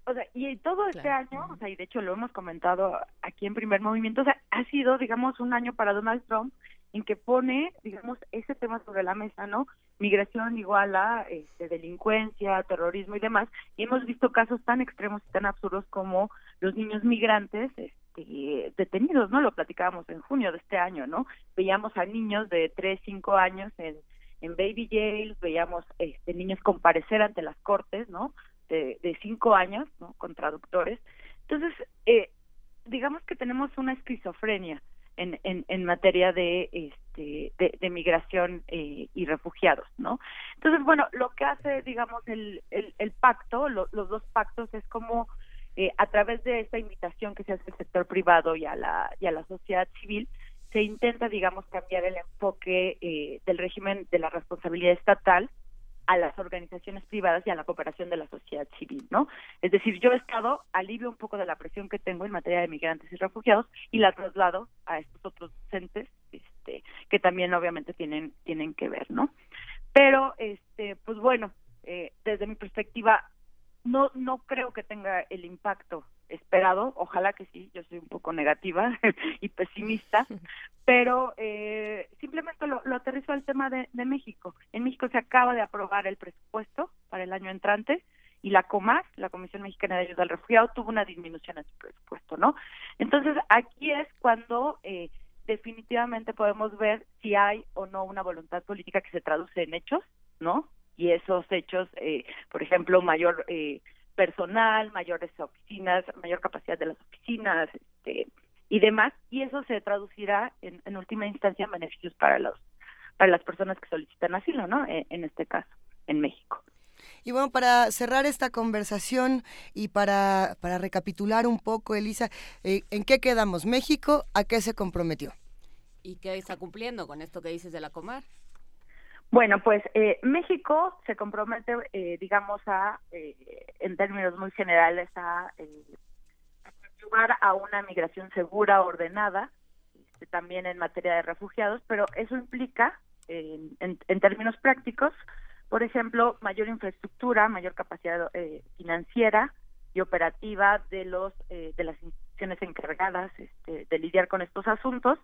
o sea, y todo este Claro. año, o sea, y de hecho lo hemos comentado aquí en Primer Movimiento, o sea, ha sido, digamos, un año para Donald Trump en que pone, digamos, ese tema sobre la mesa, ¿no? Migración igual a este, delincuencia, terrorismo y demás. Y hemos visto casos tan extremos y tan absurdos como los niños migrantes este, detenidos, ¿no? Lo platicábamos en junio de este año, ¿no? Veíamos a niños de 3, 5 años en, en baby jails, veíamos este, niños comparecer ante las cortes, ¿no? De, de cinco años, ¿no? Con traductores. Entonces, eh, digamos que tenemos una esquizofrenia en, en, en materia de, este, de, de migración eh, y refugiados, ¿no? Entonces, bueno, lo que hace, digamos, el, el, el pacto, lo- los dos pactos, es como eh, a través de esta invitación que se hace al sector privado y a la, y a la sociedad civil, se intenta, digamos, cambiar el enfoque eh, del régimen de la responsabilidad estatal a las organizaciones privadas y a la cooperación de la sociedad civil, ¿no? Es decir, yo Estado alivio un poco de la presión que tengo en materia de migrantes y refugiados y la traslado a estos otros entes, este, que también obviamente tienen tienen que ver, ¿no? Pero, este, pues bueno, eh, desde mi perspectiva no no creo que tenga el impacto esperado ojalá que sí yo soy un poco negativa y pesimista pero eh, simplemente lo, lo aterrizo al tema de, de México en México se acaba de aprobar el presupuesto para el año entrante y la COMAS, la Comisión Mexicana de Ayuda al Refugiado, tuvo una disminución en su presupuesto, ¿no? Entonces, aquí es cuando eh, definitivamente podemos ver si hay o no una voluntad política que se traduce en hechos, ¿no? Y esos hechos, eh, por ejemplo, mayor eh, personal, mayores oficinas, mayor capacidad de las oficinas, este, y demás, y eso se traducirá en, en última instancia en beneficios para los para las personas que solicitan asilo, ¿no? En, en este caso, en México. Y bueno, para cerrar esta conversación y para, para recapitular un poco, Elisa, eh, ¿en qué quedamos? ¿México a qué se comprometió? ¿Y qué está cumpliendo con esto que dices de la Comar? Bueno, pues eh, México se compromete, eh, digamos, a, eh, en términos muy generales, a, eh, a ayudar una migración segura, ordenada, este, también en materia de refugiados, pero eso implica, en, en- en términos prácticos, por ejemplo, mayor infraestructura, mayor capacidad eh, financiera y operativa de los eh, de las instituciones encargadas este, de lidiar con estos asuntos.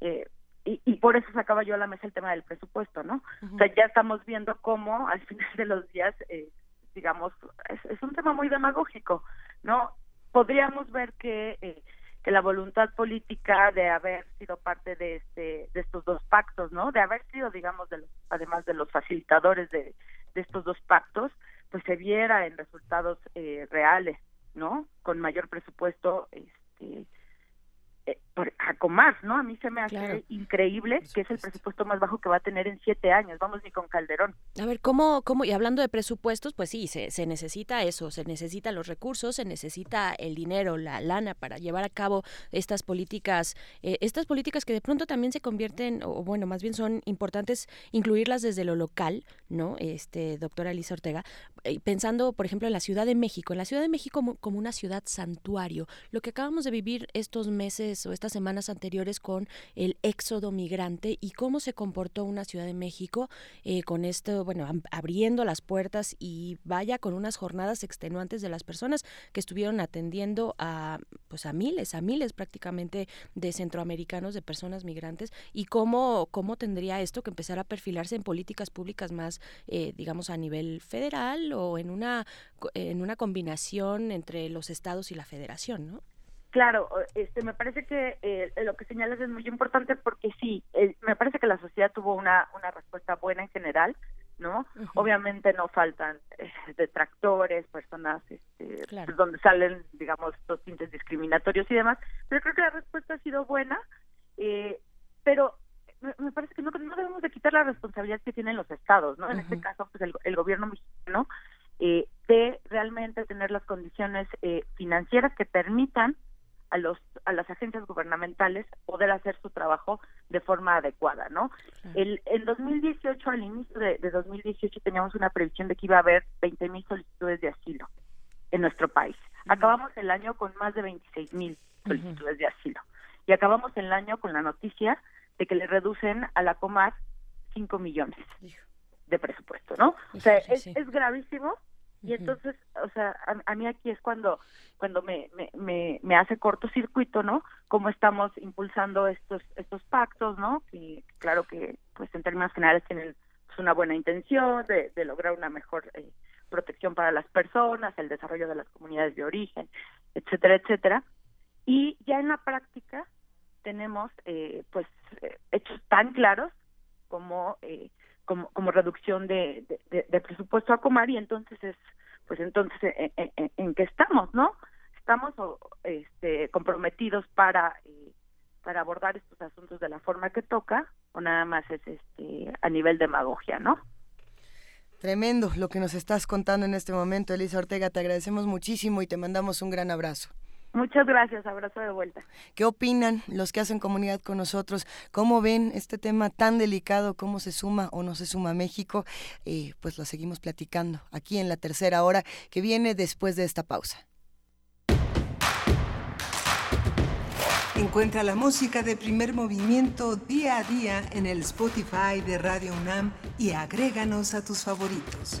eh, y, y por eso sacaba yo a la mesa el tema del presupuesto, ¿no? O sea, ya estamos viendo cómo al final de los días, eh, digamos, es, es un tema muy demagógico, ¿no? Podríamos ver que, eh, que la voluntad política de haber sido parte de este de estos dos pactos, ¿no? De haber sido, digamos, de los- además de los facilitadores de, de estos dos pactos, pues se viera en resultados eh, reales, ¿no? Con mayor presupuesto, este, por Acomar, ¿no? A mí se me hace Claro. increíble que es el presupuesto más bajo que va a tener en siete años, vamos ni con Calderón. A ver, ¿cómo, cómo, y hablando de presupuestos, pues sí, se, se necesita eso, se necesitan los recursos, se necesita el dinero, la lana para llevar a cabo estas políticas, eh, estas políticas que de pronto también se convierten, o bueno, más bien son importantes incluirlas desde lo local, ¿no? Este, doctora Elisa Ortega, eh, pensando, por ejemplo, en la Ciudad de México, en la Ciudad de México como, como una ciudad santuario, lo que acabamos de vivir estos meses o estas semanas anteriores con el éxodo migrante y cómo se comportó una Ciudad de México eh, con esto, bueno, abriendo las puertas y vaya con unas jornadas extenuantes de las personas que estuvieron atendiendo a, pues a miles, a miles prácticamente de centroamericanos, de personas migrantes y cómo, cómo tendría esto que empezar a perfilarse en políticas públicas más, eh, digamos, a nivel federal o en una, en una combinación entre los estados y la federación, ¿no? Claro, este, me parece que eh, lo que señalas es muy importante porque sí, eh, me parece que la sociedad tuvo una, una respuesta buena en general, ¿no? Obviamente no faltan eh, detractores, personas este, Claro. donde salen, digamos, los tintes discriminatorios y demás, pero creo que la respuesta ha sido buena, eh, pero me, me parece que no, no debemos de quitar la responsabilidad que tienen los estados, ¿no? En este caso, pues el, el gobierno mexicano, eh, de realmente tener las condiciones eh, financieras que permitan a los a las agencias gubernamentales poder hacer su trabajo de forma adecuada, ¿no? El en 2018 al inicio de, de 2018 teníamos una previsión de que iba a haber 20 mil solicitudes de asilo en nuestro país. Acabamos el año con más de 26 mil solicitudes de asilo y acabamos el año con la noticia de que le reducen a la Comar 5 millones de presupuesto, ¿no? O sea, es, sí. es gravísimo y entonces, o sea, a, a mí aquí es cuando cuando me, me, me, me hace cortocircuito, ¿no? Cómo estamos impulsando estos estos pactos, ¿no? Que claro que, pues en términos generales tienen pues, una buena intención de, de lograr una mejor eh, protección para las personas, el desarrollo de las comunidades de origen, etcétera, etcétera. Y ya en la práctica tenemos, eh, pues, eh, hechos tan claros como eh, como, como reducción de, de, presupuesto a Comar y entonces es pues entonces en, en- en- en qué estamos no estamos este comprometidos para eh, para abordar estos asuntos de la forma que toca o nada más es este a nivel demagogia no Tremendo lo que nos estás contando en este momento, Elisa Ortega. Te agradecemos muchísimo y te mandamos un gran abrazo. Muchas gracias abrazo de vuelta ¿Qué opinan los que hacen comunidad con nosotros? ¿Cómo ven este tema tan delicado? ¿Cómo se suma o no se suma México? Eh, pues lo seguimos platicando aquí en la tercera hora que viene después de esta pausa. Encuentra la música de primer movimiento día a día en el Spotify de Radio UNAM y agréganos a tus favoritos.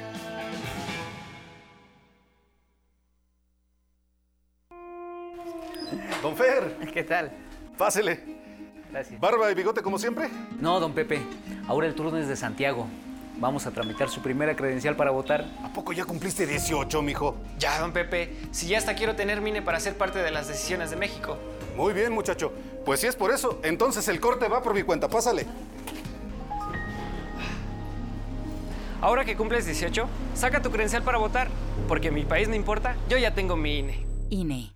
Don Fer, ¿Qué tal? pásele. Gracias. ¿Barba y bigote como siempre? No, don Pepe. Ahora el turno es de Santiago. Vamos a tramitar su primera credencial para votar. ¿A poco ya cumpliste 18, mijo? Ya, don Pepe, si ya hasta quiero tener mine para ser parte de las decisiones de México. Muy bien, muchacho. Pues si es por eso, entonces el corte va por mi cuenta. Pásale. Ahora que cumples 18, saca tu credencial para votar, porque mi país no importa, yo ya tengo mi INE. INE.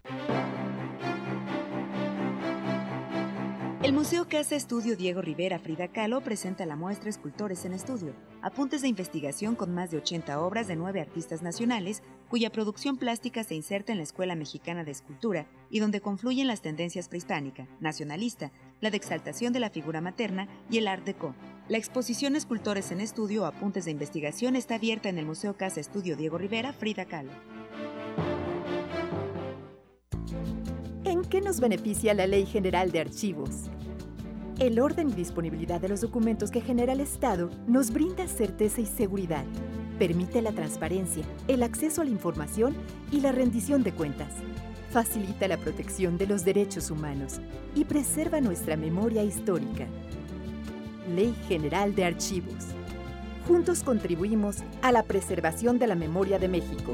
El Museo Casa Estudio Diego Rivera Frida Kahlo presenta la muestra Escultores en Estudio, apuntes de investigación con más de 80 obras de nueve artistas nacionales, cuya producción plástica se inserta en la Escuela Mexicana de Escultura y donde confluyen las tendencias prehispánica, nacionalista, la de exaltación de la figura materna y el Art Deco. La exposición Escultores en Estudio, apuntes de investigación está abierta en el Museo Casa Estudio Diego Rivera Frida Kahlo. Qué nos beneficia la Ley General de Archivos? El orden y disponibilidad de los documentos que genera el Estado nos brinda certeza y seguridad. Permite la transparencia, el acceso a la información y la rendición de cuentas. Facilita la protección de los derechos humanos y preserva nuestra memoria histórica. Ley General de Archivos. Juntos contribuimos a la preservación de la memoria de México.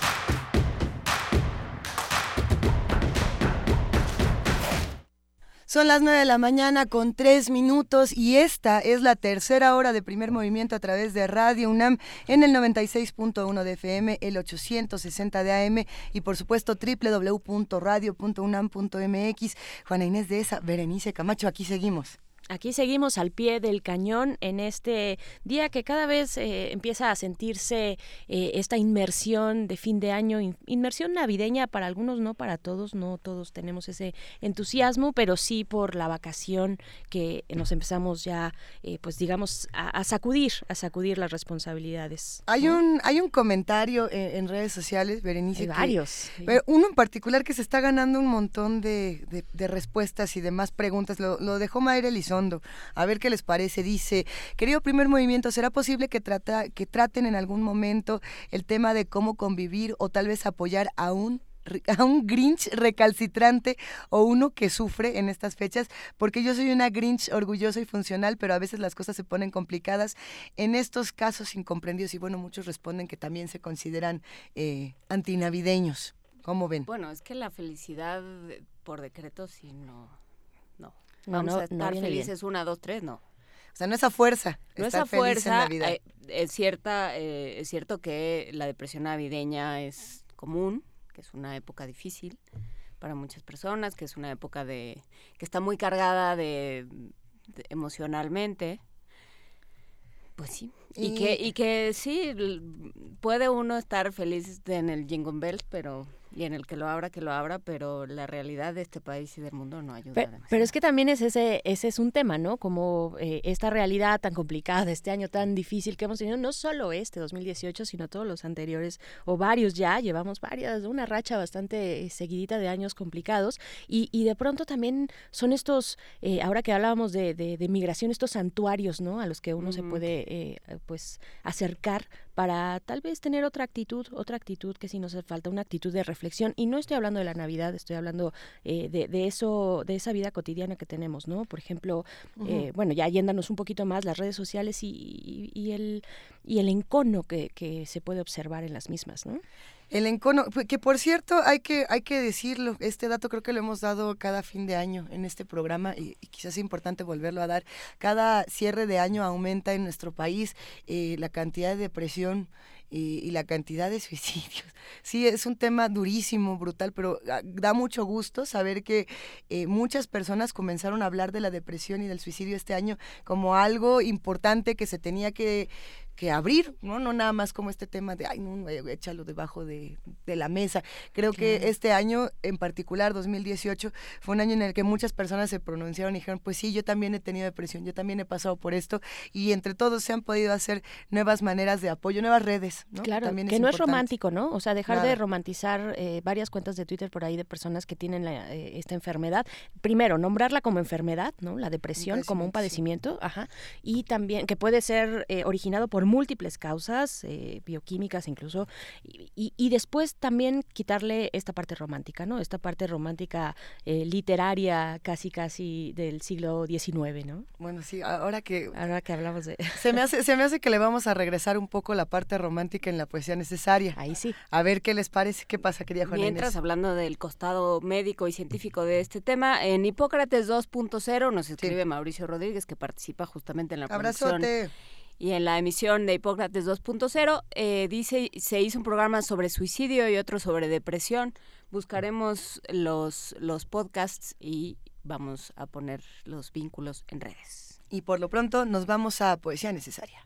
Son las 9 de la mañana con 3 minutos y esta es la tercera hora de primer movimiento a través de Radio UNAM en el 96.1 de FM, el 860 de AM y por supuesto www.radio.unam.mx. Juana Inés de esa, Berenice Camacho, aquí seguimos. Aquí seguimos al pie del cañón en este día que cada vez eh, empieza a sentirse eh, esta inmersión de fin de año, in- inmersión navideña para algunos, no para todos, no todos tenemos ese entusiasmo, pero sí por la vacación que nos empezamos ya, eh, pues digamos, a, a sacudir, a sacudir las responsabilidades. Hay ¿no? un, hay un comentario en, en redes sociales, Berenice. Hay que- varios, pero uno en particular que se está ganando un montón de, de- de respuestas y demás preguntas. Lo, lo dejó Mayra Elizondo. A ver qué les parece. Dice, querido primer movimiento, ¿será posible que, trata, que traten en algún momento el tema de cómo convivir o tal vez apoyar a un a un Grinch recalcitrante o uno que sufre en estas fechas, porque yo soy una Grinch orgullosa y funcional, pero a veces las cosas se ponen complicadas en estos casos incomprendidos y bueno, muchos responden que también se consideran eh, antinavideños. ¿Cómo ven? Bueno, es que la felicidad por decreto sí no. No. No, Vamos no, a no estar bien. felices una, dos, tres, no. O sea, no es a fuerza. No esa fuerza, eh, es cierta, eh, es cierto que la depresión navideña es común, que es una época difícil para muchas personas, que es una época de que está muy cargada de, de- emocionalmente. Pues sí. Y, Y- que y que sí puede uno estar feliz en el Jingle Bells, pero y en el que lo abra que lo abra, pero la realidad de este país y del mundo no ayuda. Pe- demasiado. Pero, es que también es ese, ese es un tema, ¿no? Como eh, esta realidad tan complicada, este año tan difícil que hemos tenido, no solo este 2018, sino todos los anteriores, o varios ya, llevamos varias, una racha bastante eh, seguidita de años complicados, y, y de pronto también son estos, eh, ahora que hablábamos de, de, de migración, estos santuarios, ¿no? A los que uno se puede, eh, pues, acercar para tal vez tener otra actitud, otra actitud que sí nos hace falta, una actitud de reflexión. Y no estoy hablando de la Navidad, estoy hablando eh, de, de eso, de esa vida cotidiana que tenemos, ¿no? Por ejemplo, eh, bueno, ya yéndonos un poquito más, las redes sociales y, y- y el, y el encono que, que se puede observar en las mismas, ¿no? El encono, pues, que por cierto, hay que, hay que decirlo, este dato creo que lo hemos dado cada fin de año en este programa y, y quizás es importante volverlo a dar. Cada cierre de año aumenta en nuestro país eh, la cantidad de depresión y, y la cantidad de suicidios. Sí, es un tema durísimo, brutal, pero ah, da mucho gusto saber que eh, muchas personas comenzaron a hablar de la depresión y del suicidio este año como algo importante que se tenía que que abrir, ¿no? No nada más como este tema de, ay, no, eh, échalo debajo de, de la mesa. Creo que este año, en particular, 2018, fue un año en el que muchas personas se pronunciaron y dijeron, pues sí, yo también he tenido depresión, yo también he pasado por esto, y entre todos se han podido hacer nuevas maneras de apoyo, nuevas redes, ¿no? Claro, También que no es romántico, ¿no? O sea, dejar de romantizar eh, varias cuentas de Twitter por ahí de personas que tienen la, eh, esta enfermedad. Primero, nombrarla como enfermedad, ¿no? La depresión como un padecimiento, ajá. Y también que puede ser eh, originado por múltiples causas, bioquímicas incluso. Y, y- y después también quitarle esta parte romántica, ¿no? Esta parte romántica literaria casi, casi del siglo XIX, ¿no? Bueno, sí, ahora que... Ahora que hablamos de... Se me, hace, se me hace que le vamos a regresar un poco la parte romántica en la poesía necesaria. Ahí sí. A ver qué les parece, qué pasa, querida Juana Mientras, Inés? hablando del costado médico y científico de este tema, en Hipócrates 2.0 nos escribe Mauricio Rodríguez, que participa justamente en la producción Abrazote. y en la emisión de Hipócrates 2.0. eh, dice, se hizo un programa sobre suicidio y otro sobre depresión. Buscaremos los, los podcasts y vamos a poner los vínculos en redes. Y por lo pronto nos vamos a Poesía Necesaria.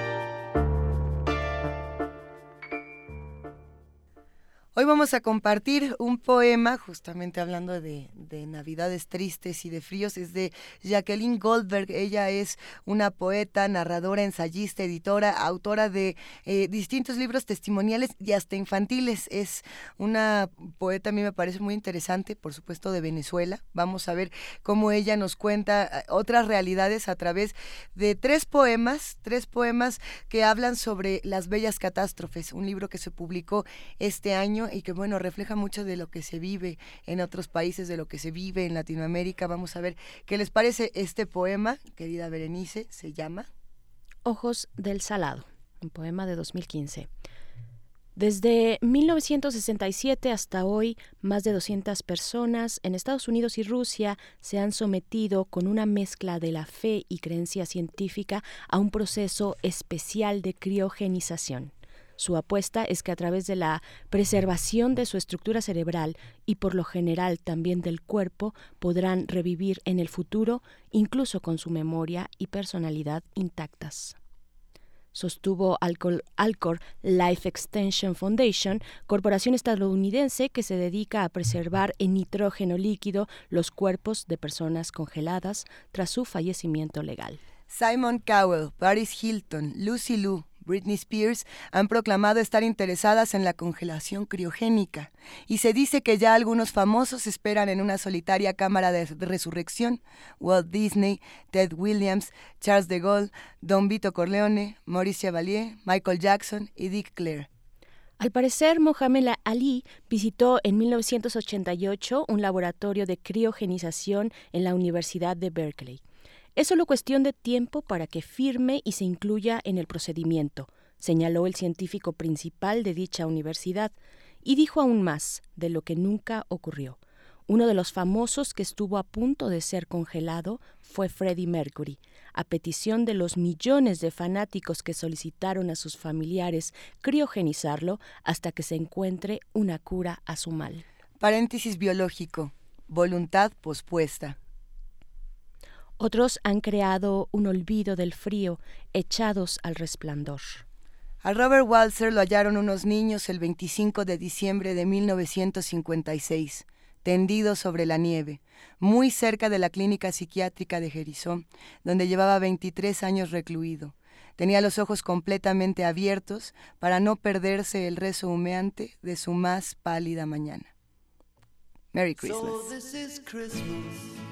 Hoy vamos a compartir un poema, justamente hablando de, de navidades tristes y de fríos, es de Jacqueline Goldberg. Ella es una poeta, narradora, ensayista, editora, autora de eh, distintos libros testimoniales y hasta infantiles. Es una poeta, a mí me parece muy interesante, por supuesto, de Venezuela. Vamos a ver cómo ella nos cuenta eh, otras realidades a través de tres poemas, tres poemas que hablan sobre las bellas catástrofes, un libro que se publicó este año y que bueno, refleja mucho de lo que se vive en otros países, de lo que se vive en Latinoamérica. Vamos a ver qué les parece este poema, querida Berenice, se llama Ojos del Salado, un poema de 2015. Desde 1967 hasta hoy, más de 200 personas en Estados Unidos y Rusia se han sometido con una mezcla de la fe y creencia científica a un proceso especial de criogenización. Su apuesta es que a través de la preservación de su estructura cerebral y por lo general también del cuerpo podrán revivir en el futuro, incluso con su memoria y personalidad intactas sostuvo Alcor, Life Extension Foundation, corporación estadounidense que se dedica a preservar en nitrógeno líquido los cuerpos de personas congeladas tras su fallecimiento legal. Simon Cowell, Paris Hilton, Lucy Liu, Britney Spears han proclamado estar interesadas en la congelación criogénica y se dice que ya algunos famosos esperan en una solitaria cámara de resurrección. Walt Disney, Ted Williams, Charles de Gaulle, Don Vito Corleone, Maurice Chevalier, Michael Jackson y Dick Clare. Al parecer, Mohamed Ali visitó en 1988 un laboratorio de criogenización en la Universidad de Berkeley. Es solo cuestión de tiempo para que firme y se incluya en el procedimiento, señaló el científico principal de dicha universidad, y dijo aún más de lo que nunca ocurrió. Uno de los famosos que estuvo a punto de ser congelado fue Freddie Mercury, a petición de los millones de fanáticos que solicitaron a sus familiares criogenizarlo hasta que se encuentre una cura a su mal. Paréntesis biológico. Voluntad pospuesta. Otros han creado un olvido del frío, echados al resplandor. A Robert Walser lo hallaron unos niños el 25 de diciembre de 1956, tendido sobre la nieve, muy cerca de la clínica psiquiátrica de Jericó, donde llevaba 23 años recluido. Tenía los ojos completamente abiertos para no perderse el rezo humeante de su más pálida mañana. Merry Christmas. So this is Christmas.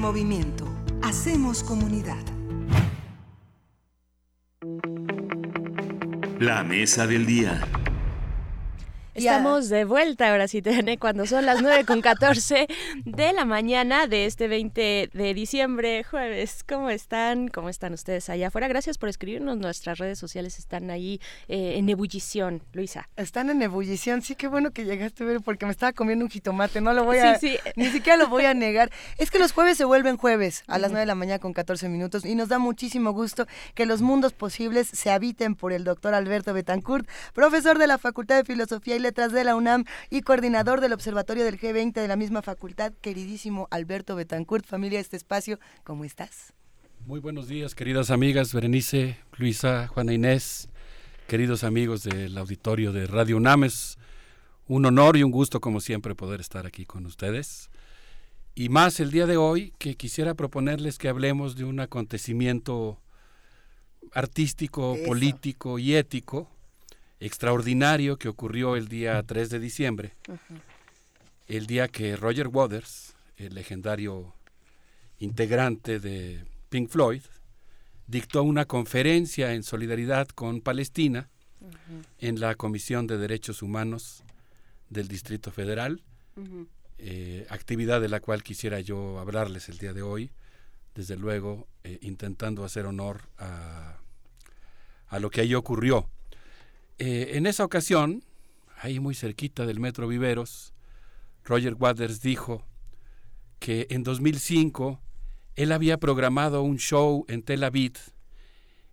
movimiento. Hacemos comunidad. La mesa del día. Estamos de vuelta ahora sí, Tene, cuando son las 9 con 14 de la mañana de este 20 de diciembre, jueves. ¿Cómo están? ¿Cómo están ustedes allá afuera? Gracias por escribirnos. Nuestras redes sociales están ahí eh, en ebullición, Luisa. Están en ebullición, sí, qué bueno que llegaste, porque me estaba comiendo un jitomate, no lo voy a, Sí, sí. ni siquiera lo voy a negar. Es que los jueves se vuelven jueves a las 9 de la mañana con 14 minutos y nos da muchísimo gusto que los mundos posibles se habiten por el doctor Alberto Betancourt, profesor de la Facultad de Filosofía y Letras de la UNAM y coordinador del Observatorio del G20 de la misma facultad. Queridísimo Alberto Betancourt, familia de este espacio, ¿cómo estás? Muy buenos días, queridas amigas, Berenice, Luisa, Juana Inés, queridos amigos del auditorio de Radio UNAM. Es un honor y un gusto, como siempre, poder estar aquí con ustedes. Y más el día de hoy, que quisiera proponerles que hablemos de un acontecimiento artístico, Eso. político y ético extraordinario que ocurrió el día 3 de diciembre, el día que Roger Waters, el legendario integrante de Pink Floyd, dictó una conferencia en solidaridad con Palestina en la Comisión de Derechos Humanos del Distrito Federal, eh, actividad de la cual quisiera yo hablarles el día de hoy, desde luego eh, intentando hacer honor a, a lo que ahí ocurrió. Eh, en esa ocasión, ahí muy cerquita del Metro Viveros, Roger Waters dijo que en 2005 él había programado un show en Tel Aviv,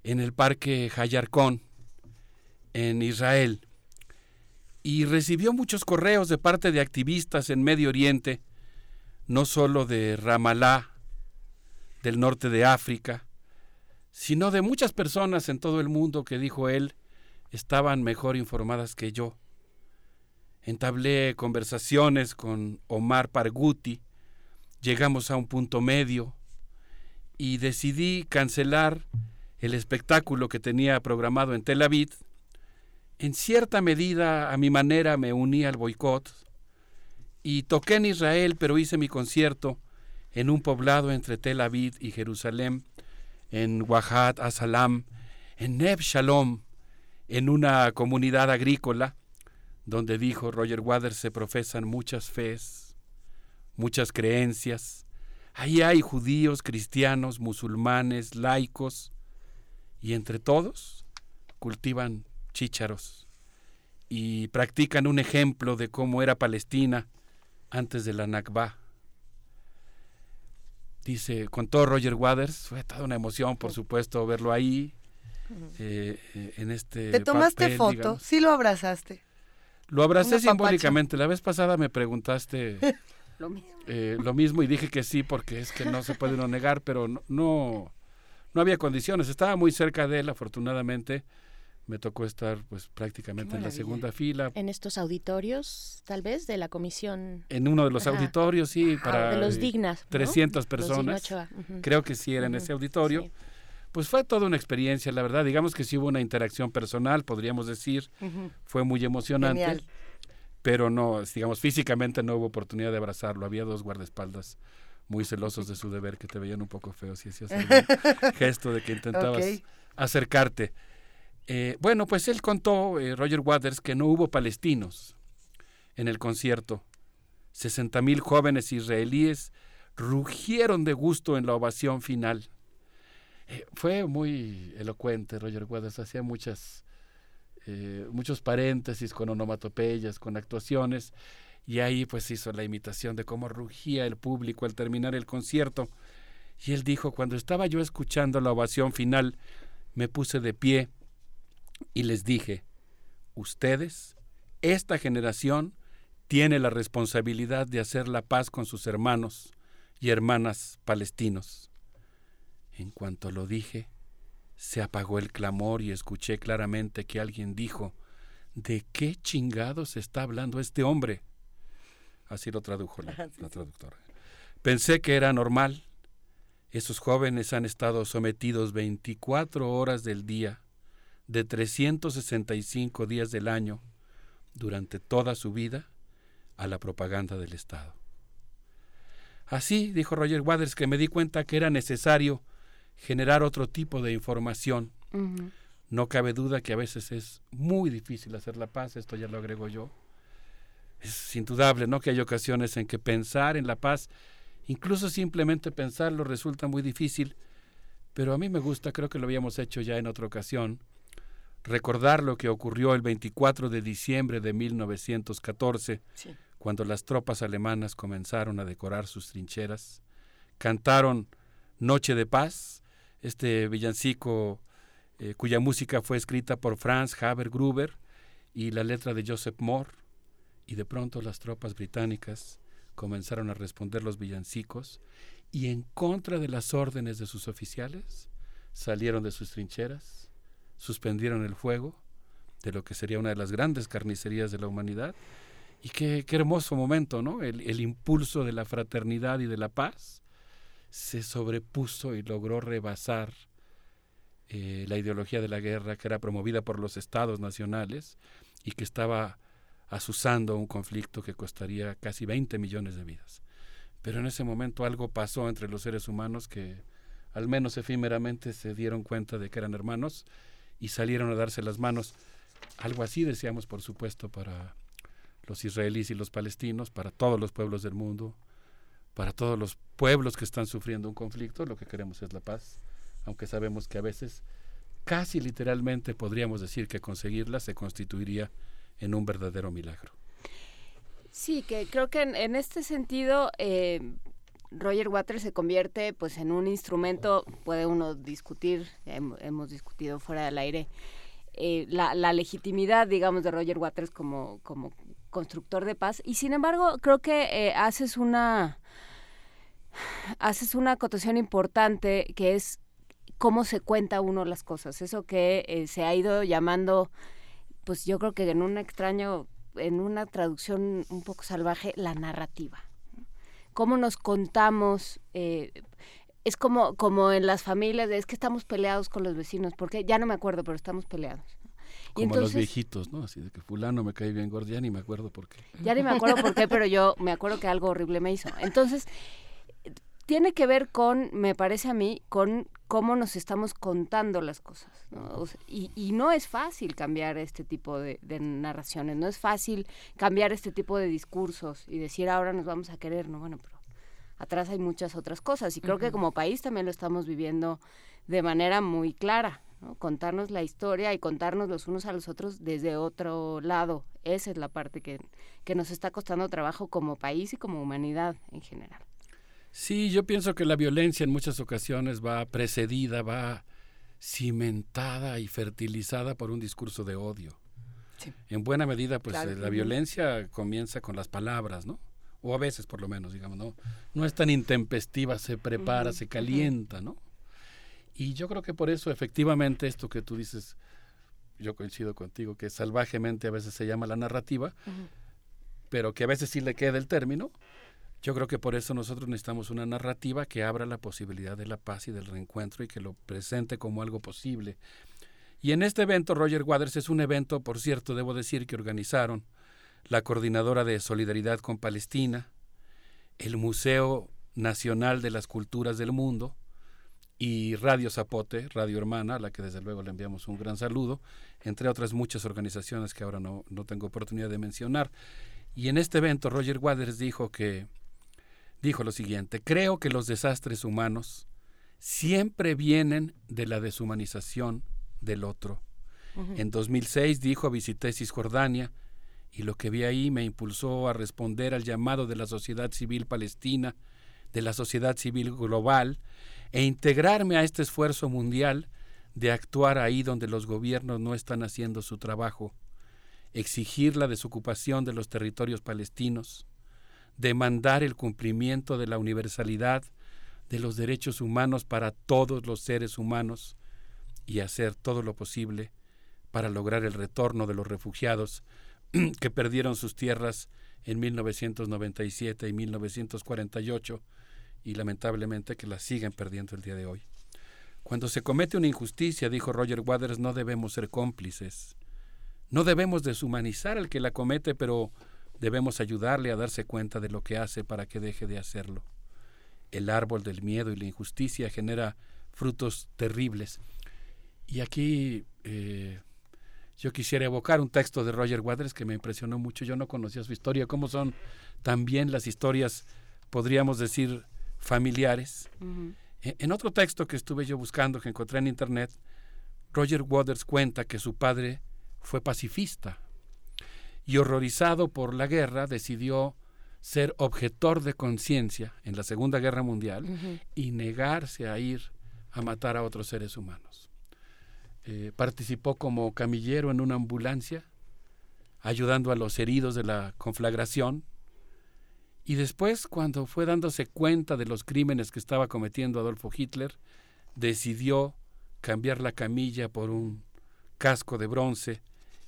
en el parque Hayarkon, en Israel, y recibió muchos correos de parte de activistas en Medio Oriente, no solo de Ramallah, del norte de África, sino de muchas personas en todo el mundo que, dijo él, estaban mejor informadas que yo. Entablé conversaciones con Omar Parguti, llegamos a un punto medio y decidí cancelar el espectáculo que tenía programado en Tel Aviv. En cierta medida, a mi manera, me uní al boicot y toqué en Israel, pero hice mi concierto en un poblado entre Tel Aviv y Jerusalén, en Wahat Asalam, en Neb Shalom, en una comunidad agrícola, donde dijo Roger Waters se profesan muchas fes, muchas creencias. Ahí hay judíos, cristianos, musulmanes, laicos, y entre todos cultivan chícharos y practican un ejemplo de cómo era Palestina antes de la Nakba. Dice, contó Roger Waters, fue toda una emoción, por supuesto, verlo ahí, eh, eh, en este ¿Te tomaste papel, foto? digamos. Sí lo abrazaste. Lo abracé simbólicamente. La vez pasada me preguntaste Lo mismo. eh, lo mismo y dije que sí porque es que no se puede uno negar, pero no, no, no había condiciones. Estaba muy cerca de él, afortunadamente. Me tocó estar pues prácticamente en la segunda fila, En estos auditorios, tal vez, de la comisión. en uno de los Ajá. auditorios, sí, para de los eh, dignas, ¿no? 300 Los Digna personas. Creo que sí era en ese auditorio. Pues fue toda una experiencia, la verdad. Digamos que sí hubo una interacción personal, podríamos decir. Fue muy emocionante. Genial. Pero no, digamos, físicamente no hubo oportunidad de abrazarlo. Había dos guardaespaldas muy celosos de su deber que te veían un poco feo si hacías algún gesto de que intentabas acercarte. Eh, bueno, pues él contó, eh, Roger Waters, que no hubo palestinos en el concierto. 60 mil jóvenes israelíes rugieron de gusto en la ovación final. Fue muy elocuente Roger Waters, hacía muchas, eh, muchos paréntesis con onomatopeyas, con actuaciones, y ahí pues hizo la imitación de cómo rugía el público al terminar el concierto. Y él dijo, cuando estaba yo escuchando la ovación final, me puse de pie y les dije, ustedes, esta generación, tiene la responsabilidad de hacer la paz con sus hermanos y hermanas palestinos. En cuanto lo dije, se apagó el clamor y escuché claramente que alguien dijo, ¿de qué chingados está hablando este hombre? Así lo tradujo la, la traductora. Pensé que era normal. Esos jóvenes han estado sometidos 24 horas del día, de 365 días del año, durante toda su vida, a la propaganda del Estado. Así, dijo Roger Waters, que me di cuenta que era necesario generar otro tipo de información. No cabe duda que a veces es muy difícil hacer la paz, esto ya lo agrego yo. Es indudable, ¿no? Que hay ocasiones en que pensar en la paz, incluso simplemente pensarlo, resulta muy difícil. Pero a mí me gusta, creo que lo habíamos hecho ya en otra ocasión, recordar lo que ocurrió el 24 de diciembre de 1914, Sí. cuando las tropas alemanas comenzaron a decorar sus trincheras, cantaron Noche de Paz, este villancico eh, cuya música fue escrita por Franz Haber Gruber y la letra de Joseph Moore, y de pronto las tropas británicas comenzaron a responder los villancicos y en contra de las órdenes de sus oficiales salieron de sus trincheras, suspendieron el fuego de lo que sería una de las grandes carnicerías de la humanidad. Y qué, qué hermoso momento, ¿no? El, el impulso de la fraternidad y de la paz se sobrepuso y logró rebasar eh, la ideología de la guerra que era promovida por los estados nacionales y que estaba asusando un conflicto que costaría casi 20 millones de vidas. Pero en ese momento algo pasó entre los seres humanos que al menos efímeramente se dieron cuenta de que eran hermanos y salieron a darse las manos. Algo así deseamos, por supuesto, para los israelíes y los palestinos, para todos los pueblos del mundo, para todos los pueblos que están sufriendo un conflicto. Lo que queremos es la paz, aunque sabemos que a veces, casi literalmente, podríamos decir que conseguirla se constituiría en un verdadero milagro. Sí, que creo que en, este sentido eh, Roger Waters se convierte pues en un instrumento, puede uno discutir, hemos discutido fuera del aire, eh, la, la legitimidad, digamos, de Roger Waters como, como constructor de paz. Y sin embargo, creo que eh, haces una haces una acotación importante que es cómo se cuenta uno las cosas. Eso que eh, se ha ido llamando, pues yo creo que en un extraño, en una traducción un poco salvaje, la narrativa. Cómo nos contamos. eh, es como, como en las familias, de, es que estamos peleados con los vecinos, porque ya no me acuerdo, pero estamos peleados. Como los viejitos, ¿no? Así de que fulano me cae bien gordo, ya ni me acuerdo por qué. Ya ni me acuerdo por qué, pero yo me acuerdo que algo horrible me hizo. Entonces, tiene que ver con, me parece a mí, con cómo nos estamos contando las cosas. ¿no? O sea, y, y no es fácil cambiar este tipo de, de narraciones, no es fácil cambiar este tipo de discursos y decir ahora nos vamos a querer, no, bueno, pero atrás hay muchas otras cosas y creo que como país también lo estamos viviendo de manera muy clara. ¿no? Contarnos la historia y contarnos los unos a los otros desde otro lado. Esa es la parte que, que nos está costando trabajo como país y como humanidad en general. Sí, yo pienso que la violencia en muchas ocasiones va precedida, va cimentada y fertilizada por un discurso de odio. En buena medida, pues Claro. eh, la violencia comienza con las palabras, ¿no? O a veces, por lo menos, digamos, ¿no? No es tan intempestiva, se prepara, se calienta, ¿no? Y yo creo que por eso, efectivamente, esto que tú dices, yo coincido contigo, que salvajemente a veces se llama la narrativa, pero que a veces sí le queda el término. Yo creo que por eso nosotros necesitamos una narrativa que abra la posibilidad de la paz y del reencuentro y que lo presente como algo posible. Y en este evento, Roger Waters es un evento, por cierto, debo decir, que organizaron la Coordinadora de Solidaridad con Palestina, el Museo Nacional de las Culturas del Mundo y Radio Zapote, Radio Hermana, a la que desde luego le enviamos un gran saludo, entre otras muchas organizaciones que ahora no, no tengo oportunidad de mencionar. Y en este evento Roger Waters dijo que dijo lo siguiente, creo que los desastres humanos siempre vienen de la deshumanización del otro. En 2006 dijo visité Cisjordania y lo que vi ahí me impulsó a responder al llamado de la sociedad civil palestina, de la sociedad civil global, e integrarme a este esfuerzo mundial de actuar ahí donde los gobiernos no están haciendo su trabajo, exigir la desocupación de los territorios palestinos, demandar el cumplimiento de la universalidad de los derechos humanos para todos los seres humanos y hacer todo lo posible para lograr el retorno de los refugiados que perdieron sus tierras en 1997 y 1948 y lamentablemente que las siguen perdiendo el día de hoy. Cuando se comete una injusticia, dijo Roger Waters, no debemos ser cómplices. No debemos deshumanizar al que la comete, pero debemos ayudarle a darse cuenta de lo que hace para que deje de hacerlo. El árbol del miedo y la injusticia genera frutos terribles. Y aquí eh, yo quisiera evocar un texto de Roger Waters que me impresionó mucho. Yo no conocía su historia, cómo son también las historias, podríamos decir, familiares. E- En otro texto que estuve yo buscando, que encontré en internet, Roger Waters cuenta que su padre fue pacifista y horrorizado por la guerra decidió ser objetor de conciencia en la Segunda Guerra Mundial y negarse a ir a matar a otros seres humanos. Eh, participó como camillero en una ambulancia, ayudando a los heridos de la conflagración, y después, cuando fue dándose cuenta de los crímenes que estaba cometiendo Adolfo Hitler, decidió cambiar la camilla por un casco de bronce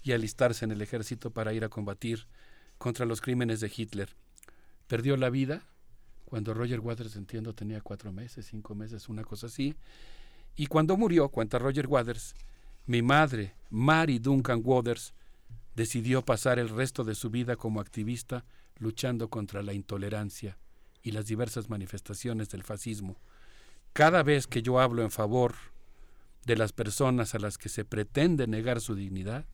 y alistarse en el ejército para ir a combatir contra los crímenes de Hitler. Perdió la vida cuando Roger Waters, entiendo, tenía cuatro meses, cinco meses, una cosa así. Y cuando murió, cuenta Roger Waters, mi madre, Mary Duncan Waters, decidió pasar el resto de su vida como activista luchando contra la intolerancia y las diversas manifestaciones del fascismo. Cada vez que yo hablo en favor de las personas a las que se pretende negar su dignidad,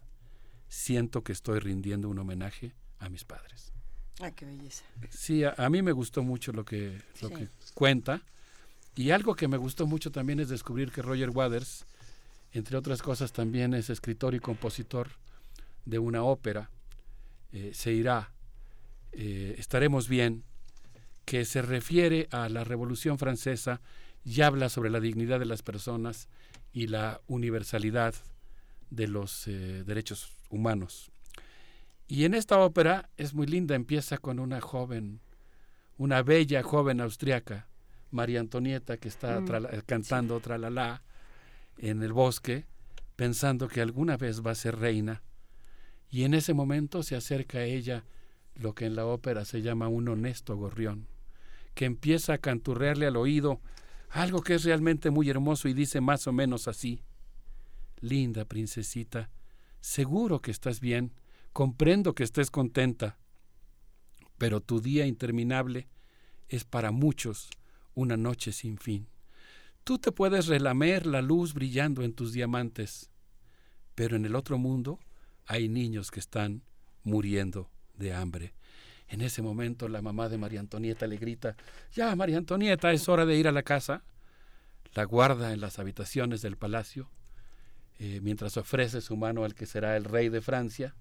siento que estoy rindiendo un homenaje a mis padres. Ay, qué belleza. Sí, a, a mí me gustó mucho lo que, lo Sí. que cuenta. Y algo que me gustó mucho también es descubrir que Roger Waters, entre otras cosas, también es escritor y compositor de una ópera, eh, Se irá, eh, Estaremos bien, que se refiere a la Revolución Francesa y habla sobre la dignidad de las personas y la universalidad de los eh, derechos humanos. Y en esta ópera es muy linda, empieza con una joven, una bella joven austriaca, María Antonieta, que está Mm, cantando Tralala en el bosque, pensando que alguna vez va a ser reina. Y en ese momento se acerca a ella lo que en la ópera se llama un honesto gorrión, que empieza a canturrearle al oído algo que es realmente muy hermoso y dice más o menos así. Linda princesita, seguro que estás bien, comprendo que estés contenta, pero tu día interminable es para muchos una noche sin fin. Tú te puedes relamer la luz brillando en tus diamantes, pero en el otro mundo hay niños que están muriendo de hambre. En ese momento la mamá de María Antonieta le grita, ya María Antonieta, es hora de ir a la casa. La guarda en las habitaciones del palacio, eh, mientras ofrece su mano al que será el rey de Francia,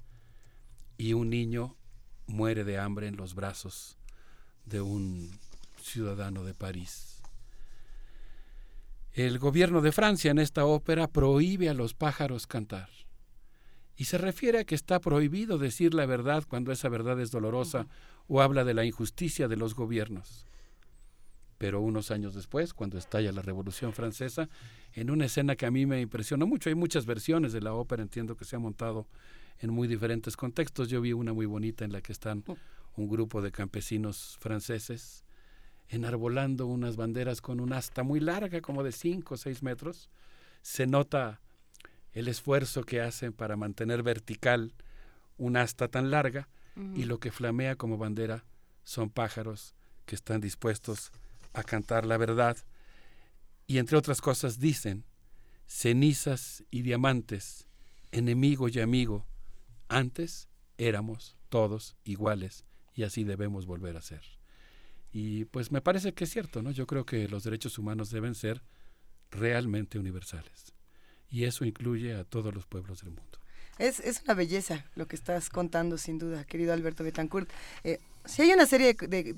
y un niño muere de hambre en los brazos de un ciudadano de París. El gobierno de Francia en esta ópera prohíbe a los pájaros cantar. Y se refiere a que está prohibido decir la verdad cuando esa verdad es dolorosa o habla de la injusticia de los gobiernos. Pero unos años después, cuando estalla la Revolución Francesa, en una escena que a mí me impresionó mucho, hay muchas versiones de la ópera, entiendo que se ha montado en muy diferentes contextos. Yo vi una muy bonita en la que están un grupo de campesinos franceses enarbolando unas banderas con un asta muy larga, como de 5 o 6 metros. Se nota el esfuerzo que hacen para mantener vertical un asta tan larga y lo que flamea como bandera son pájaros que están dispuestos a cantar la verdad y entre otras cosas dicen cenizas y diamantes, enemigo y amigo, antes éramos todos iguales y así debemos volver a ser. Y pues me parece que es cierto, ¿no? Yo creo que los derechos humanos deben ser realmente universales. Y eso incluye a todos los pueblos del mundo. Es, es una belleza lo que estás contando, sin duda, querido Alberto Betancourt. Eh, sí hay una serie de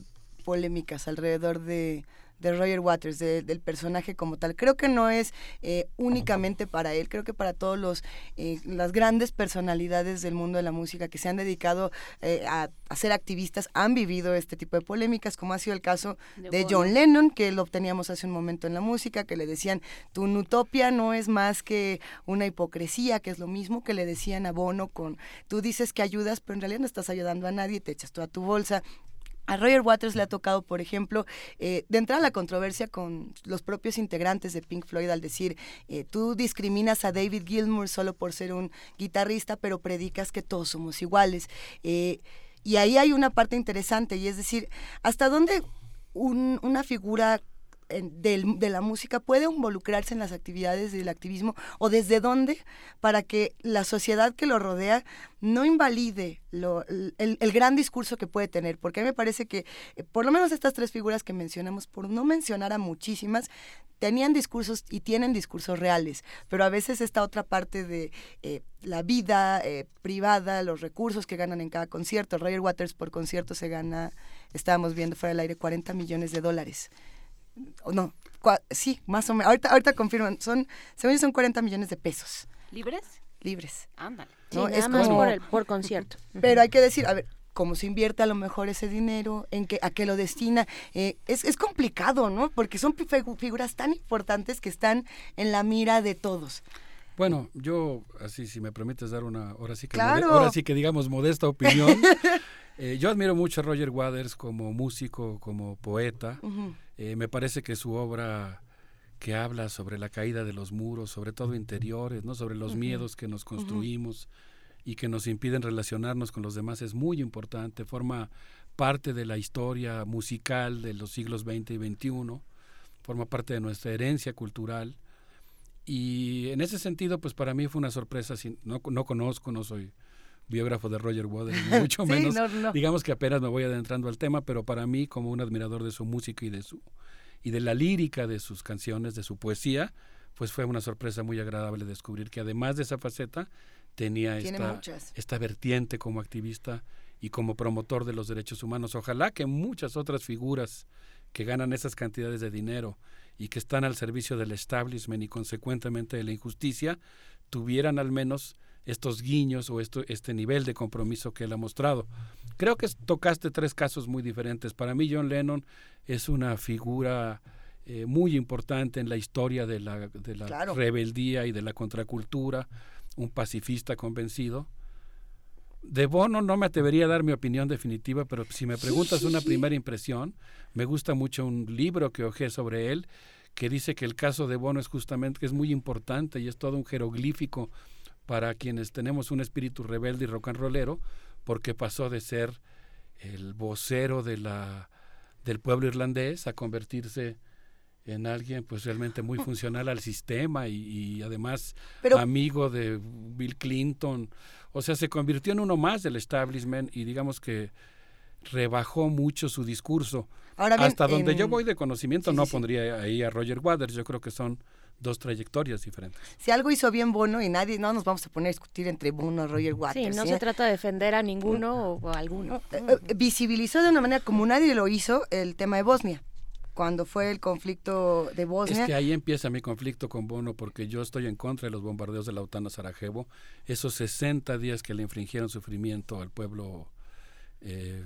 polémicas alrededor de, de Roger Waters, de- del personaje como tal. Creo que no es eh, únicamente para él, creo que para todos los eh, las grandes personalidades del mundo de la música que se han dedicado eh, a, a ser activistas han vivido este tipo de polémicas, como ha sido el caso De de. John Lennon, que lo teníamos hace un momento en la música, que le decían, tu utopia no es más que una hipocresía, que es lo mismo que le decían a Bono con, tú dices que ayudas, pero en realidad no estás ayudando a nadie, te echas toda tu bolsa. A Roger Waters le ha tocado, por ejemplo, eh, de entrar a la controversia con los propios integrantes de Pink Floyd al decir, eh, tú discriminas a David Gilmour solo por ser un guitarrista, pero predicas que todos somos iguales. Eh, y ahí hay una parte interesante, y es decir, ¿hasta dónde un- una figura del- de la música puede involucrarse en las actividades del activismo o desde dónde para que la sociedad que lo rodea no invalide lo- el, gran discurso que puede tener, porque a mí me parece que eh, por lo menos estas tres figuras que mencionamos, por no mencionar a muchísimas, tenían discursos y tienen discursos reales, pero a veces esta otra parte de eh, la vida eh, privada, los recursos que ganan en cada concierto, Roger Waters por concierto se gana, estábamos viendo fuera del aire, 40 millones de dólares. O no, cua- sí, más o menos. Ahorita, ahorita confirman, son, según yo son 40 millones de pesos ¿Libres? libres. Ándale. Sí, ¿no? nada más por el- por concierto. Pero hay que decir, a ver, cómo se invierte a lo mejor ese dinero, en qué, a qué lo destina. Eh, es, es complicado, ¿no? Porque son figuras tan importantes que están en la mira de todos. Bueno, yo, así, si me permites dar una, ahora sí que, Claro. mode- ahora sí que digamos modesta opinión. eh, yo admiro mucho a Roger Waters como músico, como poeta. Eh, me parece que su obra que habla sobre la caída de los muros, sobre todo interiores, ¿no? sobre los miedos que nos construimos y que nos impiden relacionarnos con los demás es muy importante, forma parte de la historia musical de los siglos XX y XXI, forma parte de nuestra herencia cultural y en ese sentido, pues para mí fue una sorpresa, no conozco, no soy biógrafo de Roger Waters, mucho Sí, menos, no, no. digamos que apenas me voy adentrando al tema, pero para mí como un admirador de su música y de su y de la lírica de sus canciones, de su poesía, pues fue una sorpresa muy agradable descubrir que además de esa faceta tenía esta, esta vertiente como activista y como promotor de los derechos humanos. Ojalá que muchas otras figuras que ganan esas cantidades de dinero y que están al servicio del establishment y consecuentemente de la injusticia, tuvieran al menos estos guiños o esto, este nivel de compromiso que él ha mostrado. Creo que tocaste tres casos muy diferentes. Para mí John Lennon es una figura eh, muy importante en la historia de la, de la Claro. rebeldía y de la contracultura, un pacifista convencido. De Bono no me atrevería a dar mi opinión definitiva, pero si me preguntas una primera impresión, me gusta mucho un libro que hojeé sobre él, que dice que el caso de Bono es justamente que es muy importante y es todo un jeroglífico para quienes tenemos un espíritu rebelde y rock and rollero, porque pasó de ser el vocero de la, del pueblo irlandés a convertirse en alguien pues realmente muy funcional al sistema y, y además Pero- amigo de Bill Clinton. O sea, se convirtió en uno más del establishment y digamos que rebajó mucho su discurso. Ahora bien, Hasta donde en- yo voy de conocimiento Sí, no sí, sí. pondría ahí a Roger Waters, yo creo que son dos trayectorias diferentes. Si algo hizo bien Bono y nadie, no nos vamos a poner a discutir entre Bono y Roger Waters. Sí, no ¿sí? se trata de defender a ninguno o a alguno. Eh, eh, visibilizó de una manera como nadie lo hizo el tema de Bosnia. Cuando fue el conflicto de Bosnia. Es que ahí empieza mi conflicto con Bono porque yo estoy en contra de los bombardeos de la OTAN a Sarajevo. Esos 60 días que le infringieron sufrimiento al pueblo eh,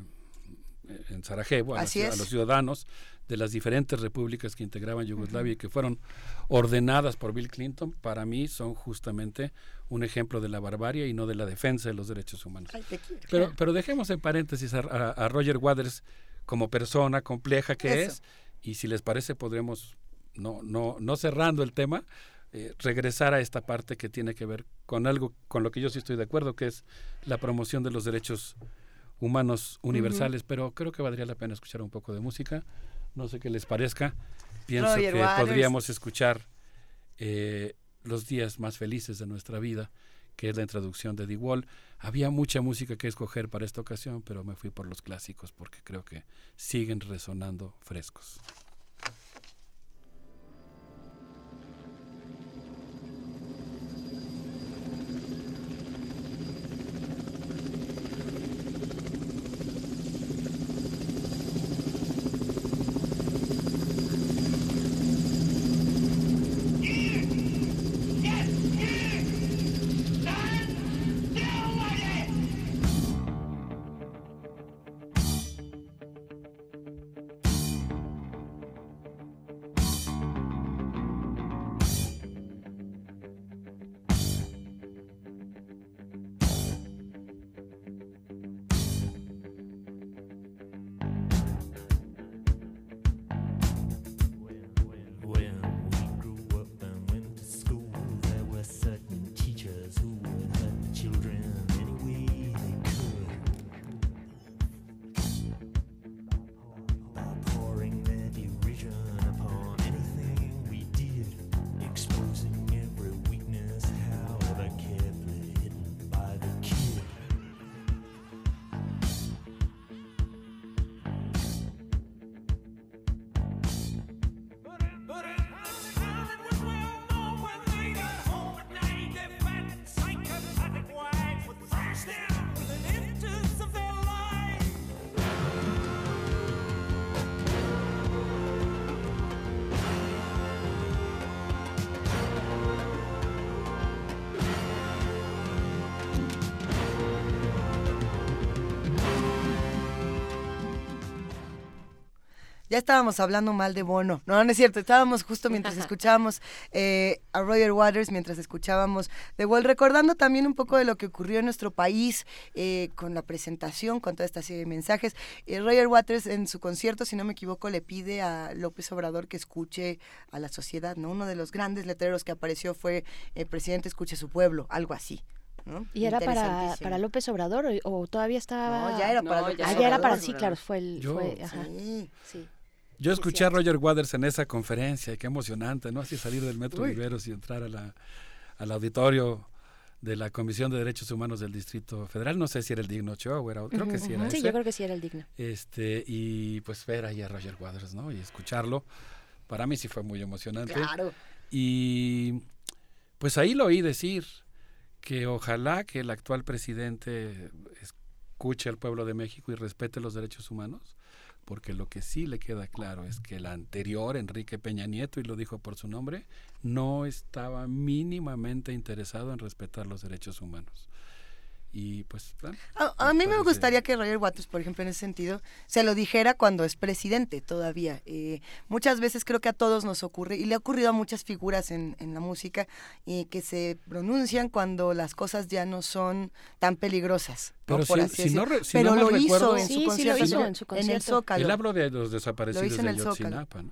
en Sarajevo, a, Así los ciudadanos de las diferentes repúblicas que integraban Yugoslavia y que fueron ordenadas por Bill Clinton, para mí son justamente un ejemplo de la barbarie y no de la defensa de los derechos humanos. Ay, te quiero. Pero, pero dejemos en paréntesis a, a- a Roger Waters como persona compleja que Eso. es, y si les parece podremos, no, no, no cerrando el tema, eh, regresar a esta parte que tiene que ver con algo con lo que yo sí estoy de acuerdo, que es la promoción de los derechos humanos universales, pero creo que valdría la pena escuchar un poco de música. No sé qué les parezca. Pienso Roger que Waters. podríamos escuchar eh, los días más felices de nuestra vida, que es la introducción de The Wall. Había mucha música que escoger para esta ocasión, pero me fui por los clásicos porque creo que siguen resonando frescos. Ya estábamos hablando mal de Bono. No, no es cierto. Estábamos justo mientras escuchábamos eh, a Roger Waters, mientras escuchábamos The Wall, recordando también un poco de lo que ocurrió en nuestro país eh, con la presentación, con toda esta serie de mensajes. Eh, Roger Waters en su concierto, si no me equivoco, le pide a López Obrador que escuche a la sociedad. ¿no? Uno de los grandes letreros que apareció fue el presidente escuche a su pueblo, algo así. ¿no? ¿Y era para, para López Obrador o, o todavía estaba...? No, ya era para No, López ya era para, Obrador. sí, claro, fue el... Yo- fue, ajá. Sí. sí. Yo escuché a Roger Waters en esa conferencia, y qué emocionante, ¿no? Así salir del Metro Uy. Viveros y entrar a la, al auditorio de la Comisión de Derechos Humanos del Distrito Federal. No sé si era el Digno o era otro, creo que sí era Sí, ese. yo creo que sí era el digno. Este, y pues ver ahí a Roger Waters, ¿no? Y escucharlo, para mí sí fue muy emocionante. Claro. Y pues ahí lo oí decir que ojalá que el actual presidente escuche al pueblo de México y respete los derechos humanos, porque lo que sí le queda claro es que el anterior, Enrique Peña Nieto, y lo dijo por su nombre, no estaba mínimamente interesado en respetar los derechos humanos. Y pues, bueno, A, a mí me gustaría que Roger Waters, por ejemplo, en ese sentido, se lo dijera cuando es presidente todavía. Eh, muchas veces creo que a todos nos ocurre, y le ha ocurrido a muchas figuras en, en la música, eh, que se pronuncian cuando las cosas ya no son tan peligrosas. ¿no? Pero Por si- no decirlo. re- si Pero no lo hizo en Sí, sí, lo hizo ¿no? en su el concierto. Zócalo. Él habló de los Lo desaparecidos hizo en de el Zócalo. Yotzinapa, ¿no?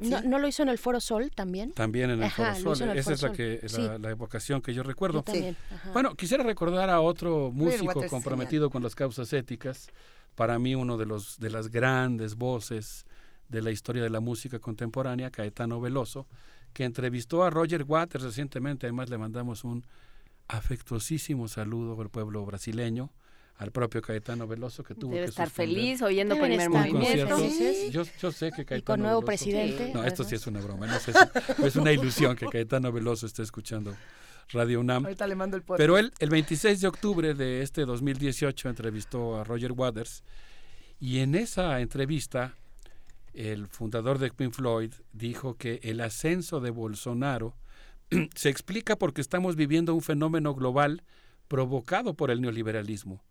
¿No, ¿No lo hizo en el Foro Sol también? También en el Ajá, Foro Sol. el Esa Foro es la, Sol. que, Sí. la, la evocación que yo recuerdo. Yo también. Bueno, quisiera recordar a otro músico comprometido con las causas éticas. Para mí, uno de, los, de las grandes voces de la historia de la música contemporánea, Caetano Veloso, que entrevistó a Roger Waters recientemente. Además, le mandamos un afectuosísimo saludo al pueblo brasileño, al propio Caetano Veloso, que tuvo Debe que estar suspender feliz oyendo Deben primer movimiento. felices. Yo, yo sé que Caetano con nuevo Veloso- presidente, No, esto sí es una broma. No sé si- es una ilusión que Caetano Veloso esté escuchando Radio UNAM. Ahorita le mando el podcast. Pero él, el 26 de octubre de este 2018, entrevistó a Roger Waters y en esa entrevista el fundador de Pink Floyd dijo que el ascenso de Bolsonaro se explica porque estamos viviendo un fenómeno global provocado por el neoliberalismo.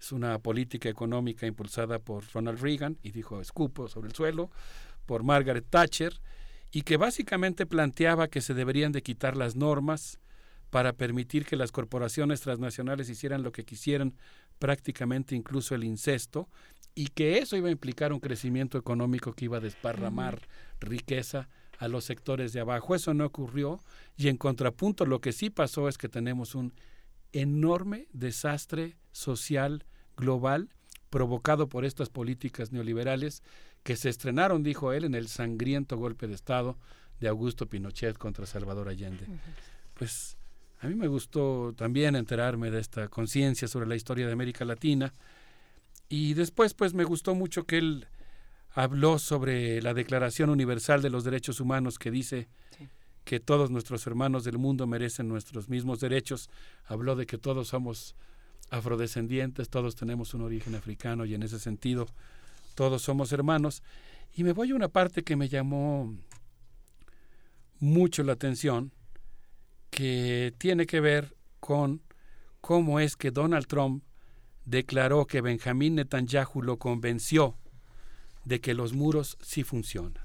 Es una política económica impulsada por Ronald Reagan, y dijo escupo sobre el suelo, por Margaret Thatcher, y que básicamente planteaba que se deberían de quitar las normas para permitir que las corporaciones transnacionales hicieran lo que quisieran, prácticamente incluso el incesto, y que eso iba a implicar un crecimiento económico que iba a desparramar riqueza a los sectores de abajo. Eso no ocurrió y en contrapunto lo que sí pasó es que tenemos un enorme desastre social global provocado por estas políticas neoliberales que se estrenaron, dijo él, en el sangriento golpe de Estado de Augusto Pinochet contra Salvador Allende. Pues a mí me gustó también enterarme de esta conciencia sobre la historia de América Latina y después pues me gustó mucho que él habló sobre la Declaración Universal de los Derechos Humanos que dice que todos nuestros hermanos del mundo merecen nuestros mismos derechos. Habló de que todos somos afrodescendientes, todos tenemos un origen africano y en ese sentido todos somos hermanos. Y me voy a una parte que me llamó mucho la atención, que tiene que ver con cómo es que Donald Trump declaró que Benjamín Netanyahu lo convenció de que los muros sí funcionan.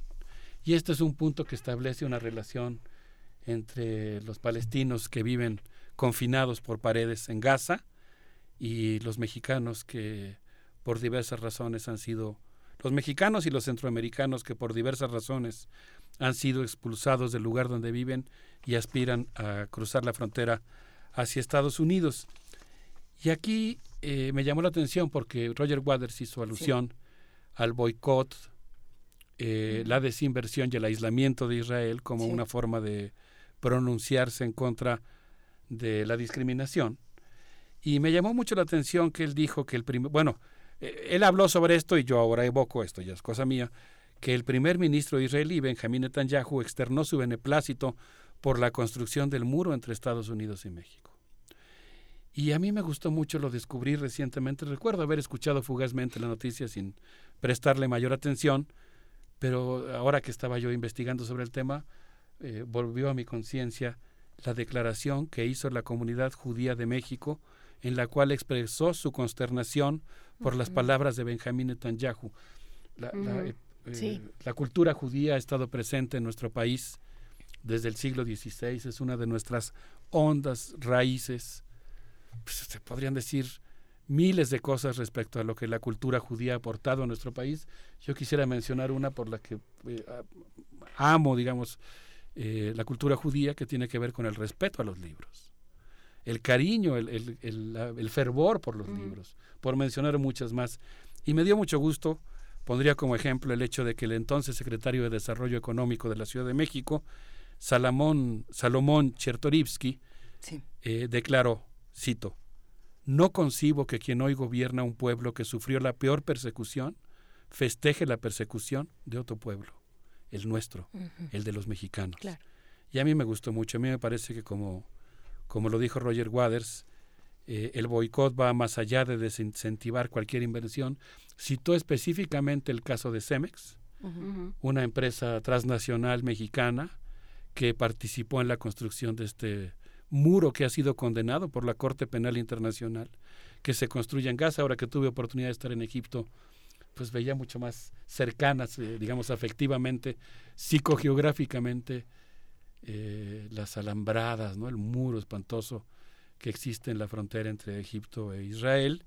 Y este es un punto que establece una relación entre los palestinos que viven confinados por paredes en Gaza y los mexicanos que por diversas razones han sido, los mexicanos y los centroamericanos que por diversas razones han sido expulsados del lugar donde viven y aspiran a cruzar la frontera hacia Estados Unidos. Y aquí eh, me llamó la atención porque Roger Waters hizo alusión al boicot, eh, la desinversión y el aislamiento de Israel como Sí. una forma de pronunciarse en contra de la discriminación. Y me llamó mucho la atención que él dijo que el primer, bueno, eh, él habló sobre esto y yo ahora evoco esto, ya es cosa mía, que el primer ministro israelí, Benjamín Netanyahu, externó su beneplácito por la construcción del muro entre Estados Unidos y México. Y a mí me gustó mucho, lo descubrí recientemente. Recuerdo haber escuchado fugazmente la noticia sin prestarle mayor atención, pero ahora que estaba yo investigando sobre el tema, eh, volvió a mi conciencia la declaración que hizo la comunidad judía de México, en la cual expresó su consternación por las palabras de Benjamín Netanyahu. La, eh, eh, Sí. la cultura judía ha estado presente en nuestro país desde el siglo XVI, es una de nuestras hondas raíces. Pues, se podrían decir miles de cosas respecto a lo que la cultura judía ha aportado a nuestro país. Yo quisiera mencionar una por la que eh, amo, digamos, eh, la cultura judía, que tiene que ver con el respeto a los libros, el cariño, el, el- el- fervor por los libros, por mencionar muchas más. Y me dio mucho gusto, pondría como ejemplo el hecho de que el entonces secretario de Desarrollo Económico de la Ciudad de México, Salamón, Salomón Chertorivsky, Sí. eh, declaró, cito, no concibo que quien hoy gobierna un pueblo que sufrió la peor persecución festeje la persecución de otro pueblo, el nuestro, el de los mexicanos. Claro. Y a mí me gustó mucho, a mí me parece que como, como lo dijo Roger Waters, eh, el boicot va más allá de desincentivar cualquier inversión. Citó específicamente el caso de Cemex, una empresa transnacional mexicana que participó en la construcción de este muro que ha sido condenado por la Corte Penal Internacional, que se construye en Gaza. Ahora que tuve oportunidad de estar en Egipto, pues veía mucho más cercanas, eh, digamos, afectivamente, psicogeográficamente, eh, las alambradas, ¿no? el muro espantoso que existe en la frontera entre Egipto e Israel.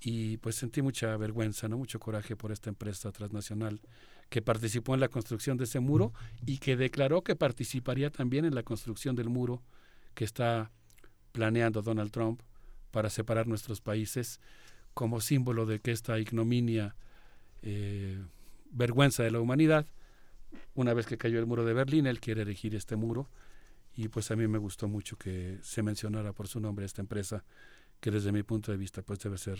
Y pues sentí mucha vergüenza, ¿no? mucho coraje por esta empresa transnacional que participó en la construcción de ese muro y que declaró que participaría también en la construcción del muro que está planeando Donald Trump para separar nuestros países como símbolo de que esta ignominia, eh, vergüenza de la humanidad, una vez que cayó el muro de Berlín, él quiere erigir este muro y pues a mí me gustó mucho que se mencionara por su nombre esta empresa que desde mi punto de vista pues debe ser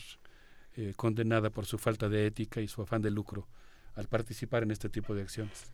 eh, condenada por su falta de ética y su afán de lucro al participar en este tipo de acciones.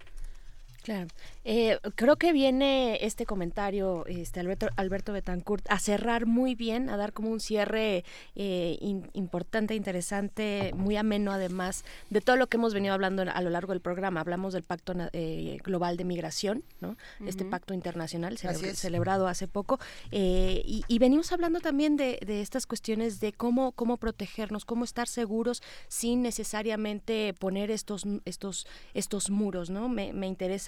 Claro. Eh, creo que viene este comentario, este Alberto, Alberto Betancourt, a cerrar muy bien, a dar como un cierre eh, in- importante, interesante, muy ameno además de todo lo que hemos venido hablando a lo largo del programa. Hablamos del Pacto eh, Global de Migración, ¿no? Este pacto internacional celebrado hace poco. eh, y, y venimos hablando también de, de estas cuestiones de cómo, cómo protegernos, cómo estar seguros sin necesariamente poner estos, estos, estos muros, ¿no? Me, me interesa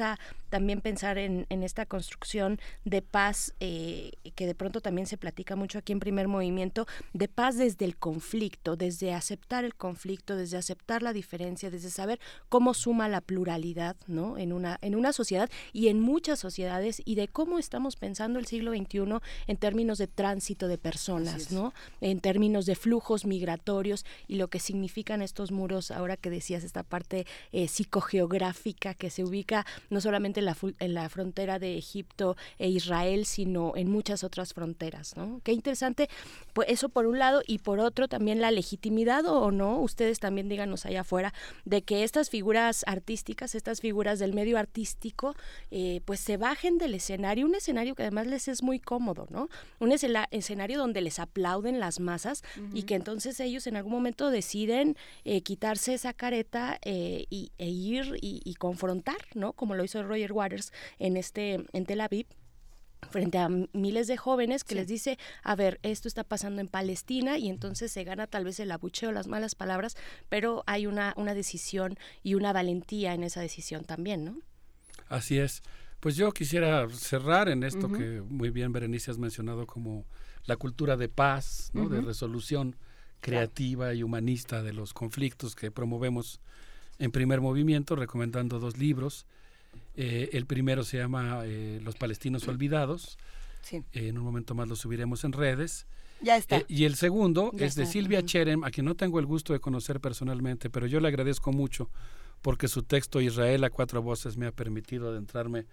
también pensar en, en esta construcción de paz eh, que de pronto también se platica mucho aquí en primer movimiento, de paz desde el conflicto, desde aceptar el conflicto, desde aceptar la diferencia, desde saber cómo suma la pluralidad, ¿no? En una, en una sociedad y en muchas sociedades y de cómo estamos pensando el siglo XXI en términos de tránsito de personas, ¿no? En términos de flujos migratorios y lo que significan estos muros, ahora que decías esta parte eh, psicogeográfica que se ubica no solamente en la, en la frontera de Egipto e Israel, sino en muchas otras fronteras, ¿no? Qué interesante, pues eso por un lado, y por otro también la legitimidad o, no, ustedes también díganos allá afuera, de que estas figuras artísticas, estas figuras del medio artístico, eh, pues se bajen del escenario, un escenario que además les es muy cómodo, ¿no? Un escena- escenario donde les aplauden las masas y que entonces ellos en algún momento deciden eh, quitarse esa careta eh, y, e ir y, y confrontar, ¿no? Como lo hizo Roger Waters en este en Tel Aviv frente a miles de jóvenes que les dice, a ver, esto está pasando en Palestina y entonces se gana tal vez el abucheo, las malas palabras, pero hay una, una decisión y una valentía en esa decisión también, ¿no? Así es. Pues yo quisiera cerrar en esto Ujú. que muy bien Berenice has mencionado como la cultura de paz, ¿no? de Ujú. resolución creativa y humanista de los conflictos que promovemos en primer movimiento, recomendando dos libros. Eh, el primero se llama eh, Los Palestinos Olvidados. Sí. Eh, en un momento más lo subiremos en redes. Ya está. Y el segundo Ya es de Silvia Cherem, a quien no tengo el gusto de conocer personalmente, pero yo le agradezco mucho porque su texto Israel a cuatro voces me ha permitido adentrarme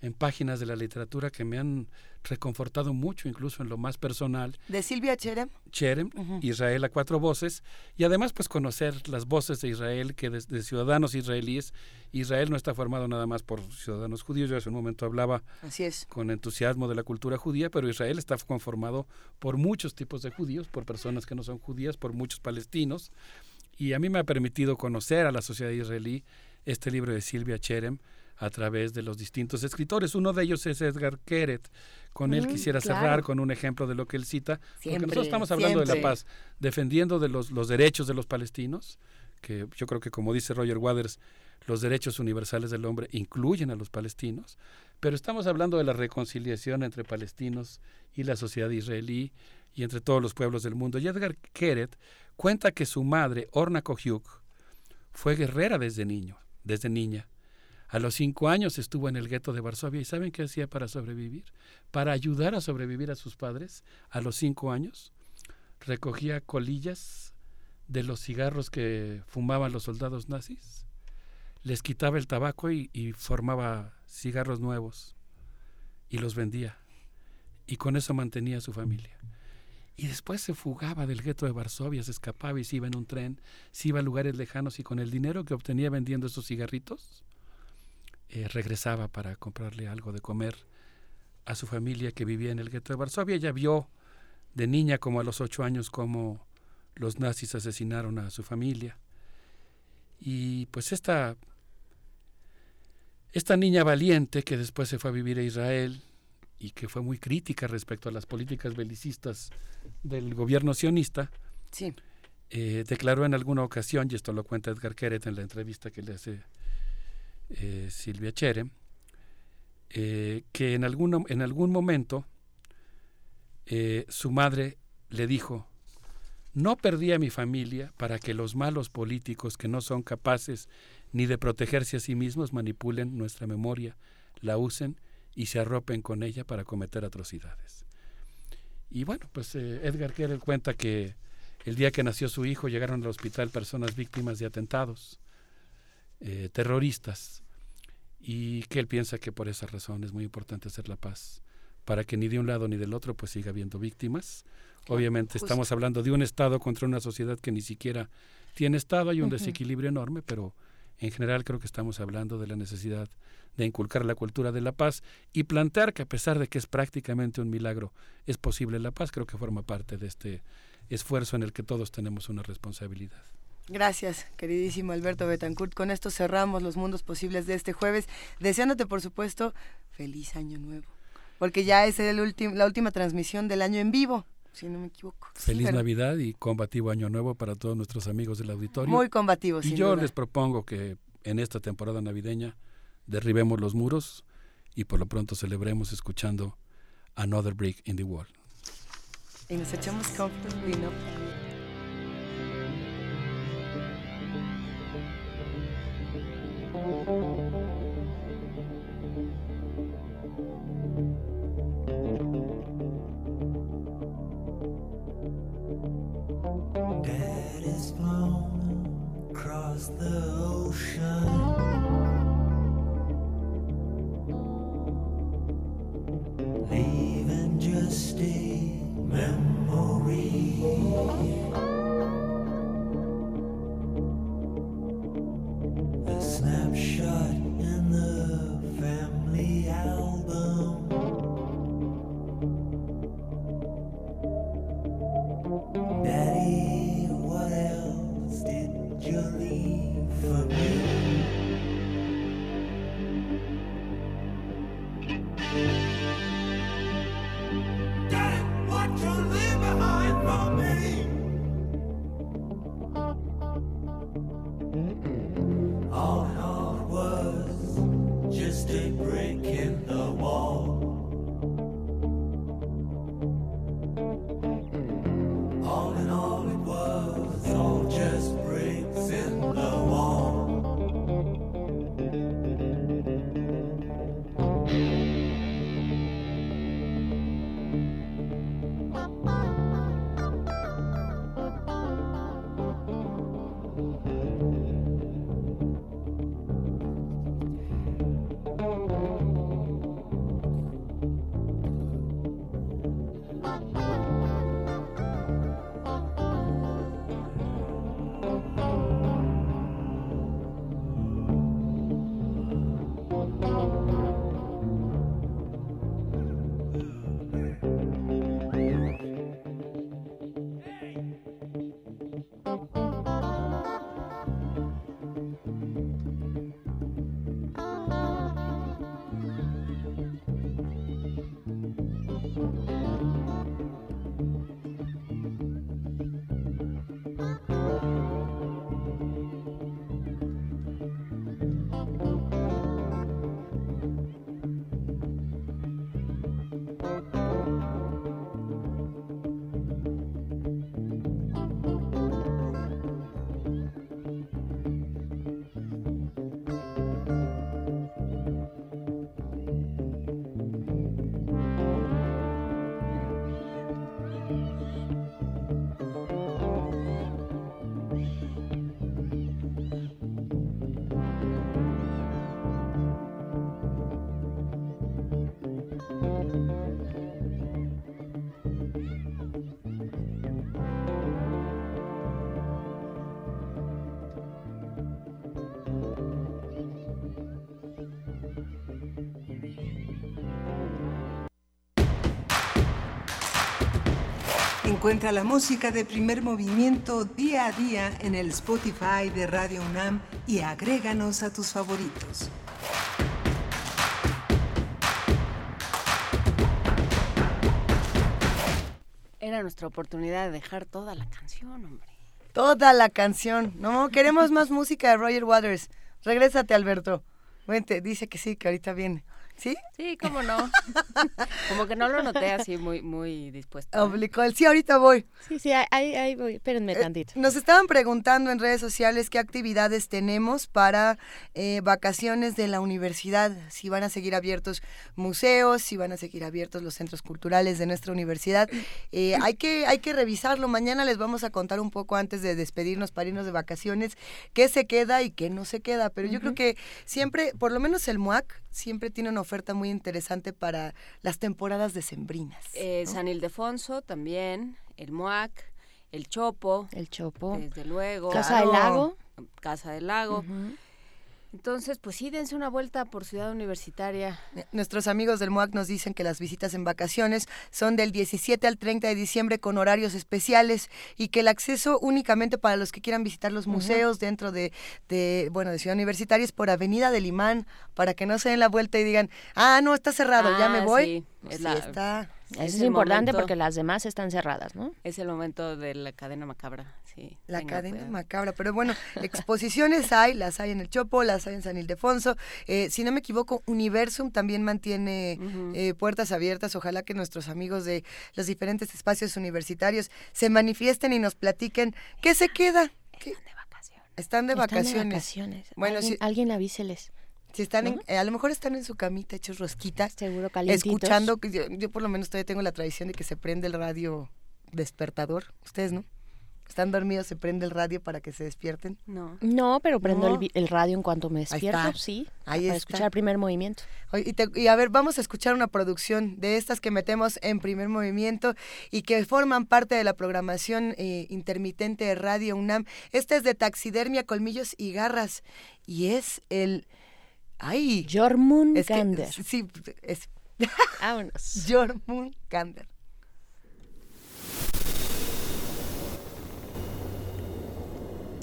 en páginas de la literatura que me han reconfortado mucho, incluso en lo más personal. De Silvia Cherem. Cherem. Israel a cuatro voces, y además pues conocer las voces de Israel, que de, de ciudadanos israelíes, Israel no está formado nada más por ciudadanos judíos, yo hace un momento hablaba Así es. con entusiasmo de la cultura judía, pero Israel está conformado por muchos tipos de judíos, por personas que no son judías, por muchos palestinos, y a mí me ha permitido conocer a la sociedad israelí este libro de Silvia Cherem a través de los distintos escritores. Uno de ellos es Edgar Keret. Con él Mm, quisiera claro. cerrar con un ejemplo de lo que él cita, porque nosotros estamos hablando de la paz, defendiendo de los, los derechos de los palestinos, que yo creo que como dice Roger Waters, los derechos universales del hombre incluyen a los palestinos, pero estamos hablando de la reconciliación entre palestinos y la sociedad israelí y entre todos los pueblos del mundo. Y Edgar Keret cuenta que su madre, Orna Kohyuk, fue guerrera desde niño, desde niña. A los cinco años estuvo en el gueto de Varsovia y ¿saben qué hacía para sobrevivir? Para ayudar a sobrevivir a sus padres, a los cinco años, recogía colillas de los cigarros que fumaban los soldados nazis, les quitaba el tabaco y, formaba cigarros nuevos y los vendía. Y con eso mantenía a su familia. Y después se fugaba del gueto de Varsovia, se escapaba y se iba en un tren, se iba a lugares lejanos y con el dinero que obtenía vendiendo esos cigarritos, eh, regresaba para comprarle algo de comer a su familia que vivía en el gueto de Varsovia. Ella vio de niña como a los ocho años cómo los nazis asesinaron a su familia. Y pues esta, esta niña valiente que después se fue a vivir a Israel y que fue muy crítica respecto a las políticas belicistas del gobierno sionista, Sí. eh, declaró en alguna ocasión, y esto lo cuenta Edgar Keret en la entrevista que le hace eh, Silvia Chere, eh, que en, en algún momento eh, su madre le dijo, no perdí a mi familia para que los malos políticos que no son capaces ni de protegerse a sí mismos manipulen nuestra memoria, la usen y se arropen con ella para cometer atrocidades. Y bueno, pues Edgar Keret cuenta que el día que nació su hijo llegaron al hospital personas víctimas de atentados eh, terroristas y que él piensa que por esa razón es muy importante hacer la paz para que ni de un lado ni del otro pues siga habiendo víctimas. Obviamente justo. estamos hablando de un Estado contra una sociedad que ni siquiera tiene Estado, hay un desequilibrio enorme, pero en general creo que estamos hablando de la necesidad de inculcar la cultura de la paz y plantear que a pesar de que es prácticamente un milagro, es posible la paz, creo que forma parte de este esfuerzo en el que todos tenemos una responsabilidad. Gracias, queridísimo Alberto Betancourt. Con esto cerramos los mundos posibles de este jueves, deseándote, por supuesto, feliz año nuevo. Porque ya es el la última transmisión del año en vivo, si no me equivoco. Sí, Feliz pero Navidad y combativo Año Nuevo para todos nuestros amigos del auditorio. Muy combativo, Y sin yo duda. les propongo que en esta temporada navideña derribemos los muros y por lo pronto celebremos escuchando Another Brick in the Wall. Y nos echamos comfortably, ¿no? Leaving just a memory. Encuentra la música de primer movimiento día a día en el Spotify de Radio UNAM y agréganos a tus favoritos. Era nuestra oportunidad de dejar toda la canción, hombre. Toda la canción. No, queremos más música de Roger Waters. Regrésate, Alberto. Vente, dice que sí, que ahorita viene. ¿Sí? Sí, cómo no. Como que no lo noté así muy, muy dispuesto. ¿eh? Obligó el sí, ahorita voy. Sí, sí, ahí, ahí voy. Espérenme tantito. Nos estaban preguntando en redes sociales qué actividades tenemos para eh, vacaciones de la universidad, si van a seguir abiertos museos, si van a seguir abiertos los centros culturales de nuestra universidad. Eh, hay, que, hay que revisarlo. Mañana les vamos a contar un poco antes de despedirnos para irnos de vacaciones qué se queda y qué no se queda. Pero yo creo que siempre, por lo menos el MUAC, siempre tiene una oferta muy interesante para las temporadas decembrinas. Eh, ¿no? San Ildefonso también, el MOAC, el Chopo. El Chopo. Desde luego. Casa del Lago. Casa del Lago. Entonces, pues sí, dense una vuelta por Ciudad Universitaria. Nuestros amigos del MUAC nos dicen que las visitas en vacaciones son del 17 al 30 de diciembre con horarios especiales y que el acceso únicamente para los que quieran visitar los museos dentro de, de, bueno, de Ciudad Universitaria es por Avenida del Imán, para que no se den la vuelta y digan, ah, no, está cerrado, ya me Ah, voy. sí, es sí la- está. Eso Es importante momento. porque las demás están cerradas, ¿no? Es el momento de la cadena macabra, sí. La cadena cuidado. macabra, pero bueno, exposiciones hay, las hay en el Chopo, las hay en San Ildefonso. Eh, si no me equivoco, Universum también mantiene eh, puertas abiertas. Ojalá que nuestros amigos de los diferentes espacios universitarios se manifiesten y nos platiquen qué se queda. ¿Qué? Están de Están de vacaciones. vacaciones. Bueno, alguien, si, alguien avíseles. si están en- eh, a lo mejor están en su camita hechos rosquitas. Seguro calientitos. Escuchando, que yo, yo por lo menos todavía tengo la tradición de que se prende el radio despertador. Ustedes, ¿no? Están dormidos, se prende el radio para que se despierten. No. No, pero prendo No. el radio en cuanto me Ahí despierto, está. sí. Ahí para está. escuchar el primer movimiento. Oye, Y, te- y a ver, vamos a escuchar una producción de estas que metemos en primer movimiento y que forman parte de la programación eh, intermitente de Radio UNAM. Esta es de taxidermia, colmillos y garras. Y es el... ¡Ay! Jormungander. sí, es... Vámonos. Jormungander.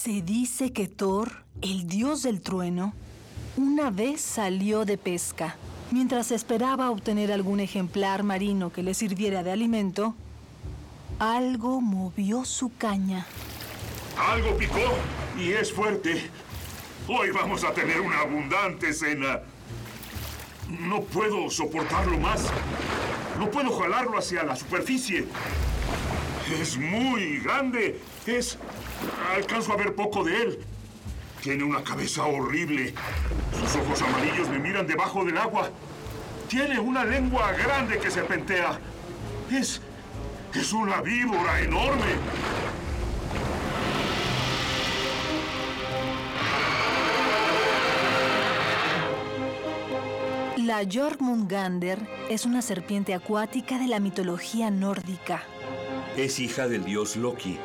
Se dice que Thor, el dios del trueno, una vez salió de pesca. Mientras esperaba obtener algún ejemplar marino que le sirviera de alimento, algo movió su caña. Algo picó y es fuerte. Hoy vamos a tener una abundante cena. No puedo soportarlo más. No puedo jalarlo hacia la superficie. Es muy grande. Es... Alcanzo a ver poco de él. Tiene una cabeza horrible. Sus ojos amarillos me miran debajo del agua. Tiene una lengua grande que serpentea. Es... Es una víbora enorme. La Jormungander es una serpiente acuática de la mitología nórdica. Es hija del dios Loki.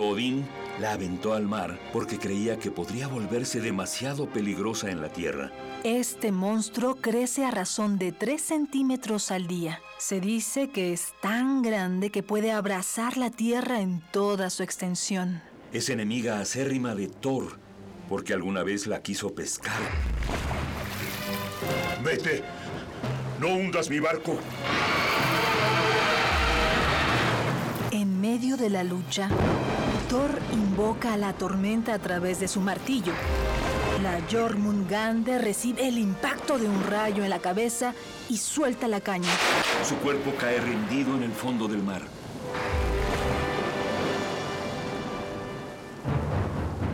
Odín la aventó al mar porque creía que podría volverse demasiado peligrosa en la tierra. Este monstruo crece a razón de 3 centímetros al día. Se dice que es tan grande que puede abrazar la tierra en toda su extensión. Es enemiga acérrima de Thor porque alguna vez la quiso pescar. Vete. No hundas mi barco. En medio de la lucha, Thor invoca a la tormenta a través de su martillo. La Jormungander recibe el impacto de un rayo en la cabeza y suelta la caña. Su cuerpo cae rendido en el fondo del mar.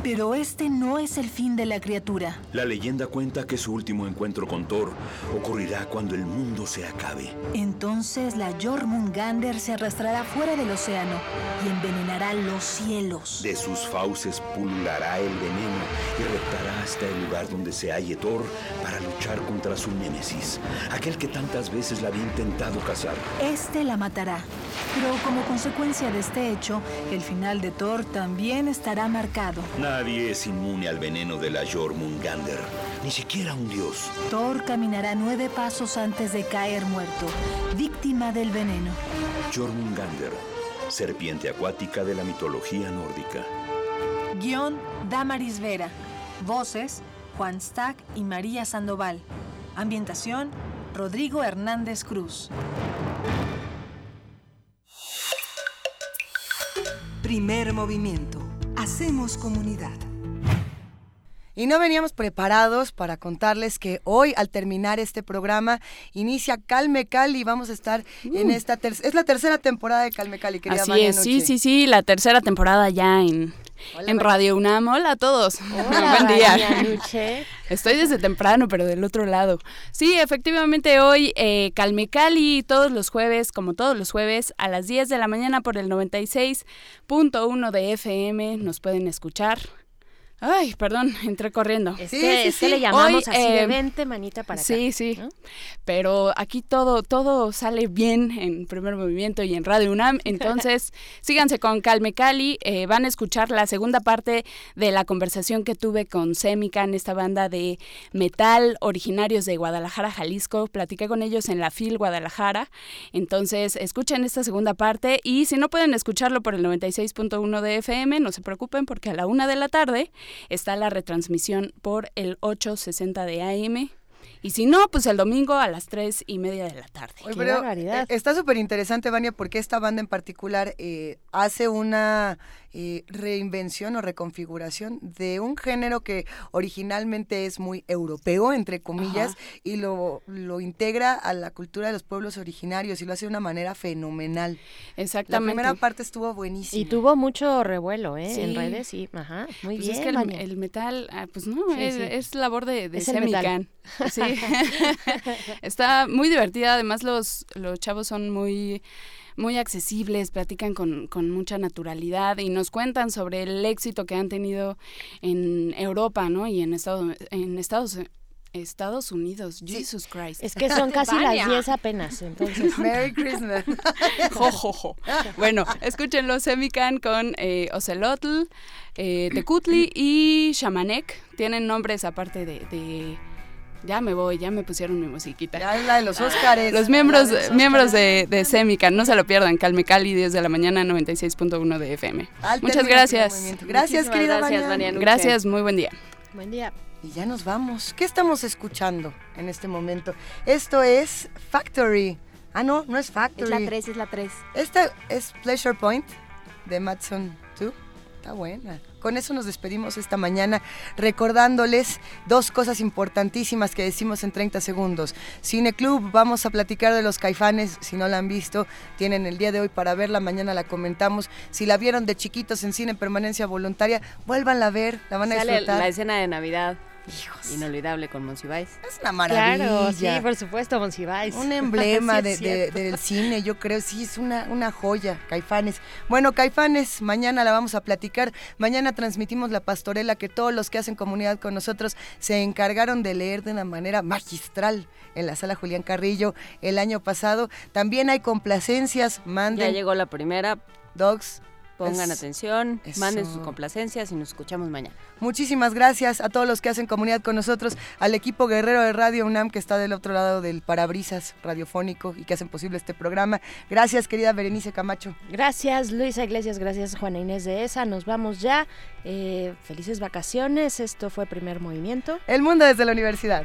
Pero este no es el fin de la criatura. La leyenda cuenta que su último encuentro con Thor ocurrirá cuando el mundo se acabe. Entonces la Jormungandr se arrastrará fuera del océano y envenenará los cielos. De sus fauces pululará el veneno y reptará hasta el lugar donde se halle Thor para luchar contra su némesis, aquel que tantas veces la había intentado cazar. Este la matará. Pero como consecuencia de este hecho, el final de Thor también estará marcado. Nadie es inmune al veneno de la Jormungandr, ni siquiera un dios. Thor caminará nueve pasos antes de caer muerto, víctima del veneno. Jormungandr, serpiente acuática de la mitología nórdica. Guión Damaris Vera. Voces Juan Stack y María Sandoval. Ambientación Rodrigo Hernández Cruz. Primer movimiento. Hacemos comunidad. Y no veníamos preparados para contarles que hoy, al terminar este programa, inicia Calme Cali. Vamos a estar en esta tercera... Es la tercera temporada de Calme Cali, querida Así es, sí, sí, sí, la tercera temporada ya en, en Radio UNAM. Hola a todos. Hola, Buen día. Estoy desde temprano, pero del otro lado. Sí, efectivamente hoy eh, Calme Cali, todos los jueves, como todos los jueves, a las 10 de la mañana por el 96.1 de FM nos pueden escuchar. Ay, perdón, entré corriendo. Es que, es que le llamamos Hoy, así de vente, manita para acá. Sí, sí. Pero aquí todo, todo sale bien en primer movimiento y en Radio UNAM. Entonces, síganse con Calme Cali. eh, van a escuchar la segunda parte de la conversación que tuve con Semican, esta banda de metal originarios de Guadalajara, Jalisco. Platiqué con ellos en la FIL Guadalajara. Entonces, escuchen esta segunda parte. Y si no pueden escucharlo por el 96.1 de FM, no se preocupen porque a la una de la tarde está la retransmisión por el 860 de AM. Y si no, pues el domingo a las tres y media de la tarde. Oye, pero, eh, está súper interesante, Vania, porque esta banda en particular eh, hace una eh, reinvención o reconfiguración de un género que originalmente es muy europeo, entre comillas, Ajá. y lo, lo integra a la cultura de los pueblos originarios y lo hace de una manera fenomenal. Exactamente. La primera parte estuvo buenísima. Y tuvo mucho revuelo, ¿eh? En Sí. redes, sí. Ajá, muy Pues bien. es que el, el metal, ah, pues no, Sí, es, sí. es labor de, de Es. Semican. Sí. Está muy divertida, además los, los chavos son muy muy accesibles, platican con, con mucha naturalidad y nos cuentan sobre el éxito que han tenido en Europa, ¿no? Y en Estados en Estados Estados Unidos, Jesus Christ. Es que son casi las 10 apenas, entonces. Merry Christmas. Jo, jo, jo. Bueno, escúchenlo, Semican con eh, Ocelotl, eh, Tecutli y Shamanek. Tienen nombres aparte de, de- Ya me voy, ya me pusieron mi musiquita. Ya es la de los Óscares. Los miembros, de los miembros de, de Semican, no se lo pierdan. Calme Cali, 10 de la mañana, 96.1 de FM. Al Muchas gracias. Gracias, querida gracias, Nuche. Gracias, muy buen día. Buen día. Y ya nos vamos. ¿Qué estamos escuchando en este momento? Esto es Factory. Ah, no, no es Factory. Es la 3, es la 3. Esta es Pleasure Point de Matson 2. Está buena. Con eso nos despedimos esta mañana recordándoles dos cosas importantísimas que decimos en 30 segundos. Cine Club, vamos a platicar de los caifanes. Si no la han visto, tienen el día de hoy para verla. Mañana la comentamos. Si la vieron de chiquitos en cine en permanencia voluntaria, vuélvanla a ver. La van a Sale disfrutar. la escena de Navidad. Inolvidable con Monsiváis. Es una maravilla. Claro, sí, por supuesto, Monsiváis. Un emblema Sí, de- es de- cierto. del cine, yo creo, sí, es una, una joya, Caifanes. Bueno, Caifanes, mañana la vamos a platicar. Mañana transmitimos la pastorela que todos los que hacen comunidad con nosotros se encargaron de leer de una manera magistral en la sala Julián Carrillo el año pasado. También hay complacencias, manden. Ya llegó la primera. Dogs. Pongan Es- atención, manden sus complacencias y nos escuchamos mañana. Muchísimas gracias a todos los que hacen comunidad con nosotros, al equipo guerrero de Radio UNAM que está del otro lado del parabrisas radiofónico y que hacen posible este programa. Gracias, querida Berenice Camacho. Gracias, Luisa Iglesias. Gracias, Juana Inés de ESA. Nos vamos ya. Eh, felices vacaciones. Esto fue Primer Movimiento. El mundo desde la universidad.